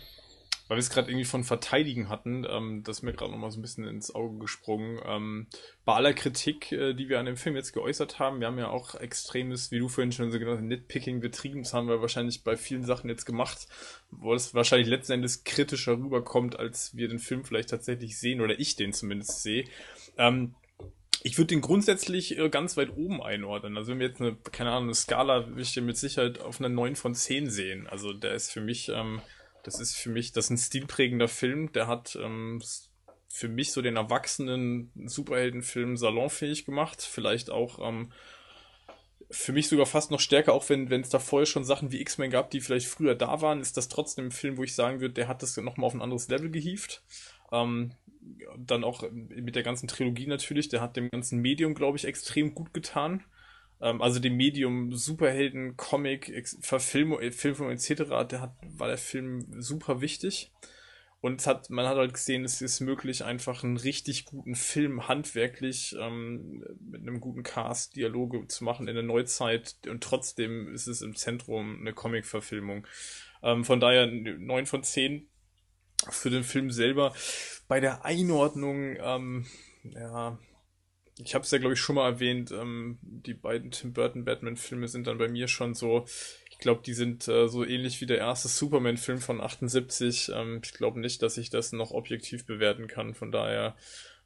weil wir es gerade irgendwie von Verteidigen hatten, ähm, das ist mir gerade nochmal so ein bisschen ins Auge gesprungen. Ähm, bei aller Kritik, äh, die wir an dem Film jetzt geäußert haben, wir haben ja auch extremes, wie du vorhin schon so genannt hast, Nitpicking betrieben. Das haben wir wahrscheinlich bei vielen Sachen jetzt gemacht, wo es wahrscheinlich letzten Endes kritischer rüberkommt, als wir den Film vielleicht tatsächlich sehen oder ich den zumindest sehe. Ähm, ich würde den grundsätzlich äh, ganz weit oben einordnen. Also wenn wir jetzt eine, keine Ahnung, eine Skala, würde ich den mit Sicherheit auf eine 9 von 10 sehen. Also der ist für mich, ähm, das ist für mich, das ist ein stilprägender Film. Der hat ähm, für mich so den erwachsenen Superheldenfilm salonfähig gemacht. Vielleicht auch ähm, für mich sogar fast noch stärker, auch wenn es da vorher schon Sachen wie X-Men gab, die vielleicht früher da waren, ist das trotzdem ein Film, wo ich sagen würde, der hat das nochmal auf ein anderes Level gehievt. Ähm, dann auch mit der ganzen Trilogie natürlich, der hat dem ganzen Medium, glaube ich, extrem gut getan. Ähm, also dem Medium Superhelden, Comic, Verfilmung, äh, Filmung etc., der hat, war der Film super wichtig. Und es hat, man hat halt gesehen, es ist möglich, einfach einen richtig guten Film handwerklich ähm, mit einem guten Cast Dialoge zu machen in der Neuzeit und trotzdem ist es im Zentrum eine Comic-Verfilmung. Ähm, von daher 9 von 10 für den Film selber. Bei der Einordnung, ähm, ja, ich habe es ja, glaube ich, schon mal erwähnt, ähm, die beiden Tim Burton Batman-Filme sind dann bei mir schon so, ich glaube, die sind äh, so ähnlich wie der erste Superman-Film von 78. Ähm, ich glaube nicht, dass ich das noch objektiv bewerten kann. Von daher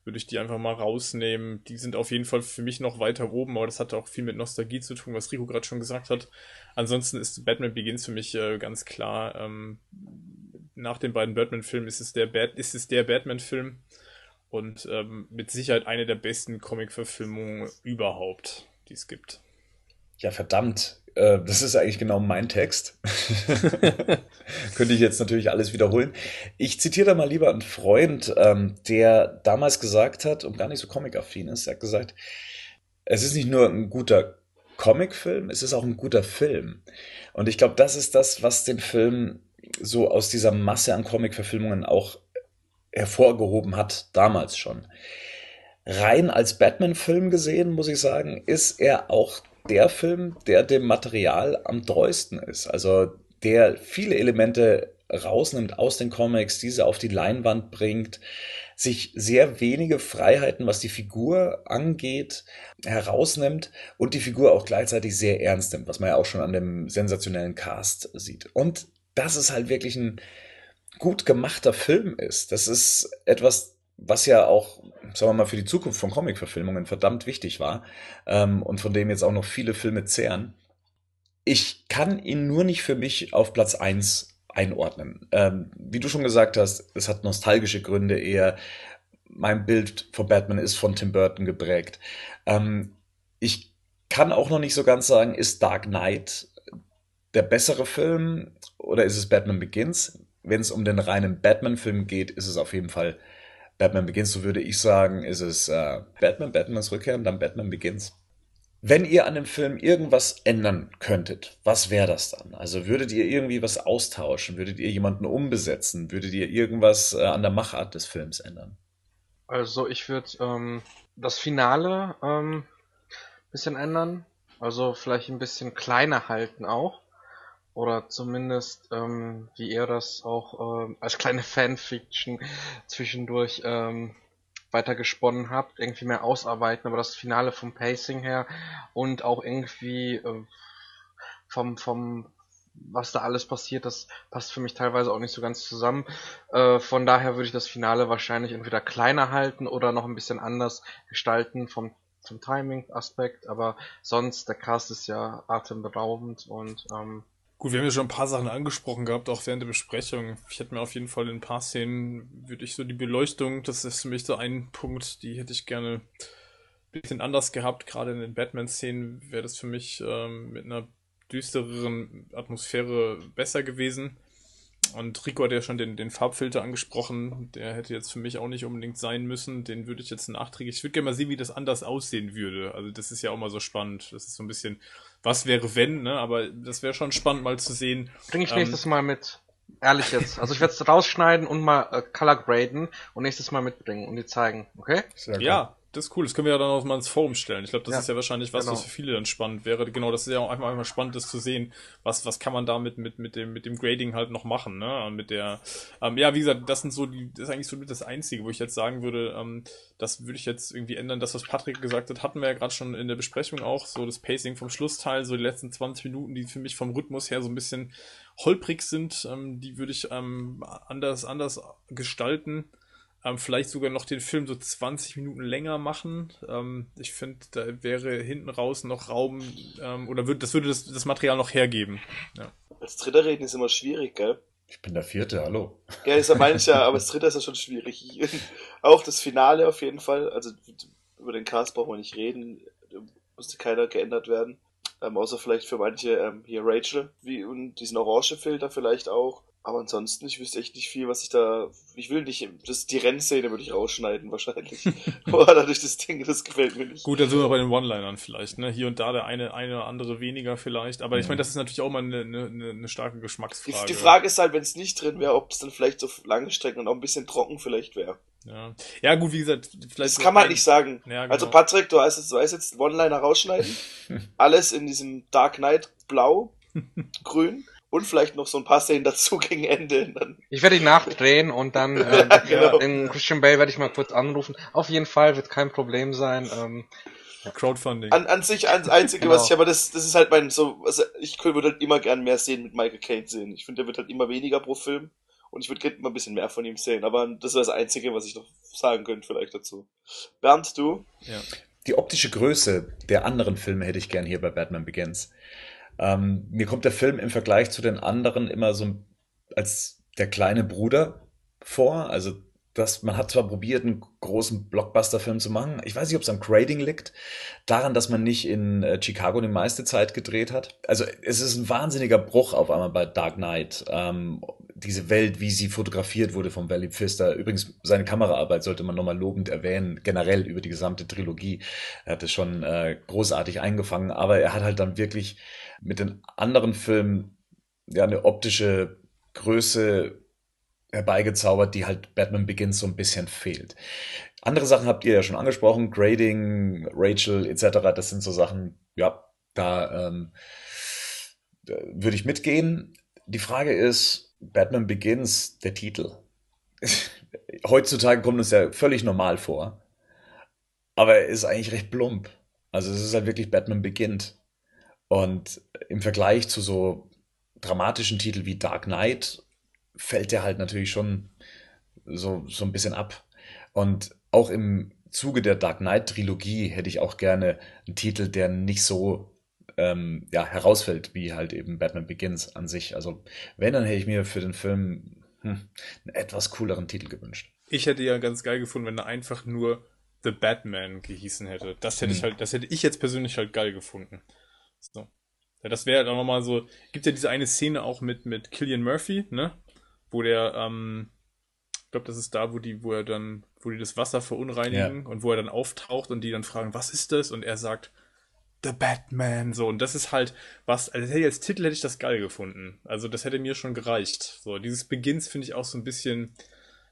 würde ich die einfach mal rausnehmen. Die sind auf jeden Fall für mich noch weiter oben, aber das hat auch viel mit Nostalgie zu tun, was Rico gerade schon gesagt hat. Ansonsten ist Batman Begins für mich äh, ganz klar ähm, nach den beiden Batman-Filmen ist es der, Bat der Batman-Film und ähm, mit Sicherheit eine der besten Comic-Verfilmungen überhaupt, die es gibt. Ja, verdammt. Äh, das ist eigentlich genau mein Text. Könnte ich jetzt natürlich alles wiederholen. Ich zitiere da mal lieber einen Freund, ähm, der damals gesagt hat, und gar nicht so comic-affin ist, er hat gesagt, es ist nicht nur ein guter Comicfilm, es ist auch ein guter Film. Und ich glaube, das ist das, was den Film so aus dieser Masse an Comic-Verfilmungen auch hervorgehoben hat, damals schon. Rein als Batman-Film gesehen, muss ich sagen, ist er auch der Film, der dem Material am treuesten ist. Also der viele Elemente rausnimmt aus den Comics, diese auf die Leinwand bringt, sich sehr wenige Freiheiten, was die Figur angeht, herausnimmt und die Figur auch gleichzeitig sehr ernst nimmt, was man ja auch schon an dem sensationellen Cast sieht. Und dass es halt wirklich ein gut gemachter Film ist. Das ist etwas, was ja auch, sagen wir mal, für die Zukunft von Comic-Verfilmungen verdammt wichtig war ähm, und von dem jetzt auch noch viele Filme zehren. Ich kann ihn nur nicht für mich auf Platz 1 einordnen. Ähm, wie du schon gesagt hast, es hat nostalgische Gründe eher. Mein Bild von Batman ist von Tim Burton geprägt. Ähm, ich kann auch noch nicht so ganz sagen, ist Dark Knight der bessere Film oder ist es Batman Begins? Wenn es um den reinen Batman-Film geht, ist es auf jeden Fall Batman Begins. So würde ich sagen, ist es äh, Batman, Batmans Rückkehr und dann Batman Begins. Wenn ihr an dem Film irgendwas ändern könntet, was wäre das dann? Also würdet ihr irgendwie was austauschen? Würdet ihr jemanden umbesetzen? Würdet ihr irgendwas äh, an der Machart des Films ändern? Also ich würde ähm, das Finale ähm, bisschen ändern. Also vielleicht ein bisschen kleiner halten auch. Oder zumindest, ähm, wie ihr das auch ähm, als kleine Fanfiction zwischendurch ähm, weiter gesponnen habt, irgendwie mehr ausarbeiten, aber das Finale vom Pacing her und auch irgendwie äh, vom, vom, was da alles passiert, das passt für mich teilweise auch nicht so ganz zusammen. Äh, von daher würde ich das Finale wahrscheinlich entweder kleiner halten oder noch ein bisschen anders gestalten vom, vom Timing-Aspekt, aber sonst, der Cast ist ja atemberaubend und ähm, Gut, wir haben ja schon ein paar Sachen angesprochen gehabt, auch während der Besprechung. Ich hätte mir auf jeden Fall in ein paar Szenen, würde ich so die Beleuchtung, das ist für mich so ein Punkt, die hätte ich gerne ein bisschen anders gehabt. Gerade in den Batman-Szenen wäre das für mich ähm, mit einer düstereren Atmosphäre besser gewesen. Und Rico hat ja schon den, den Farbfilter angesprochen. Der hätte jetzt für mich auch nicht unbedingt sein müssen. Den würde ich jetzt nachträglich. Ich würde gerne mal sehen, wie das anders aussehen würde. Also, das ist ja auch mal so spannend. Das ist so ein bisschen, was wäre wenn, ne? Aber das wäre schon spannend mal zu sehen. Bring ich ähm, nächstes Mal mit. Ehrlich jetzt. Also ich werde es rausschneiden und mal äh, color graden und nächstes Mal mitbringen und dir zeigen, okay? Ja, das ist cool. Das können wir ja dann auch mal ins Forum stellen. Ich glaube, das ja, ist ja wahrscheinlich was, genau. was für viele dann spannend wäre. Genau, das ist ja auch einfach, einfach spannend, das zu sehen. Was, was kann man damit mit, mit dem, mit dem Grading halt noch machen, ne? Und mit der, ähm, ja, wie gesagt, das sind so die, das ist eigentlich so das Einzige, wo ich jetzt sagen würde, ähm, das würde ich jetzt irgendwie ändern. Das, was Patrick gesagt hat, hatten wir ja gerade schon in der Besprechung auch, so das Pacing vom Schlussteil, so die letzten 20 Minuten, die für mich vom Rhythmus her so ein bisschen holprig sind, ähm, die würde ich ähm, anders, anders gestalten ähm, vielleicht sogar noch den Film so 20 Minuten länger machen. Ähm, ich finde, da wäre hinten raus noch Raum ähm, oder würd, das würde das, das Material noch hergeben. Ja. Als Dritter reden ist immer schwierig, gell? Ich bin der Vierte, hallo. Ja, ist ja mancher, aber als Dritter ist ja schon schwierig. Auch das Finale auf jeden Fall. Also über den Cast brauchen wir nicht reden. Musste keiner geändert werden. Ähm, außer vielleicht für manche ähm, hier Rachel wie und diesen orange Filter vielleicht auch. Aber ansonsten, ich wüsste echt nicht viel, was ich da. Ich will nicht. Das, die Rennszene würde ich rausschneiden, wahrscheinlich. Boah, dadurch das Ding, das gefällt mir nicht. Gut, da sind wir bei den One-Linern vielleicht, ne? Hier und da der eine, eine oder andere weniger vielleicht. Aber ich meine, das ist natürlich auch mal eine, eine, eine starke Geschmacksfrage. Die, die Frage ist halt, wenn es nicht drin wäre, ob es dann vielleicht so lange Strecken und auch ein bisschen trocken vielleicht wäre. Ja. ja, gut, wie gesagt, vielleicht. Das kann man halt nicht sagen. Ja, genau. Also, Patrick, du weißt jetzt, du weißt jetzt One-Liner rausschneiden. Alles in diesem Dark Knight Blau, Grün und vielleicht noch so ein paar Szenen dazu gegen Ende. Ich werde ihn nachdrehen und dann äh, ja, genau. den Christian Bale werde ich mal kurz anrufen. Auf jeden Fall wird kein Problem sein. Ähm, Crowdfunding. An, an sich das Einzige, genau. was ich, aber das, das ist halt mein, so, also ich würde halt immer gern mehr sehen mit Michael Caine sehen. Ich finde, der wird halt immer weniger pro Film und ich würde gerne immer ein bisschen mehr von ihm sehen, aber das ist das Einzige, was ich noch sagen könnte vielleicht dazu. Bernd, du? Ja. Die optische Größe der anderen Filme hätte ich gern hier bei Batman Begins. Ähm, mir kommt der Film im Vergleich zu den anderen immer so als der kleine Bruder vor. Also dass man hat zwar probiert, einen großen Blockbuster-Film zu machen. Ich weiß nicht, ob es am Grading liegt, daran, dass man nicht in äh, Chicago die meiste Zeit gedreht hat. Also es ist ein wahnsinniger Bruch auf einmal bei Dark Knight. Ähm, diese Welt, wie sie fotografiert wurde von Valley Pfister. Übrigens, seine Kameraarbeit sollte man nochmal lobend erwähnen, generell über die gesamte Trilogie. Er hat es schon äh, großartig eingefangen, aber er hat halt dann wirklich mit den anderen Filmen ja eine optische Größe herbeigezaubert, die halt Batman Begins so ein bisschen fehlt. Andere Sachen habt ihr ja schon angesprochen, Grading, Rachel etc. Das sind so Sachen, ja, da ähm, würde ich mitgehen. Die Frage ist, Batman Begins, der Titel. Heutzutage kommt es ja völlig normal vor, aber er ist eigentlich recht plump. Also es ist halt wirklich Batman beginnt. Und im Vergleich zu so dramatischen Titeln wie Dark Knight fällt der halt natürlich schon so, so ein bisschen ab. Und auch im Zuge der Dark Knight Trilogie hätte ich auch gerne einen Titel, der nicht so ähm, ja, herausfällt, wie halt eben Batman Begins an sich. Also wenn, dann hätte ich mir für den Film hm, einen etwas cooleren Titel gewünscht. Ich hätte ja ganz geil gefunden, wenn er einfach nur The Batman gehießen hätte. Das hätte hm. ich halt, das hätte ich jetzt persönlich halt geil gefunden. So. Ja, das wäre dann nochmal so. Gibt ja diese eine Szene auch mit, mit Killian Murphy, ne? Wo der, ähm, ich glaube, das ist da, wo die, wo er dann, wo die das Wasser verunreinigen ja. und wo er dann auftaucht und die dann fragen, was ist das? Und er sagt, The Batman, so. Und das ist halt was, also als Titel hätte ich das geil gefunden. Also das hätte mir schon gereicht. So, dieses Begins finde ich auch so ein bisschen,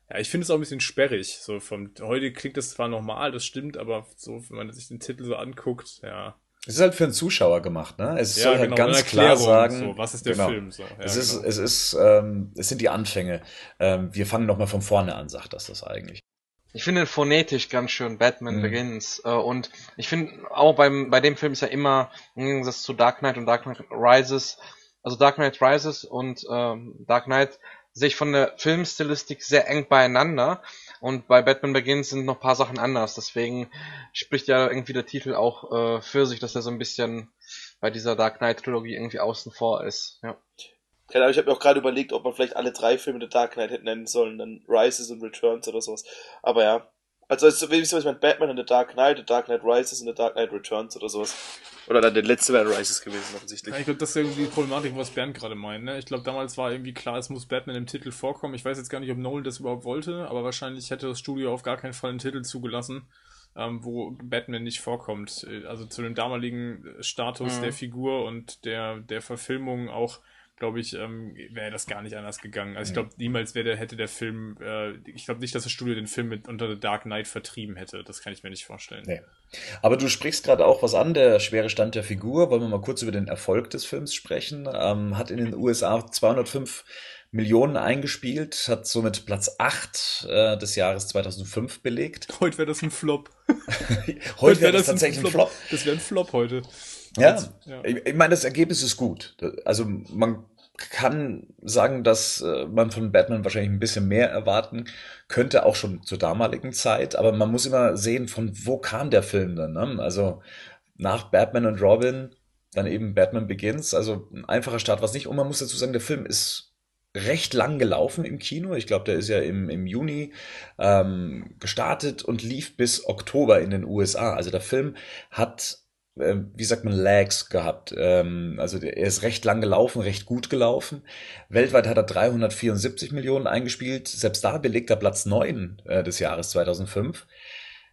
ja, ich finde es auch ein bisschen sperrig. So vom, heute klingt das zwar normal, das stimmt, aber so, wenn man sich den Titel so anguckt, ja, es ist halt für einen Zuschauer gemacht, ne? Es ja, soll halt genau, ganz klar sagen, so, was ist der genau, Film? So. Ja, es ist, genau. es ist, ähm, es sind die Anfänge. Ähm, wir fangen nochmal von vorne an, sagt das das eigentlich. Ich finde phonetisch ganz schön Batman mhm. Begins äh, und ich finde auch beim bei dem Film ist ja immer im Gegensatz zu Dark Knight und Dark Knight Rises, also Dark Knight Rises und ähm, Dark Knight sehe ich von der Filmstilistik sehr eng beieinander und bei Batman Begins sind noch ein paar Sachen anders. Deswegen spricht ja irgendwie der Titel auch äh, für sich, dass er so ein bisschen bei dieser Dark Knight Trilogie irgendwie außen vor ist. Ja. Keine Ahnung, ich habe mir auch gerade überlegt, ob man vielleicht alle drei Filme der Dark Knight hätte nennen sollen, dann Rises und Returns oder sowas. Aber ja, Also, also wie ich meine, Batman in The Dark Knight, The Dark Knight Rises und The Dark Knight Returns oder sowas. Oder dann der letzte wäre Rises gewesen, offensichtlich. Ja, ich glaube, das ist irgendwie die Problematik, was Bernd gerade meint. Ne? Ich glaube, damals war irgendwie klar, es muss Batman im Titel vorkommen. Ich weiß jetzt gar nicht, ob Nolan das überhaupt wollte, aber wahrscheinlich hätte das Studio auf gar keinen Fall einen Titel zugelassen, ähm, wo Batman nicht vorkommt. Also zu dem damaligen Status mhm. der Figur und der, der Verfilmung auch glaube ich, ähm, wäre das gar nicht anders gegangen. Also ich glaube, niemals der, hätte der Film, äh, ich glaube nicht, dass das Studio den Film mit unter The Dark Knight vertrieben hätte. Das kann ich mir nicht vorstellen. Nee. Aber du sprichst gerade auch was an, der schwere Stand der Figur. Wollen wir mal kurz über den Erfolg des Films sprechen? Ähm, hat in den USA 205 Millionen eingespielt, hat somit Platz 8 äh, des Jahres 2005 belegt. Heute wäre das ein Flop. heute, heute wäre das, das tatsächlich ein Flop. Flop. Das wäre ein Flop heute. Ja, ja. Ich, ich meine, das Ergebnis ist gut. Also man kann sagen, dass äh, man von Batman wahrscheinlich ein bisschen mehr erwarten könnte, auch schon zur damaligen Zeit. Aber man muss immer sehen, von wo kam der Film dann. Ne? Also nach Batman und Robin, dann eben Batman Begins. Also ein einfacher Start war es nicht. Und man muss dazu sagen, der Film ist recht lang gelaufen im Kino. Ich glaube, der ist ja im, im Juni ähm, gestartet und lief bis Oktober in den USA. Also der Film hat wie sagt man, Lags gehabt. Ähm, also er ist recht lang gelaufen, recht gut gelaufen. Weltweit hat er 374 Millionen eingespielt. Selbst da belegt er Platz 9 äh, des Jahres 2005.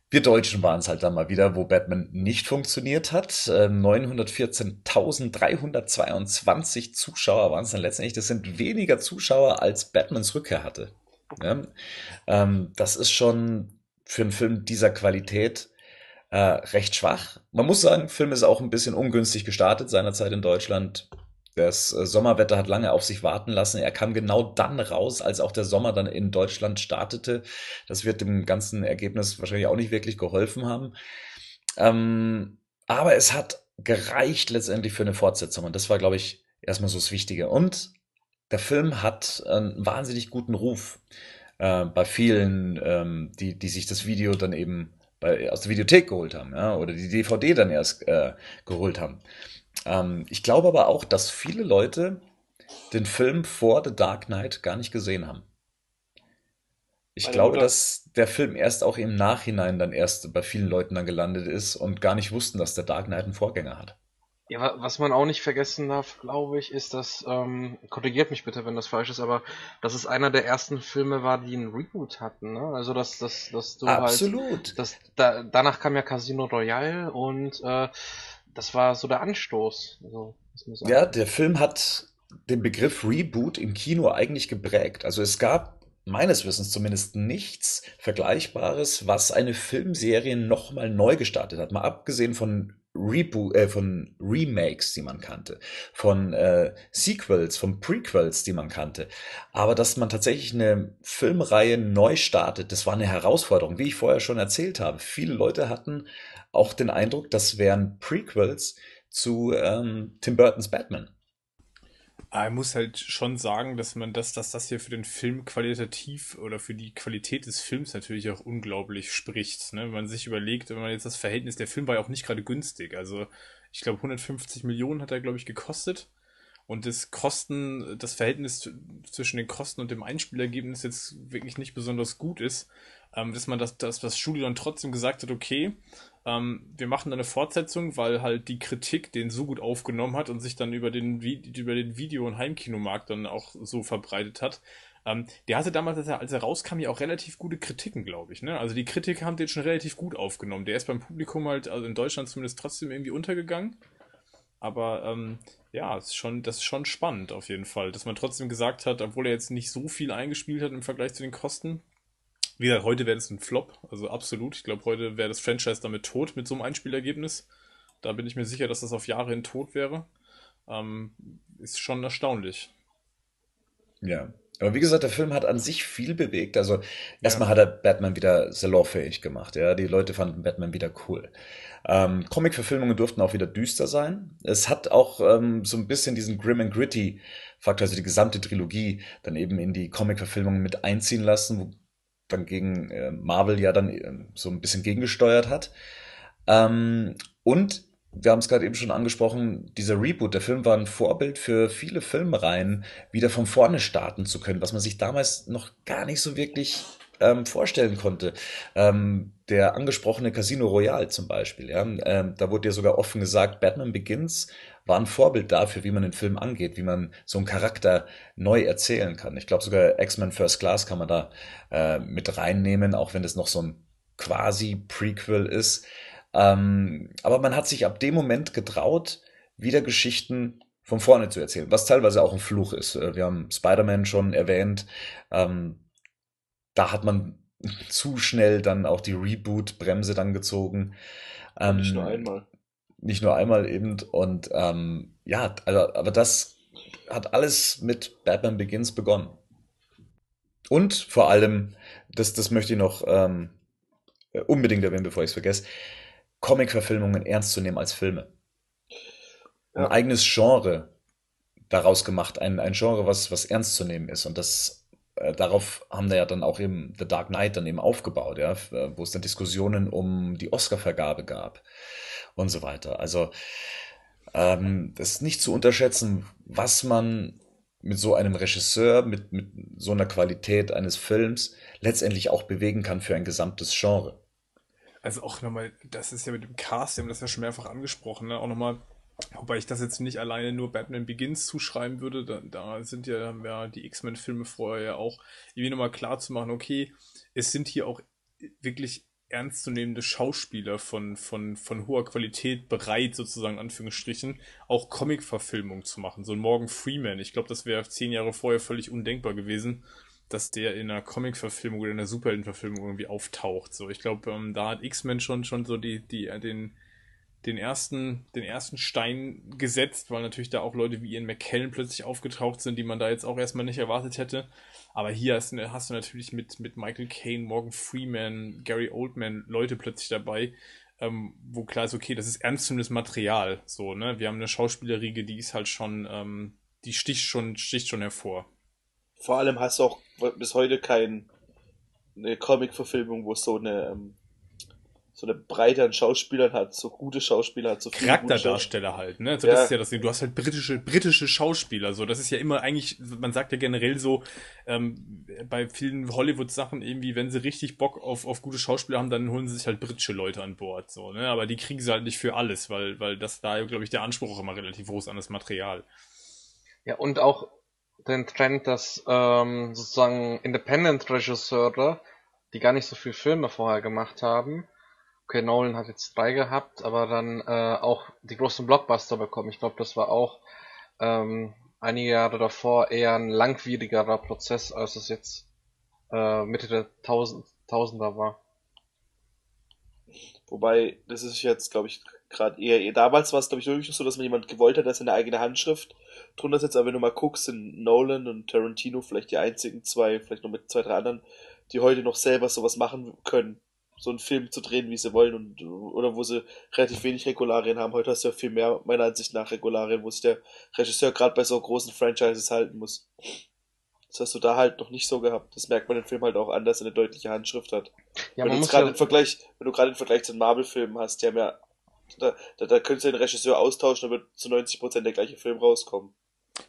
Wir Deutschen waren es halt dann mal wieder, wo Batman nicht funktioniert hat. 914.322 ähm, Zuschauer waren es dann letztendlich. Das sind weniger Zuschauer, als Batmans Rückkehr hatte. Das ist schon für einen Film dieser Qualität äh, recht schwach. Man muss sagen, Film ist auch ein bisschen ungünstig gestartet seinerzeit in Deutschland. Das äh, Sommerwetter hat lange auf sich warten lassen. Er kam genau dann raus, als auch der Sommer dann in Deutschland startete. Das wird dem ganzen Ergebnis wahrscheinlich auch nicht wirklich geholfen haben. Ähm, aber es hat gereicht letztendlich für eine Fortsetzung. Und das war, glaube ich, erstmal so das Wichtige. Und der Film hat einen wahnsinnig guten Ruf äh, bei vielen, ähm, die, die sich das Video dann eben bei, aus der Videothek geholt haben, ja, oder die DVD dann erst äh, geholt haben. Ähm, ich glaube aber auch, dass viele Leute den Film vor The Dark Knight gar nicht gesehen haben. Ich Meine glaube, Mutter. dass der Film erst auch im Nachhinein dann erst bei vielen Leuten dann gelandet ist und gar nicht wussten, dass der Dark Knight einen Vorgänger hat. Ja, was man auch nicht vergessen darf, glaube ich, ist, dass, ähm, korrigiert mich bitte, wenn das falsch ist, aber dass es einer der ersten Filme war, die einen Reboot hatten, ne? Also dass, dass, dass du halt Absolut. halt. Dass, da, danach kam ja Casino Royale und äh, das war so der Anstoß. Also, ja, der Film hat den Begriff Reboot im Kino eigentlich geprägt. Also es gab meines Wissens zumindest nichts Vergleichbares, was eine Filmserie nochmal neu gestartet hat. Mal abgesehen von Reboot, äh, von Remakes, die man kannte, von äh, Sequels, von Prequels, die man kannte. Aber dass man tatsächlich eine Filmreihe neu startet, das war eine Herausforderung, wie ich vorher schon erzählt habe. Viele Leute hatten auch den Eindruck, das wären Prequels zu ähm, Tim Burtons Batman. Aber ich muss halt schon sagen, dass man das, dass das hier für den Film qualitativ oder für die Qualität des Films natürlich auch unglaublich spricht. Ne? Wenn man sich überlegt, wenn man jetzt das Verhältnis, der Film war ja auch nicht gerade günstig. Also ich glaube 150 Millionen hat er, glaube ich, gekostet. Und das Kosten, das Verhältnis zwischen den Kosten und dem Einspielergebnis jetzt wirklich nicht besonders gut ist, ähm, dass man das, das, das Studio dann trotzdem gesagt hat, okay, ähm, wir machen dann eine Fortsetzung, weil halt die Kritik den so gut aufgenommen hat und sich dann über den, über den Video- und Heimkinomarkt dann auch so verbreitet hat. Ähm, der hatte damals, als er, als er rauskam, ja auch relativ gute Kritiken, glaube ich. Ne? Also die Kritiker haben den schon relativ gut aufgenommen. Der ist beim Publikum halt, also in Deutschland zumindest trotzdem irgendwie untergegangen. Aber ähm, ja, ist schon, das ist schon spannend auf jeden Fall, dass man trotzdem gesagt hat, obwohl er jetzt nicht so viel eingespielt hat im Vergleich zu den Kosten, wie gesagt, heute wäre es ein Flop, also absolut. Ich glaube, heute wäre das Franchise damit tot mit so einem Einspielergebnis. Da bin ich mir sicher, dass das auf Jahre hin tot wäre. Ähm, ist schon erstaunlich. Ja. Aber wie gesagt, der Film hat an sich viel bewegt. Also erstmal ja. hat er Batman wieder salonfähig gemacht. Ja, die Leute fanden Batman wieder cool. Ähm, Comic-Verfilmungen durften auch wieder düster sein. Es hat auch ähm, so ein bisschen diesen Grim and Gritty Faktor, also die gesamte Trilogie dann eben in die Comic-Verfilmungen mit einziehen lassen, dann gegen äh, Marvel ja dann äh, so ein bisschen gegengesteuert hat. Ähm, und wir haben es gerade eben schon angesprochen, dieser Reboot, der Film war ein Vorbild für viele Filmreihen, wieder von vorne starten zu können, was man sich damals noch gar nicht so wirklich ähm, vorstellen konnte. Ähm, der angesprochene Casino Royale zum Beispiel, ja, ähm, da wurde ja sogar offen gesagt, Batman Begins war ein Vorbild dafür, wie man den Film angeht, wie man so einen Charakter neu erzählen kann. Ich glaube sogar X-Men First Class kann man da äh, mit reinnehmen, auch wenn es noch so ein quasi Prequel ist. Ähm, aber man hat sich ab dem Moment getraut, wieder Geschichten von vorne zu erzählen, was teilweise auch ein Fluch ist. Äh, wir haben Spider-Man schon erwähnt. Ähm, da hat man zu schnell dann auch die Reboot-Bremse dann gezogen. Ähm, nicht nur einmal. Nicht nur einmal eben. Und ähm, ja, also, aber das hat alles mit Batman Begins begonnen. Und vor allem, das, das möchte ich noch ähm, unbedingt erwähnen, bevor ich es vergesse, Comic-Verfilmungen ernst zu nehmen als Filme. Ja. Ein eigenes Genre daraus gemacht, ein, ein Genre, was, was ernst zu nehmen ist. Und das äh, darauf haben wir ja dann auch eben The Dark Knight dann eben aufgebaut, ja, wo es dann Diskussionen um die Oscarvergabe gab und so weiter. Also ähm, das ist nicht zu unterschätzen, was man mit so einem Regisseur, mit, mit so einer Qualität eines Films letztendlich auch bewegen kann für ein gesamtes Genre. Also auch nochmal, das ist ja mit dem Cast, wir haben das ja schon mehrfach angesprochen, ne? auch nochmal Wobei ich das jetzt nicht alleine nur Batman Begins zuschreiben würde, da, da sind ja, ja die X-Men-Filme vorher ja auch irgendwie nochmal klar zu machen, okay, es sind hier auch wirklich ernstzunehmende Schauspieler von, von, von hoher Qualität bereit, sozusagen, Anführungsstrichen, auch Comic-Verfilmung zu machen. So ein Morgan Freeman, ich glaube, das wäre zehn Jahre vorher völlig undenkbar gewesen, dass der in einer Comic-Verfilmung oder in einer Superhelden-Verfilmung irgendwie auftaucht. So, ich glaube, ähm, da hat X-Men schon, schon so die, die, den, den ersten, den ersten Stein gesetzt, weil natürlich da auch Leute wie Ian McKellen plötzlich aufgetaucht sind, die man da jetzt auch erstmal nicht erwartet hätte. Aber hier hast, hast du natürlich mit, mit Michael Caine, Morgan Freeman, Gary Oldman Leute plötzlich dabei, ähm, wo klar ist, okay, das ist ernstzunehmendes Material. So, ne? Wir haben eine Schauspielerriege, die ist halt schon, ähm, die sticht schon, sticht schon hervor. Vor allem hast du auch bis heute keine Comic-Verfilmung, wo es so eine ähm, so eine Breite an Schauspielern hat, so gute Schauspieler hat, so viele Charakterdarsteller halt, ne? So, ja. das ist ja das Ding. Du hast halt britische, britische Schauspieler, so. Das ist ja immer eigentlich, man sagt ja generell so, ähm, bei vielen Hollywood-Sachen irgendwie, wenn sie richtig Bock auf, auf gute Schauspieler haben, dann holen sie sich halt britische Leute an Bord, so, ne? Aber die kriegen sie halt nicht für alles, weil, weil das da, glaube ich, der Anspruch auch immer relativ groß an das Material. Ja, und auch den Trend, dass ähm, sozusagen Independent-Regisseure, die gar nicht so viel Filme vorher gemacht haben, okay, Nolan hat jetzt drei gehabt, aber dann äh, auch die großen Blockbuster bekommen. Ich glaube, das war auch ähm, einige Jahre davor eher ein langwierigerer Prozess, als es jetzt äh, Mitte der Tausend, Tausender war. Wobei, das ist jetzt, glaube ich, gerade eher, eher, damals war es, glaube ich, wirklich so, dass man jemand gewollt hat, dass seine eigene Handschrift drunter setzt, aber wenn du mal guckst, sind Nolan und Tarantino vielleicht die einzigen zwei, vielleicht noch mit zwei, drei anderen, die heute noch selber sowas machen können so einen Film zu drehen, wie sie wollen und oder wo sie relativ wenig Regularien haben. Heute hast du ja viel mehr, meiner Ansicht nach, Regularien, wo sich der Regisseur gerade bei so großen Franchises halten muss. Das hast du da halt noch nicht so gehabt. Das merkt man im Film halt auch anders, eine deutliche Handschrift hat. Ja, wenn, du gerade ja... Vergleich, wenn du gerade im Vergleich zu den Marvel-Filmen hast, die haben ja, da, da, da könntest du den Regisseur austauschen, dann wird zu 90% der gleiche Film rauskommen.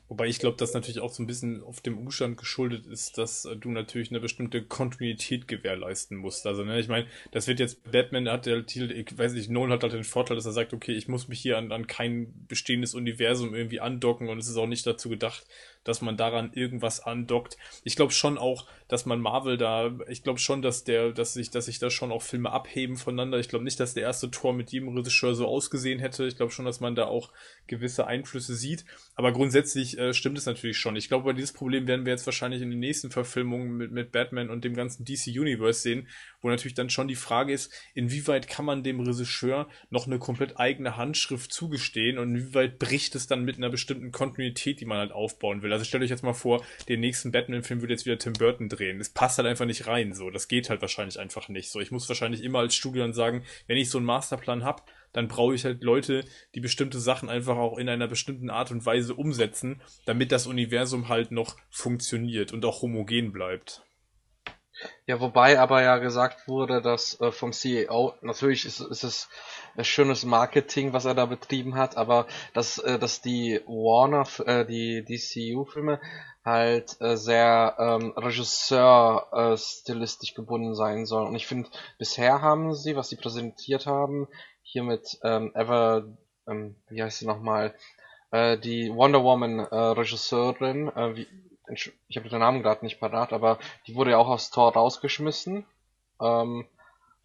Wobei ich glaube, dass natürlich auch so ein bisschen auf dem Umstand geschuldet ist, dass äh, du natürlich eine bestimmte Kontinuität gewährleisten musst. Also, ne, ich meine, das wird jetzt, Batman hat der Titel, ich weiß nicht, Nolan hat halt den Vorteil, dass er sagt, okay, ich muss mich hier an, an kein bestehendes Universum irgendwie andocken und es ist auch nicht dazu gedacht, dass man daran irgendwas andockt. Ich glaube schon auch, dass man Marvel da, ich glaube schon, dass der, dass sich, dass sich da schon auch Filme abheben voneinander. Ich glaube nicht, dass der erste Tor mit jedem Regisseur so ausgesehen hätte. Ich glaube schon, dass man da auch gewisse Einflüsse sieht. Aber grundsätzlich äh, stimmt es natürlich schon. Ich glaube, bei dieses Problem werden wir jetzt wahrscheinlich in den nächsten Verfilmungen mit, mit Batman und dem ganzen DC Universe sehen, wo natürlich dann schon die Frage ist, inwieweit kann man dem Regisseur noch eine komplett eigene Handschrift zugestehen und inwieweit bricht es dann mit einer bestimmten Kontinuität, die man halt aufbauen will. Also stellt euch jetzt mal vor, den nächsten Batman-Film würde jetzt wieder Tim Burton drehen. Es passt halt einfach nicht rein, so. Das geht halt wahrscheinlich einfach nicht. So, ich muss wahrscheinlich immer als Studio dann sagen, wenn ich so einen Masterplan habe, dann brauche ich halt Leute, die bestimmte Sachen einfach auch in einer bestimmten Art und Weise umsetzen, damit das Universum halt noch funktioniert und auch homogen bleibt. Ja, wobei aber ja gesagt wurde, dass äh, vom CEO, natürlich ist, ist es schönes Marketing, was er da betrieben hat, aber dass, äh, dass die Warner, äh, die DCU-Filme halt äh, sehr ähm, Regisseur-stilistisch äh, gebunden sein sollen. Und ich finde, bisher haben sie, was sie präsentiert haben, hier mit ähm, Ever, ähm, wie heißt sie nochmal, äh, die Wonder Woman äh, Regisseurin, äh, wie, ich habe den Namen gerade nicht parat, aber die wurde ja auch aus Tor rausgeschmissen. Ähm,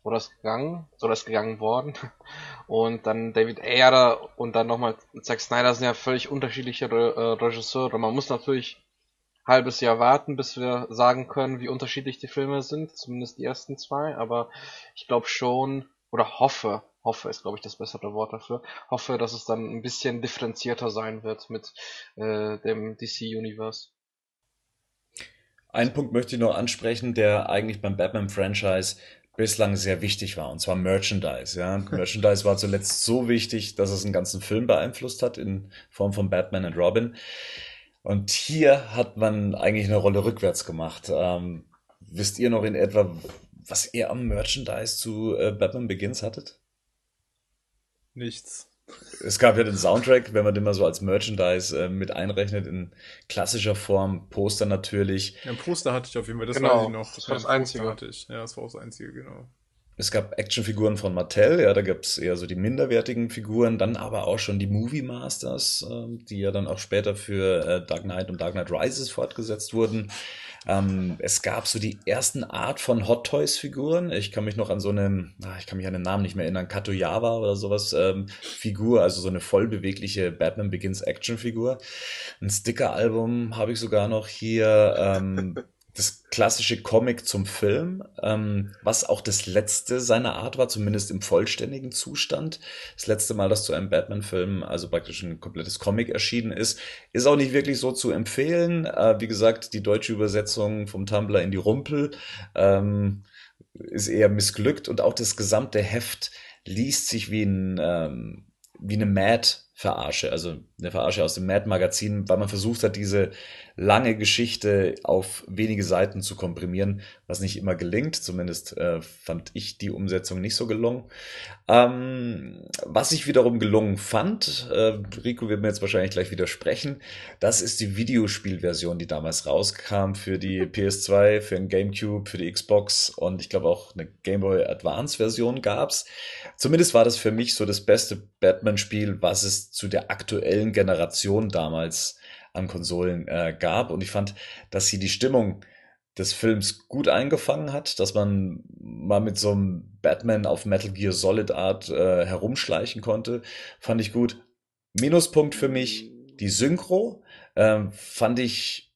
oder ist gegangen, oder ist gegangen worden. Und dann David Ayer und dann nochmal Zack Snyder sind ja völlig unterschiedliche Re äh, Regisseure. Man muss natürlich ein halbes Jahr warten, bis wir sagen können, wie unterschiedlich die Filme sind, zumindest die ersten zwei, aber ich glaube schon, oder hoffe, hoffe ist glaube ich das bessere Wort dafür, hoffe, dass es dann ein bisschen differenzierter sein wird mit äh, dem DC Universe. Einen Punkt möchte ich noch ansprechen, der eigentlich beim Batman-Franchise bislang sehr wichtig war, und zwar Merchandise. Ja. Merchandise war zuletzt so wichtig, dass es einen ganzen Film beeinflusst hat in Form von Batman und Robin. Und hier hat man eigentlich eine Rolle rückwärts gemacht. Ähm, wisst ihr noch in etwa, was ihr am Merchandise zu äh, Batman Begins hattet? Nichts. Es gab ja den Soundtrack, wenn man den mal so als Merchandise äh, mit einrechnet, in klassischer Form, Poster natürlich. Ja, ein Poster hatte ich auf jeden Fall, das genau, weiß ich noch. Das war das ja, Einzige. Hatte ich. Ja, das war auch das Einzige, genau. Es gab Actionfiguren von Mattel, ja, da gab es eher so die minderwertigen Figuren, dann aber auch schon die Movie Masters, äh, die ja dann auch später für äh, Dark Knight und Dark Knight Rises fortgesetzt wurden. Ähm, es gab so die ersten Art von Hot Toys Figuren. Ich kann mich noch an so eine, ah, ich kann mich an den Namen nicht mehr erinnern, Katoyava oder sowas ähm, Figur, also so eine vollbewegliche Batman Begins Action Figur. Ein Sticker-Album habe ich sogar noch hier. Ähm, das klassische Comic zum Film, ähm, was auch das letzte seiner Art war, zumindest im vollständigen Zustand. Das letzte Mal, dass zu einem Batman-Film, also praktisch ein komplettes Comic erschienen ist, ist auch nicht wirklich so zu empfehlen. Äh, wie gesagt, die deutsche Übersetzung vom Tumblr in die Rumpel ähm, ist eher missglückt und auch das gesamte Heft liest sich wie ein ähm, wie eine Mad-Verarsche, also eine Verarsche aus dem Mad-Magazin, weil man versucht hat, diese lange Geschichte auf wenige Seiten zu komprimieren, was nicht immer gelingt. Zumindest äh, fand ich die Umsetzung nicht so gelungen. Ähm, was ich wiederum gelungen fand, äh, Rico wird mir jetzt wahrscheinlich gleich widersprechen, das ist die Videospielversion, die damals rauskam für die PS2, für den GameCube, für die Xbox und ich glaube auch eine Game Boy Advance Version gab's. Zumindest war das für mich so das beste Batman-Spiel, was es zu der aktuellen Generation damals an Konsolen äh, gab. Und ich fand, dass sie die Stimmung des Films gut eingefangen hat, dass man mal mit so einem Batman auf Metal Gear Solid Art äh, herumschleichen konnte, fand ich gut. Minuspunkt für mich, die Synchro, äh, fand ich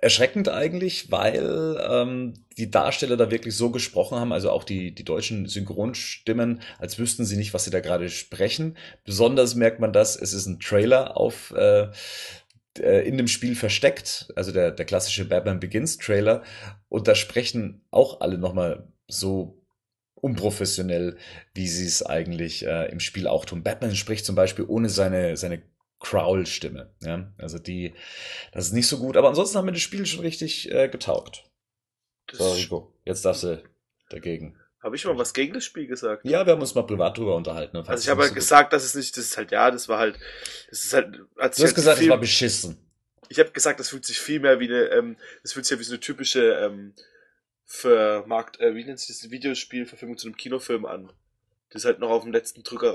erschreckend eigentlich, weil ähm, die Darsteller da wirklich so gesprochen haben, also auch die, die deutschen Synchronstimmen, als wüssten sie nicht, was sie da gerade sprechen. Besonders merkt man das, es ist ein Trailer auf äh, äh, in dem Spiel versteckt, also der, der klassische Batman Begins Trailer. Und da sprechen auch alle nochmal so unprofessionell, wie sie es eigentlich äh, im Spiel auch tun. Batman spricht zum Beispiel ohne seine, seine Crowl-Stimme. Ja? Also die, das ist nicht so gut. Aber ansonsten haben wir das Spiel schon richtig äh, getaugt. so, Rico, jetzt darfst du dagegen. Habe ich mal was gegen das Spiel gesagt? Ja, wir haben uns mal privat drüber unterhalten. Also ich habe halt so gesagt, dass es nicht, das ist halt, ja, das war halt, das ist halt. Du hast halt gesagt, es war beschissen. Ich habe gesagt, das fühlt sich viel mehr wie eine, ähm, das fühlt sich ja wie so eine typische ähm, Vermarkt, äh, wie nennt sich das Videospielverfilmung zu einem Kinofilm an. Das halt noch auf dem letzten Drücker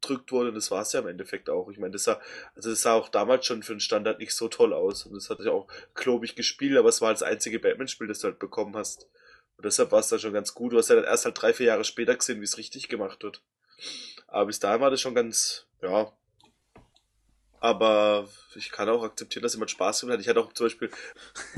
rausgedrückt wurde und das war es ja im Endeffekt auch. Ich meine, das sah, also das sah auch damals schon für den Standard nicht so toll aus und das hat sich auch klobig gespielt, aber es war das einzige Batman-Spiel, das du halt bekommen hast. Und deshalb war es dann schon ganz gut. Du hast ja dann erst halt drei, vier Jahre später gesehen, wie es richtig gemacht wird. Aber bis dahin war das schon ganz, ja. Aber ich kann auch akzeptieren, dass jemand Spaß gemacht hat. Ich hatte auch zum Beispiel.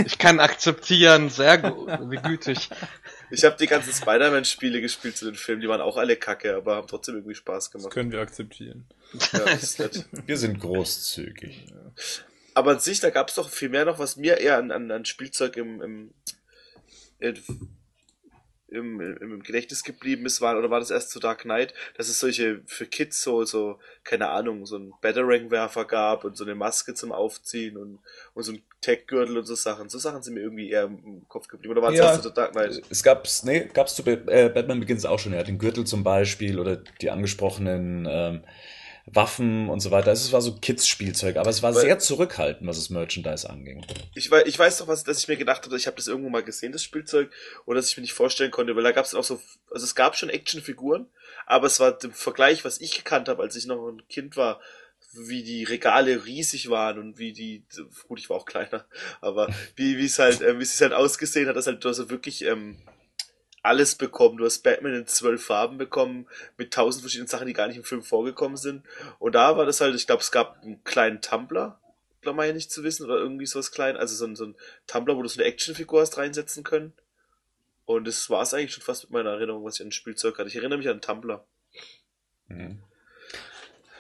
Ich kann akzeptieren, sehr gut, wie gütig. Ich habe die ganzen Spider-Man-Spiele gespielt zu den Filmen, die waren auch alle kacke, aber haben trotzdem irgendwie Spaß gemacht. Das können wir akzeptieren. Ja, ist nett. wir sind großzügig. Ja. Aber an sich, da gab es doch viel mehr noch, was mir eher an, an, an Spielzeug im, im im, im Gedächtnis geblieben ist, war, oder war das erst zu Dark Knight, dass es solche für Kids so, so, keine Ahnung, so einen Batarang-Werfer gab und so eine Maske zum Aufziehen und, und so ein Tech-Gürtel und so Sachen. So Sachen sind mir irgendwie eher im Kopf geblieben. Oder war es Ja, erst zu Dark Knight? es gab's, nee, gab's zu äh, Batman Begins auch schon, ja, den Gürtel zum Beispiel oder die angesprochenen ähm, Waffen und so weiter. Also es war so Kids-Spielzeug, aber es war Weil- sehr zurückhaltend, was das Merchandise anging. Ich weiß, ich weiß doch, was, dass ich mir gedacht habe, ich habe das irgendwo mal gesehen, das Spielzeug, oder dass ich mir nicht vorstellen konnte, weil da gab es auch so, also es gab schon Actionfiguren, aber es war im Vergleich, was ich gekannt habe, als ich noch ein Kind war, wie die Regale riesig waren und wie die, gut, ich war auch kleiner, aber wie wie es halt, äh, wie es halt ausgesehen hat, dass halt du also wirklich ähm, alles bekommen. Du hast Batman in zwölf Farben bekommen, mit tausend verschiedenen Sachen, die gar nicht im Film vorgekommen sind. Und da war das halt, ich glaube, es gab einen kleinen Tumblr, glaube meine ich zu wissen, oder irgendwie sowas klein, also so ein, so ein Tumblr, wo du so eine Actionfigur hast reinsetzen können. Und das war es eigentlich schon fast mit meiner Erinnerung, was ich an Spielzeug hatte. Ich erinnere mich an Tumblr. Mhm.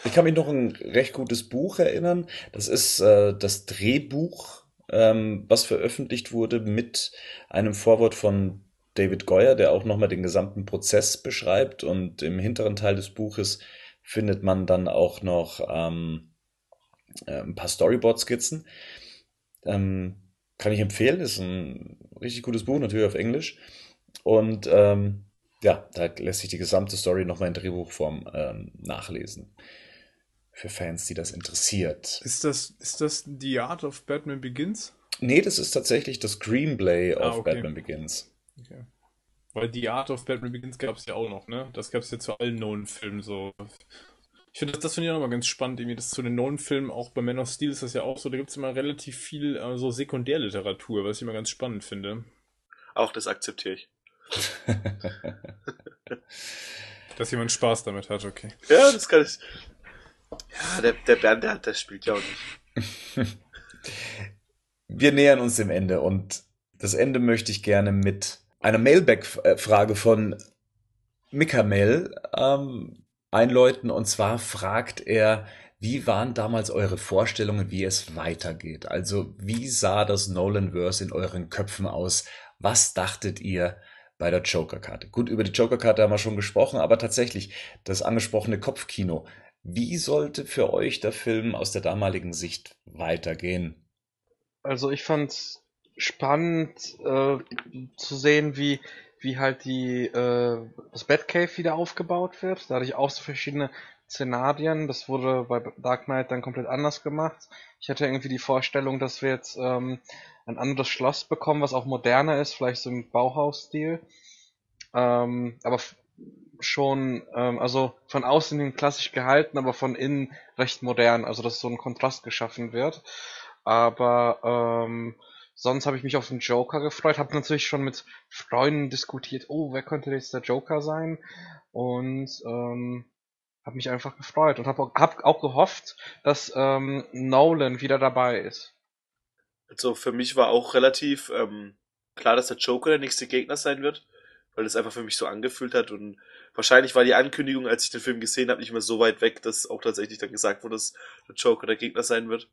Ich kann mich noch ein recht gutes Buch erinnern. Das ist äh, das Drehbuch, ähm, was veröffentlicht wurde mit einem Vorwort von David Goyer, der auch nochmal den gesamten Prozess beschreibt. Und im hinteren Teil des Buches findet man dann auch noch ähm, äh, ein paar Storyboard-Skizzen. Ähm, kann ich empfehlen, ist ein richtig gutes Buch, natürlich auf Englisch. Und ähm, ja, da lässt sich die gesamte Story nochmal in Drehbuchform ähm, nachlesen. Für Fans, die das interessiert. Ist das, ist das The Art of Batman Begins? Nee, das ist tatsächlich das Screenplay Ah, of okay. Batman Begins. Okay. Weil The Art of Batman Begins gab es ja auch noch, ne? Das gab es ja zu allen Nolan-Filmen so. Ich finde, das, das finde ich auch nochmal ganz spannend, irgendwie das zu den Nolan-Filmen, auch bei Man of Steel ist das ja auch so, da gibt es immer relativ viel äh, so Sekundärliteratur, was ich immer ganz spannend finde. Auch das akzeptiere ich. Dass jemand Spaß damit hat, okay. Ja, das kann ich. Ja, der, der Bernd, der, der spielt ja auch nicht. Wir nähern uns dem Ende und das Ende möchte ich gerne mit einer Mailback-Frage von Mikamel ähm, einläuten. Und zwar fragt er, wie waren damals eure Vorstellungen, wie es weitergeht? Also wie sah das Nolan-Verse in euren Köpfen aus? Was dachtet ihr bei der Joker-Karte? Gut, über die Joker-Karte haben wir schon gesprochen, aber tatsächlich das angesprochene Kopfkino. Wie sollte für euch der Film aus der damaligen Sicht weitergehen? Also ich fand's spannend äh, zu sehen, wie wie halt die äh, das Batcave wieder aufgebaut wird. Da hatte ich auch so verschiedene Szenarien. Das wurde bei Dark Knight dann komplett anders gemacht. Ich hatte irgendwie die Vorstellung, dass wir jetzt ähm, ein anderes Schloss bekommen, was auch moderner ist, vielleicht so im Bauhaus-Stil. Ähm, aber schon, ähm, also von außen hin klassisch gehalten, aber von innen recht modern. Also dass so ein Kontrast geschaffen wird. Aber ähm, sonst habe ich mich auf den Joker gefreut. Habe natürlich schon mit Freunden diskutiert, oh, wer könnte jetzt der Joker sein? Und ähm, habe mich einfach gefreut und habe auch, hab auch gehofft, dass ähm, Nolan wieder dabei ist. Also für mich war auch relativ ähm, klar, dass der Joker der nächste Gegner sein wird, weil es einfach für mich so angefühlt hat und wahrscheinlich war die Ankündigung, als ich den Film gesehen habe, nicht mehr so weit weg, dass auch tatsächlich dann gesagt wurde, dass der Joker der Gegner sein wird.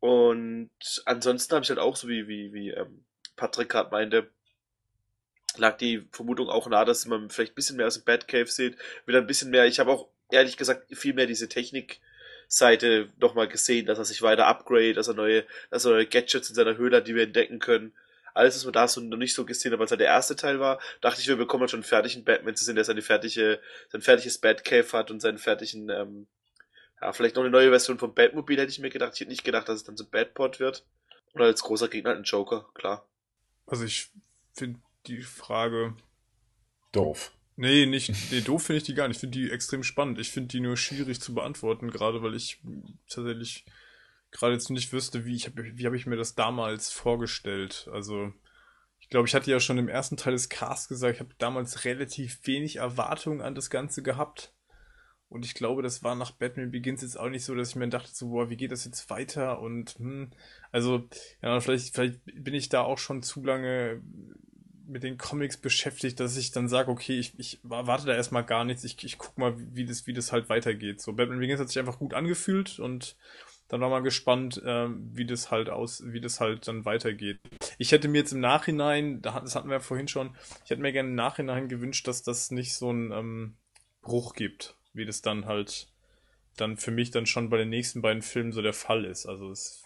Und ansonsten habe ich halt auch so wie wie wie ähm, Patrick gerade meinte, lag die Vermutung auch nahe, dass man vielleicht ein bisschen mehr aus dem Batcave sieht, wieder ein bisschen mehr. Ich habe auch ehrlich gesagt viel mehr diese Technik Seite nochmal gesehen, dass er sich weiter upgrade, dass er neue, dass er neue Gadgets in seiner Höhle hat, die wir entdecken können. Alles, was wir da so noch nicht so gesehen haben, als er der erste Teil war, dachte ich, wir bekommen halt schon einen fertigen Batman zu sehen, der seine fertige, sein fertiges Batcave hat und seinen fertigen, ähm, ja, vielleicht noch eine neue Version vom Batmobile, hätte ich mir gedacht. Ich hätte nicht gedacht, dass es dann so Batpod wird. Und als großer Gegner halt ein Joker, klar. Also ich finde die Frage. Doof. Nee, nicht. Nee, doof finde ich die gar nicht. Ich finde die extrem spannend. Ich finde die nur schwierig zu beantworten, gerade weil ich tatsächlich gerade jetzt nicht wüsste, wie ich hab, wie habe ich mir das damals vorgestellt. Also ich glaube, ich hatte ja schon im ersten Teil des Casts gesagt, ich habe damals relativ wenig Erwartungen an das Ganze gehabt. Und ich glaube, das war nach Batman Begins jetzt auch nicht so, dass ich mir dachte, so, boah, wie geht das jetzt weiter? Und hm, also, ja, vielleicht, vielleicht bin ich da auch schon zu lange mit den Comics beschäftigt, dass ich dann sage, okay, ich, ich warte da erstmal gar nichts, ich, ich guck mal, wie das, wie das halt weitergeht. So, Batman Begins hat sich einfach gut angefühlt und dann war mal gespannt, äh, wie das halt aus, wie das halt dann weitergeht. ich hätte mir jetzt im Nachhinein, das hatten wir ja vorhin schon, ich hätte mir gerne im Nachhinein gewünscht, dass das nicht so einen ähm, Bruch gibt, wie das dann halt dann für mich dann schon bei den nächsten beiden Filmen so der Fall ist. Also es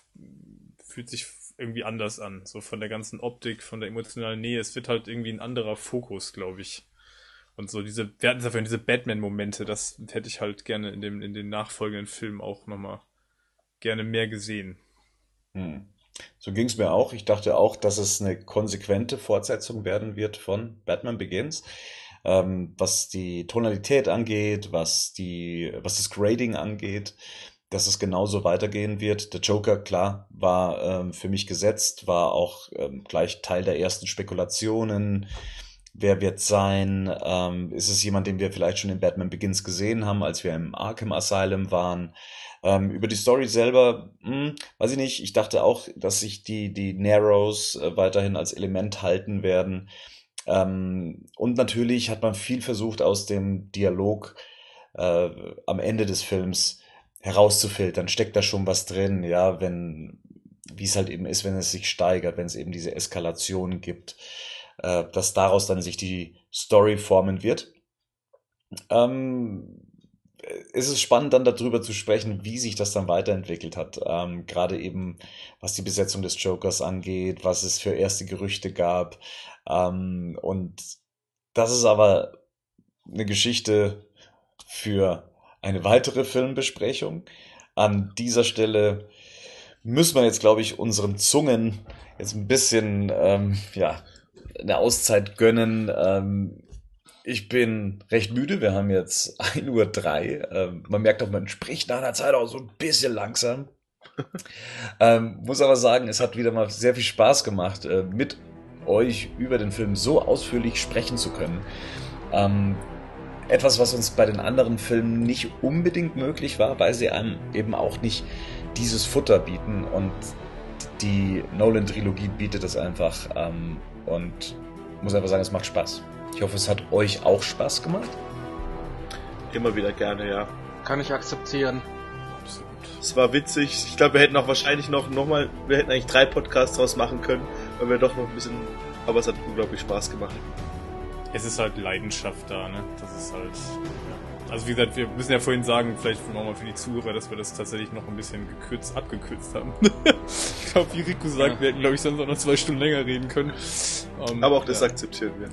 fühlt sich irgendwie anders an, so von der ganzen Optik, von der emotionalen Nähe. Es wird halt irgendwie ein anderer Fokus, glaube ich. Und so diese, wir hatten es ja diese Batman-Momente, das hätte ich halt gerne in, dem, in den nachfolgenden Filmen auch nochmal gerne mehr gesehen. Hm. So ging es mir auch. Ich dachte auch, dass es eine konsequente Fortsetzung werden wird von Batman Begins. Ähm, was die Tonalität angeht, was die, was das Grading angeht, dass es genauso weitergehen wird. Der Joker, klar, war ähm, für mich gesetzt, war auch ähm, gleich Teil der ersten Spekulationen. Wer wird sein? Ähm, ist es jemand, den wir vielleicht schon in Batman Begins gesehen haben, als wir im Arkham Asylum waren? Ähm, über die Story selber, hm, weiß ich nicht. Ich dachte auch, dass sich die, die Narrows äh, weiterhin als Element halten werden. Ähm, und natürlich hat man viel versucht, aus dem Dialog äh, am Ende des Films herauszufiltern. Steckt da schon was drin, ja, wenn, wie es halt eben ist, wenn es sich steigert, wenn es eben diese Eskalation gibt, äh, dass daraus dann sich die Story formen wird. Ähm, ist es spannend, dann darüber zu sprechen, wie sich das dann weiterentwickelt hat. Ähm, gerade eben, was die Besetzung des Jokers angeht, was es für erste Gerüchte gab. Ähm, und das ist aber eine Geschichte für eine weitere Filmbesprechung. An dieser Stelle müssen wir jetzt, glaube ich, unseren Zungen jetzt ein bisschen, ähm, ja, eine Auszeit gönnen. Ähm, ich bin recht müde. Wir haben jetzt 1.03 Uhr. Ähm, man merkt auch, man spricht nach einer Zeit auch so ein bisschen langsam. ähm, muss aber sagen, es hat wieder mal sehr viel Spaß gemacht, äh, mit euch über den Film so ausführlich sprechen zu können. Ähm, etwas, was uns bei den anderen Filmen nicht unbedingt möglich war, weil sie einem eben auch nicht dieses Futter bieten. Und die Nolan-Trilogie bietet es einfach. Ähm, und muss einfach sagen, es macht Spaß. Ich hoffe, es hat euch auch Spaß gemacht. Immer wieder gerne, ja. Kann ich akzeptieren. Es war witzig. Ich glaube, wir hätten auch wahrscheinlich noch, noch mal, wir hätten eigentlich drei Podcasts draus machen können, weil wir doch noch ein bisschen, aber es hat unglaublich Spaß gemacht. Es ist halt Leidenschaft da, ne? Das ist halt, ja. Also wie gesagt, wir müssen ja vorhin sagen, vielleicht nochmal für die Zuhörer, dass wir das tatsächlich noch ein bisschen gekürzt, abgekürzt haben. ich glaube, wie Rico sagt, ja. wir hätten, glaube ich, sonst auch noch zwei Stunden länger reden können. Um, aber auch das ja. akzeptieren wir.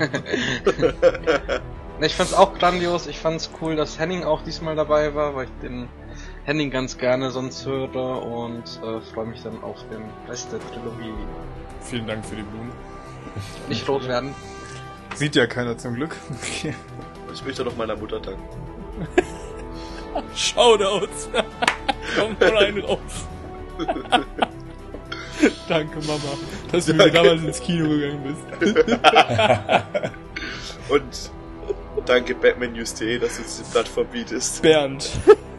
Ja, ja. ich fand's auch grandios. Ich fand's cool, dass Henning auch diesmal dabei war, weil ich den Henning ganz gerne sonst höre und äh, freue mich dann auf den Rest der Trilogie. Vielen Dank für die Blumen. Nicht rot werden. Sieht ja keiner zum Glück. ich möchte doch meiner Mutter danken. Shoutouts! Komm rein raus! Danke, Mama, dass du mir damals ins Kino gegangen bist. Und danke Batman News.de, dass du diese Plattform bietest. Bernd,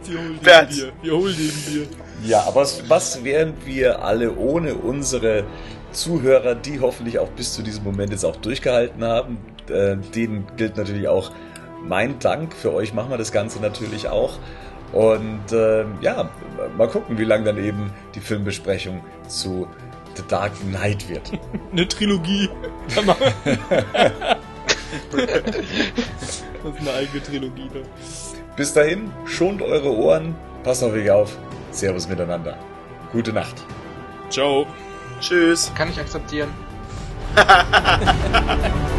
wir holen Bernd. Bier. Wir holen den Bier. Ja, aber was, was wären wir alle ohne unsere Zuhörer, die hoffentlich auch bis zu diesem Moment jetzt auch durchgehalten haben? Äh, denen gilt natürlich auch mein Dank. Für euch machen wir das Ganze natürlich auch. Und äh, ja, mal gucken, wie lange dann eben die Filmbesprechung zu The Dark Knight wird. Eine Trilogie. das ist eine eigene Trilogie. Ne? Bis dahin, schont eure Ohren, passt auf euch auf. Servus miteinander. Gute Nacht. Ciao. Tschüss. Kann ich akzeptieren.